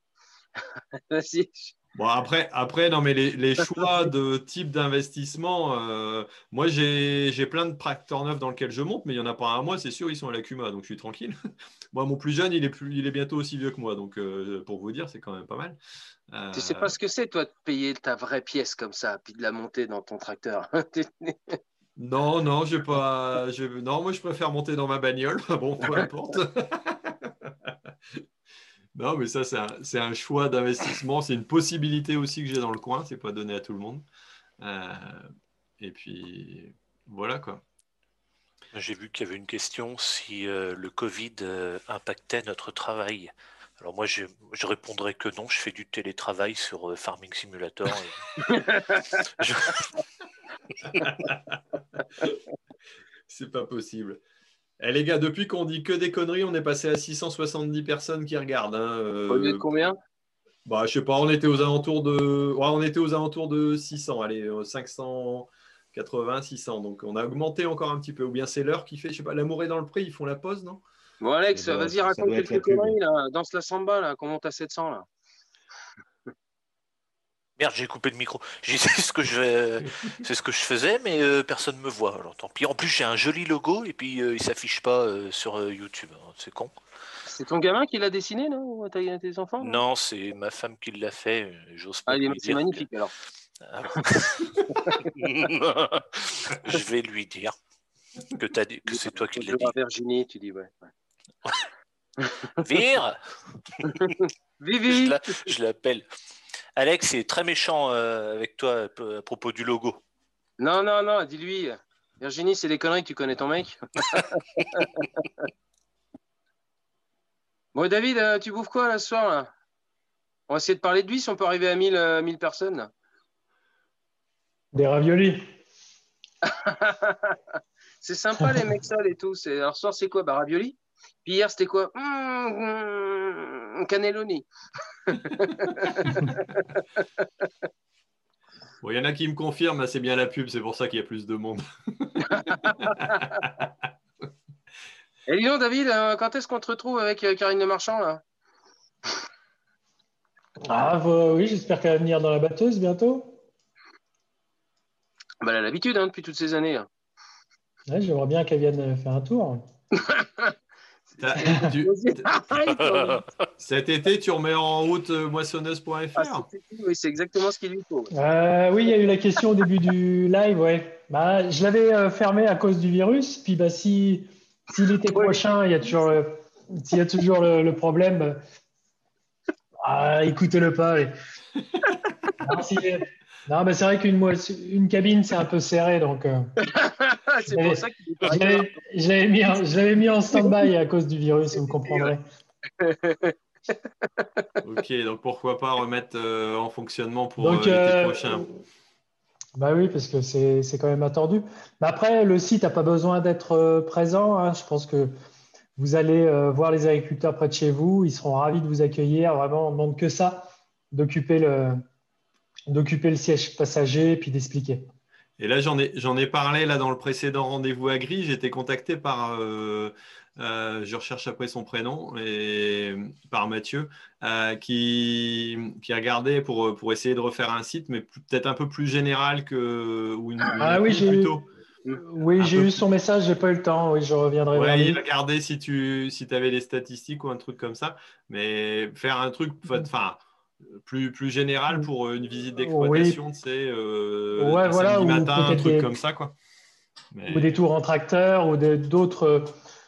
[laughs] Vas-y. Bon, après, après, non, mais les, les choix [laughs] de type d'investissement, euh, moi, j'ai plein de tracteurs neufs dans lesquels je monte, mais il n'y en a pas un à moi, c'est sûr, ils sont à la Cuma, donc je suis tranquille. moi, mon plus jeune, il est, plus, il est bientôt aussi vieux que moi, donc euh, pour vous dire, c'est quand même pas mal. Euh, Tu sais pas ce que c'est, toi, de payer ta vraie pièce comme ça, puis de la monter dans ton tracteur. Non, non, j'ai pas. je- Non, moi, je préfère monter dans ma bagnole. [laughs] Bon, peu importe. [laughs] Non, mais ça, c'est un, c'est un choix d'investissement. C'est une possibilité aussi que j'ai dans le coin. C'est pas donné à tout le monde. Euh, et puis, voilà quoi. J'ai vu qu'il y avait une question si euh, le Covid euh, impactait notre travail. Alors moi, je, je répondrais que non. Je fais du télétravail sur euh, Farming Simulator. et- [laughs] Je- [laughs] C'est pas possible. Eh, les gars, depuis qu'on dit que des conneries, on est passé à 670 personnes qui regardent. hein. Euh, Au lieu de combien? Bah, je sais pas, on était aux alentours de, ouais, on était aux alentours de 600, allez, euh, 580, 600. Donc, on a augmenté encore un petit peu. Ou bien c'est l'heure qui fait, je sais pas, l'amour est dans le prix, ils font la pause, non? Bon, Alex, Eh ben, vas-y, raconte quelques conneries, là. Danse la samba, là, qu'on monte à 700, là? Merde, j'ai coupé le micro. [laughs] J'ai- C'est ce que je, vais- c'est ce que je faisais, mais euh, personne me voit. Alors tant pis. En plus, j'ai un joli logo et puis euh, il s'affiche pas euh, sur euh, YouTube. hein. C'est con. C'est ton gamin qui l'a dessiné, non? T'as- tes enfants non? C'est ma femme qui l'a fait. euh, J'ose pas Ah, c'est magnifique, alors. [laughs] Je vais lui dire que, dit- que c'est toi qui l'as Tu dit. Virginie, tu dis, ouais. ouais. Vire [laughs] Vivi je l'appelle. Alex est très méchant euh, avec toi à propos du logo. Non, non, non, dis-lui. Virginie, c'est des conneries, tu connais ton mec [laughs] Bon, David, euh, tu bouffes quoi là ce soir là? On va essayer de parler de lui si on peut arriver à 1000, euh, 1000 personnes. là. Des raviolis. [laughs] c'est sympa les mecs seuls et tout. Alors, ce soir, c'est quoi? Bah, Ravioli? Puis hier, c'était quoi? Mmh, mmh, Cannelloni. [laughs] Bon, il y en a qui me confirment, c'est bien la pub, c'est pour ça qu'il y a plus de monde. [laughs] Et dis donc, David, euh, quand est-ce qu'on te retrouve avec euh, Karine Le Marchand là? Ah bah oui, j'espère qu'elle va venir dans la batteuse bientôt. bah, Elle a l'habitude hein, depuis toutes ces années. Ouais, J'aimerais bien qu'elle vienne euh, faire un tour. [laughs] [laughs] Tu- [laughs] cet été, tu remets en route euh, moissonneuse.fr. Ah, c'est- oui, c'est exactement ce qu'il lui faut. Euh, oui, il y a eu la question au début du live, ouais. Bah, je l'avais euh, fermé à cause du virus. Puis bah, si, si l'été prochain, il y a toujours, s'il y a toujours le, le problème, euh, ah, écoutez-le pas. [laughs] si- non, mais c'est vrai qu'une une cabine, c'est un peu serré, donc euh, [laughs] c'est pour ça qu'il est je l'avais- je l'avais mis, en- mis en stand-by à cause du virus, vous comprendrez. [laughs] Ok, donc pourquoi pas remettre euh, en fonctionnement pour euh, l'été euh, prochain. Bah oui, parce que c'est quand même attendu. Mais après, le site n'a pas besoin d'être présent. hein. Je pense que vous allez euh, voir les agriculteurs près de chez vous. Ils seront ravis de vous accueillir. Vraiment, on ne demande que ça, d'occuper le, d'occuper le siège passager et puis d'expliquer. Et là, j'en ai, j'en ai parlé là dans le précédent rendez-vous à Gris. J'ai été contacté par, euh, euh, je recherche après son prénom, et par Mathieu, euh, qui, qui a regardé pour, pour essayer de refaire un site, mais peut-être un peu plus général que ou une, Ah oui, j'ai eu-. Oui, j'ai eu son message, j'ai pas eu le temps. Oui, je reviendrai Ouais, regarder si tu si avais les statistiques ou un truc comme ça, mais faire un truc enfin plus, plus général pour une visite d'exploitation, c'est euh, Ouais, un voilà, matin, un truc des- comme ça quoi. Mais- Ou des tours en tracteur ou de- d'autres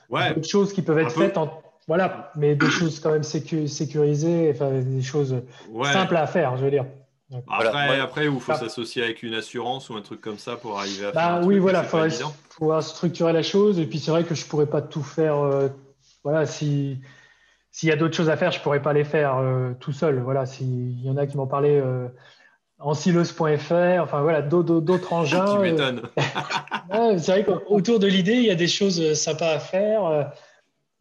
Ouais, choses qui peuvent être faites. En, voilà, mais des choses quand même sécu- sécurisées, enfin, des choses ouais. simples à faire, je veux dire. Après, Voilà, après, où il faut Ah. s'associer avec une assurance ou un truc comme ça pour arriver à faire Bah un oui, truc, voilà, il faudrait évident. pouvoir structurer la chose. Et puis c'est vrai que je pourrais pas tout faire. euh, voilà, si s'il y a d'autres choses à faire, je pourrais pas les faire euh, tout seul. Voilà, s'il y en a qui m'ont parlé euh, en silos.fr, enfin voilà, d'autres [laughs] engins. Tu euh, m'étonnes. [laughs] ouais, c'est vrai qu'autour de l'idée, il y a des choses sympas à faire.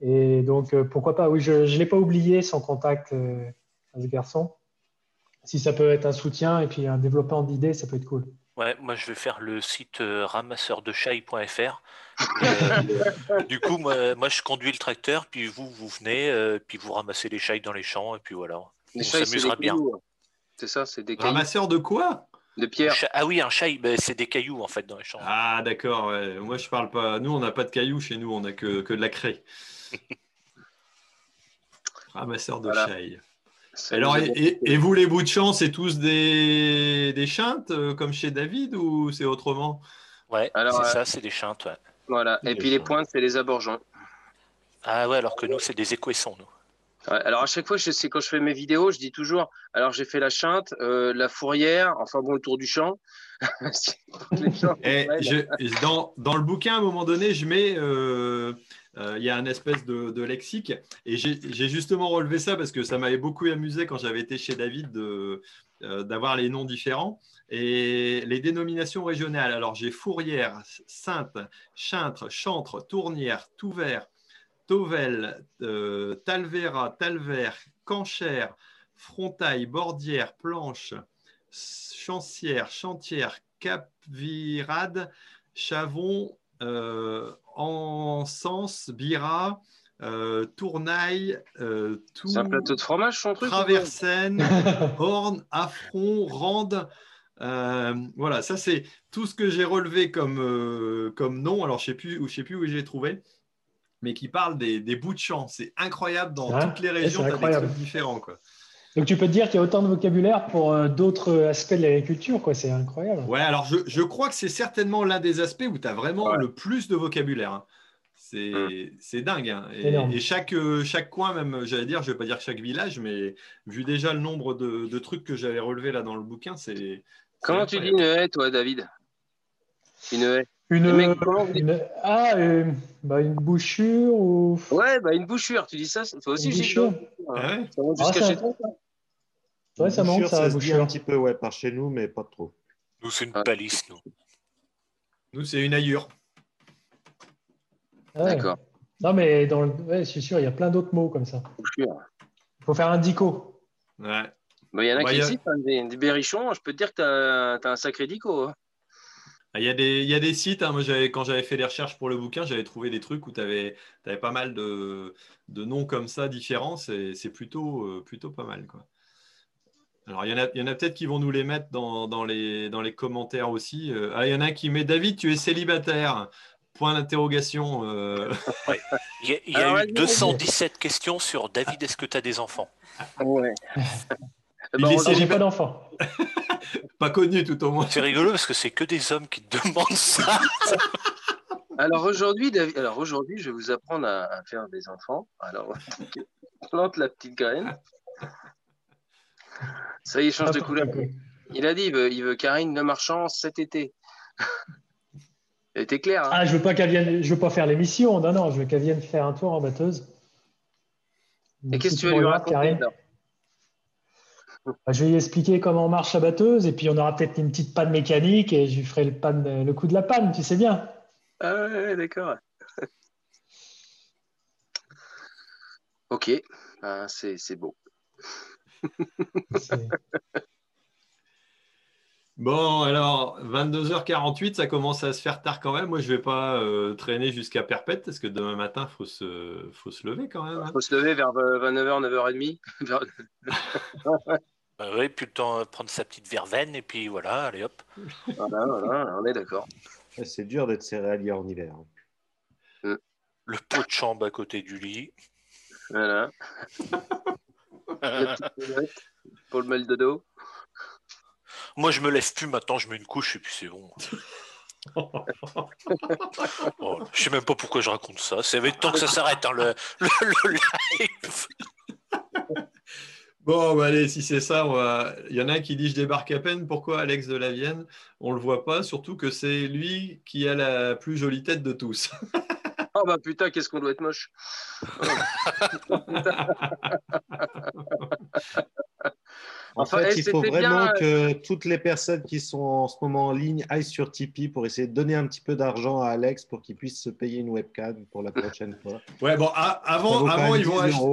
Et donc, pourquoi pas Oui, je ne l'ai pas oublié, son contact à ce garçon. Si ça peut être un soutien et puis un développement d'idées, ça peut être cool. Ouais, moi je vais faire le site euh, ramasseurdechai.fr. [laughs] Euh, du coup, moi, moi, je conduis le tracteur, puis vous, vous venez, euh, puis vous ramassez les chailles dans les champs, et puis voilà. Les On chailles, c'est s'amusera bien. hein. C'est ça, c'est des cailloux Ramasseur de quoi? De pierre. Ah oui, un chai, ben, c'est des cailloux en fait dans les champs. Ah d'accord, ouais. moi je parle pas. Nous on n'a pas de cailloux chez nous, on a que, que de la craie. [laughs] Ramasseur de Voilà. chaille. Alors, et, a- et- et vous les bouts de champ, c'est tous des, des chintes euh, comme chez David ou c'est autrement? Ouais, Alors, c'est euh, ça, c'est des chintes. ouais. Voilà. Et puis les pointes, c'est les aborgins. Ah ouais, alors que nous, c'est des équessons, nous. Ouais, alors à chaque fois, je sais quand je fais mes vidéos, je dis toujours. Alors j'ai fait la chinte, euh, la fourrière, enfin bon le tour du champ. [laughs] Les champs, Et ouais, je- dans, dans le bouquin, à un moment donné, je mets, euh, il y a un espèce de, lexique, et j'ai justement relevé ça parce que ça m'avait beaucoup amusé quand j'avais été chez David euh, d'avoir les noms différents et les dénominations régionales. Alors j'ai Fourrière, Sainte, Chintre, Chantre, Tournière, Touvert, Tovel, euh, Talvera, Talvert, Canchère, Frontaille, Bordière, Planche, Chancière, Chantière, Capvirade, Chavon, euh, Encens, Bira, euh, Tournaille, euh, tout, C'est un plateau de fromage, son truc Traversaine, [laughs] Horn, Affront, Rande. Euh, voilà, ça c'est tout ce que j'ai relevé comme, euh, comme nom. Alors je sais plus, où- je sais plus où j'ai trouvé, mais qui parle des, des bouts de champ. C'est incroyable dans Hein toutes les régions, c'est tu as des incroyable. trucs différents. Quoi. Donc tu peux te dire qu'il y a autant de vocabulaire pour euh, d'autres aspects de l'agriculture, quoi. C'est incroyable. Ouais, alors je, je crois que c'est certainement l'un des aspects où tu as vraiment Ouais. le plus de vocabulaire. hein. C'est Mm. c'est dingue. hein. Et, chaque, euh, chaque coin, même, j'allais dire, je vais pas dire chaque village, mais vu déjà le nombre de, de trucs que j'avais relevés là dans le bouquin, c'est. c'est Comment tu dis une haie, toi, David? Une haie. Une, dites une- ah, euh, bah, une bouchure ou Ouais, bah une bouchure. Tu dis ça Toi aussi, une j'ai bouchure. Ah ouais? Ça Ah, ça- toi ça Ouais, ça monte, ça, se dit un petit peu, ouais, par chez nous, mais pas trop. Nous, c'est une Ah. palisse, nous. Nous, c'est une aillure. Ah ouais. D'accord. Non, mais dans le... ouais, je suis sûr, il y a plein d'autres mots comme ça. Il faut faire un dico. Ouais. Bah, Il y en a Bah, qui y a- hein, des, des berrichons. Je peux te dire que tu as, un sacré dico. hein. Ah, Il y, a des, il y a des sites, hein. moi j'avais, quand j'avais fait les recherches pour le bouquin, j'avais trouvé des trucs où tu avais, pas mal de, de noms comme ça différents, c'est, c'est plutôt, euh, plutôt pas mal. Quoi. Alors il y en a, il y en a peut-être qui vont nous les mettre dans, dans les, dans les commentaires aussi. Euh, ah, il y en a un qui met David, tu es célibataire Point d'interrogation. euh. Il y a, il y a Alors, eu vas-y, vas-y. 217 questions sur David, est-ce que tu as des enfants? Ouais. Il ben, est on- J'ai célibataire. pas d'enfant. [laughs] pas connu tout au moins. C'est rigolo parce que c'est que des hommes qui te demandent ça. [laughs] Alors aujourd'hui, David- alors aujourd'hui, je vais vous apprendre à, à faire des enfants. Alors, [laughs] plante la petite graine. Ça y est, change de couleur. Il a dit, il veut, il veut Karine Le Marchand cet été. [laughs] Elle était claire. Hein Ah, je veux pas qu'elle vienne, je veux pas faire l'émission. Non, non, je veux qu'elle vienne faire un tour en batteuse. Et qu'est-ce que tu vas lui raconter bah, Je vais lui expliquer comment marche la batteuse et puis on aura peut-être une petite panne mécanique et je lui ferai le, panne- le coup de la panne, tu sais bien. Ah ouais, ouais, d'accord. [laughs] ok, Ah, c'est beau. Bon, alors 22h48, ça commence à se faire tard quand même. Moi, je vais pas euh, traîner jusqu'à perpète parce que demain matin, faut se, faut se lever quand même. hein. Il faut se lever vers 29h, 9h30. [laughs] Vers- Bah ouais, puis le temps de prendre sa petite verveine, et puis voilà, allez hop. Voilà, voilà, on est d'accord. C'est dur d'être céréalier en hiver. hein. Le pot de chambre à côté du lit. Voilà. La petite lunette pour le mal de dos. Moi, je me lève plus maintenant, je mets une couche et puis c'est bon. [laughs] Oh, je sais même pas pourquoi je raconte ça. C'est avec temps que ça s'arrête, hein, le, le, le live. [laughs] Bon, bah, allez, si c'est ça, on va- il y en a un qui dit je débarque à peine. Pourquoi Alex de la Vienne? On le voit pas, surtout que c'est lui qui a la plus jolie tête de tous. [laughs] Oh bah putain, qu'est-ce qu'on doit être moche. [laughs] En Enfin, fait, eh, il faut vraiment bien, que toutes les personnes qui sont en ce moment en ligne aillent sur Tipeee pour essayer de donner un petit peu d'argent à Alex pour qu'il puisse se payer une webcam pour la prochaine fois. Ouais, bon, avant, avant, ils vont 10 acheter.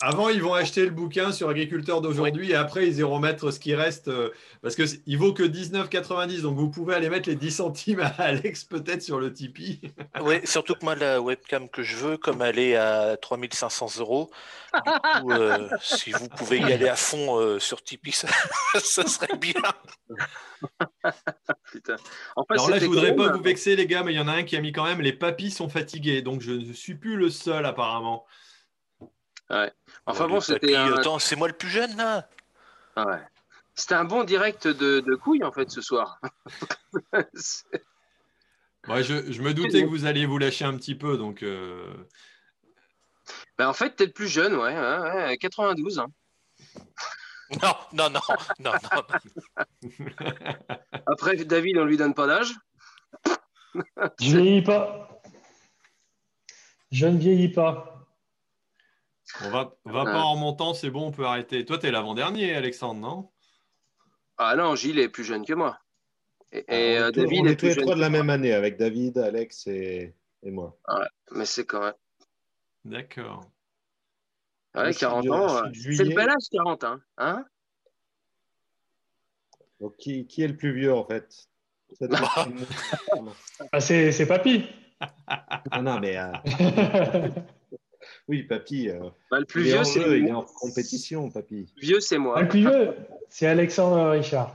Avant, ils vont acheter le bouquin sur agriculteur d'aujourd'hui et après, ils iront mettre ce qui reste euh, parce que c- il vaut que 19,90. Donc, vous pouvez aller mettre les 10 centimes à [laughs] Alex peut-être sur le Tipeee. [laughs] Ouais, surtout que moi, la webcam que je veux, comme elle est à 3500 euros, du coup, euh, [laughs] si vous pouvez y aller à fond euh, sur Tipeee, ça, ça serait bien. Putain. En fait, Alors là, je voudrais pas même- vous vexer, les gars, mais il y en a un qui a mis quand même les papis sont fatigués. Donc, je ne suis plus le seul apparemment. Enfin bon, c'était un... Attends, c'est moi le plus jeune là ah ouais. C'était un bon direct de, de couilles en fait ce soir. Moi, [laughs] je, je me doutais que vous alliez vous lâcher un petit peu. Donc, euh, ben, en fait, t'es le plus jeune, ouais, ouais, ouais, 92. hein. [laughs] Non, non, non, non, non. [laughs] Après, David, on lui donne pas d'âge. Je vieillis pas. Je ne vieillis pas. On va, va pas en montant, c'est bon, on peut arrêter. Toi, t'es l'avant-dernier, Alexandre, non? Ah non, Gilles est plus jeune que moi. Et, et, on euh, est tous- David on est est tous les trois de la même année avec David, Alex et, et moi. Mais c'est quand même. D'accord. Ouais, Moi, je suis 40 de- ans. euh, C'est le bel âge, 40, hein, hein? Donc, qui, qui est le plus vieux en fait? Tu- [laughs] Ah, c'est c'est papy. [laughs] Ah non, mais euh, [laughs] oui, papy. euh, Bah, Le plus vieux, c'est il est en compétition, papy. le vieux, c'est moi. Ah, le plus vieux, c'est Alexandre Richard.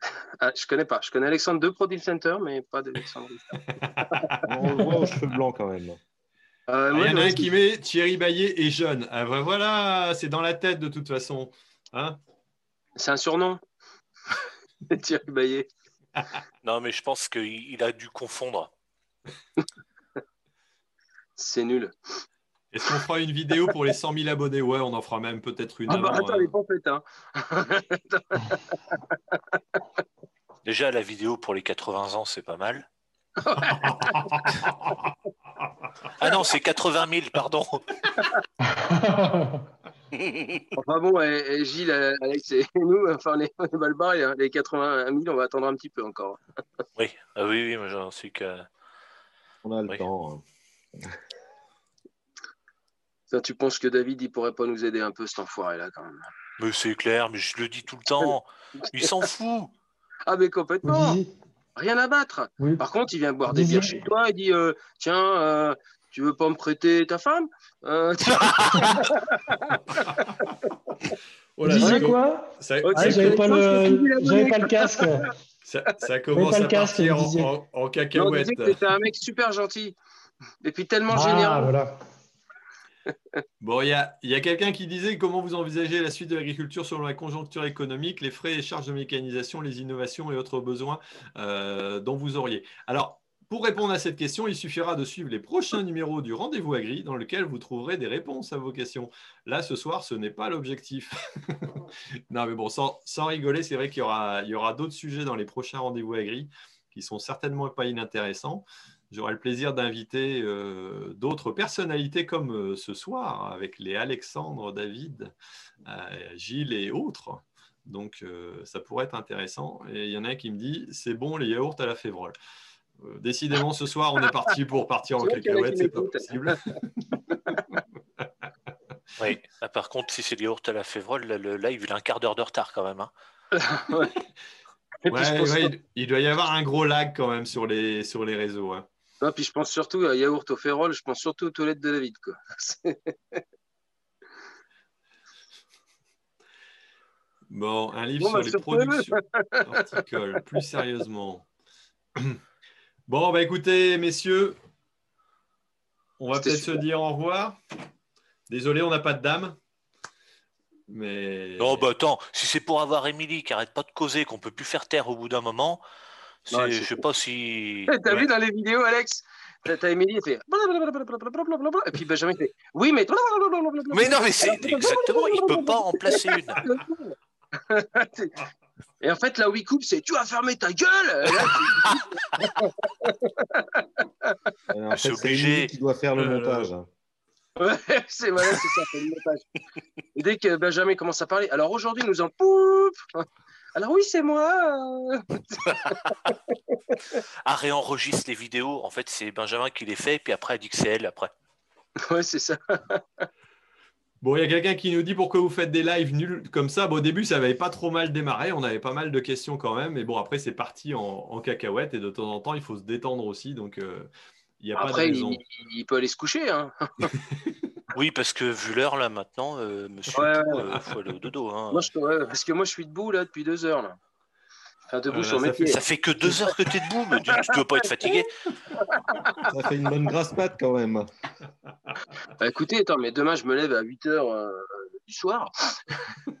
[laughs] Ah, je connais pas. Je connais Alexandre de Pro Deal Center, mais pas d'Alexandre. [laughs] On le voit aux cheveux blancs quand même. Euh, Ah, Il y en a un qui met Thierry Baillet est jeune. Ah, bah, voilà, c'est dans la tête de toute façon. Hein C'est un surnom. [laughs] Thierry Baillet. Non, mais je pense qu'il il a dû confondre. C'est nul. Est-ce qu'on fera une vidéo pour les 100 000 abonnés? Ouais, on en fera même peut-être une Ah bah avant. attends, hein. elle est pas faite, hein. [laughs] Déjà, la vidéo pour les 80 ans, c'est pas mal. [laughs] Ah non, c'est 80 000, pardon. [laughs] Enfin bon, et, et Gilles, euh, Alex et nous, enfin les, les les, les 80 000, on va attendre un petit peu encore. Oui, ah oui, oui, moi j'en suis que. On a le Oui. temps. hein. Ça, tu penses que David, il pourrait pas nous aider un peu, cet enfoiré-là, quand même Mais c'est clair, mais je le dis tout le temps. Il s'en [laughs] fout. Ah, mais complètement Oui, Rien à battre oui. Par contre, il vient boire des bières chez toi, il dit euh, Tiens, euh, tu veux pas me prêter ta femme Euh, [laughs] Oh là, com- quoi? Ça-. Ah, J'avais pas, le... pas le casque. ça- ça commence pas le à casque, partir en, en- en Non, cacahuète. disait que c'était un mec super gentil. Et puis tellement Ah, généreux. voilà. Bon, il y a, quelqu'un qui disait comment vous envisagez la suite de l'agriculture selon la conjoncture économique, les frais et charges de mécanisation, les innovations et autres besoins euh, dont vous auriez. Alors, pour répondre à cette question, il suffira de suivre les prochains numéros du Rendez-vous Agri dans lequel vous trouverez des réponses à vos questions. Là, ce soir, ce n'est pas l'objectif. [laughs] non, mais bon, sans, rigoler, c'est vrai qu'il y aura, aura d'autres sujets dans les prochains Rendez-vous Agri qui sont certainement pas inintéressants. J'aurai le plaisir d'inviter euh, d'autres personnalités comme euh, ce soir avec les Alexandre, David, euh, Gilles et autres. Donc euh, ça pourrait être intéressant. Et il y en a un qui me dit c'est bon les yaourts à la févrole. Euh, décidément ce soir on est parti pour partir en cacahuète, c'est pas possible. [laughs] Oui. Ah, par contre, si c'est les yaourts à la févrole, là, le live, il a un quart d'heure de retard quand même. hein. [laughs] Ouais, ouais, il doit y avoir un gros lag quand même sur les, sur les réseaux. hein. Non, puis je pense surtout à yaourt au férol, je pense surtout aux toilettes de David. Quoi. C'est- [laughs] Bon, un livre Bon, sur bah, les productions [laughs] horticoles, plus sérieusement. [clears throat] Bon, bah écoutez, messieurs, on va peut-être se dire au revoir. Désolé, on n'a pas de dame. Mais. Non, bah attends, si c'est pour avoir Émilie qui arrête pas de causer, qu'on peut plus faire taire au bout d'un moment, Ouais, je sais pas si. [laughs] T'as Ouais. vu dans les vidéos, Alex? T'as Émilie, fait blablabla, et puis Benjamin fait oui, mais Mais non, mais c'est exactement, il peut pas en placer une. [laughs] Et en fait, là où il coupe, c'est tu vas fermer ta gueule. En C'est fait, c'est obligé. Qui doit faire le Euh, montage. Ouais, c'est voilà, c'est ça, c'est le montage. Et dès que Benjamin commence à parler, alors aujourd'hui nous en poup. Alors oui, c'est moi. euh. [laughs] Ah, réenregistre les vidéos. En fait, c'est Benjamin qui les fait, puis après, elle dit que c'est elle après. [laughs] Ouais, c'est ça. [laughs] Bon, il y a quelqu'un qui nous dit pourquoi vous faites des lives nuls comme ça? Bon, au début, ça n'avait pas trop mal démarré. On avait pas mal de questions quand même. Mais bon, après, c'est parti en, en cacahuète. Et de temps en temps, il faut se détendre aussi. Donc, euh, il n'y a pas Après, de il, il peut aller se coucher. Hein. Oui, parce que vu l'heure, là, maintenant, euh, monsieur, Ouais, il ouais. faut aller au dodo. hein. Moi, je, ouais, parce que moi, je suis debout là depuis deux heures. Là. Enfin, debout Voilà, sur mes ça fait- pieds. Ça fait que deux heures que tu es debout, mais tu ne peux pas être fatigué. Ça fait une bonne grasse patte quand même. Bah, écoutez, attends, mais demain, je me lève à 8 heures euh, du soir. [laughs] [laughs]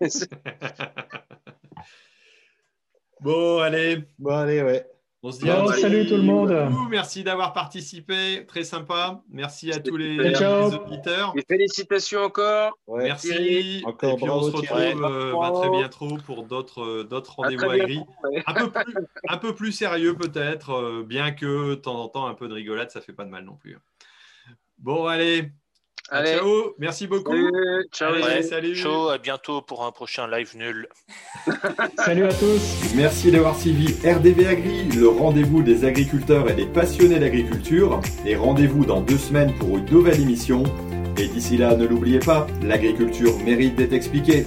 Bon, allez, Bon, allez, ouais. On se dit Bon, à salut tout le monde. Beaucoup. Merci d'avoir participé. Très sympa. Merci à tous les, auditeurs. Et félicitations encore. ouais. Merci. Encore et puis on se retrouve euh, bah, très bientôt pour d'autres euh, rendez-vous très à gris. bientôt, ouais. Un peu plus, [laughs] un peu plus sérieux peut-être, euh, bien que de temps en temps un peu de rigolade, ça fait pas de mal non plus. Bon, allez. Allez, ciao. Merci beaucoup. salut, ciao. Allez, Ouais, salut. Chaud, à bientôt pour un prochain live nul. [laughs] Salut à tous. Merci d'avoir suivi RDV Agri, le rendez-vous des agriculteurs et des passionnés d'agriculture. Et rendez-vous dans deux semaines pour une nouvelle émission. Et d'ici là, ne l'oubliez pas, l'agriculture mérite d'être expliquée.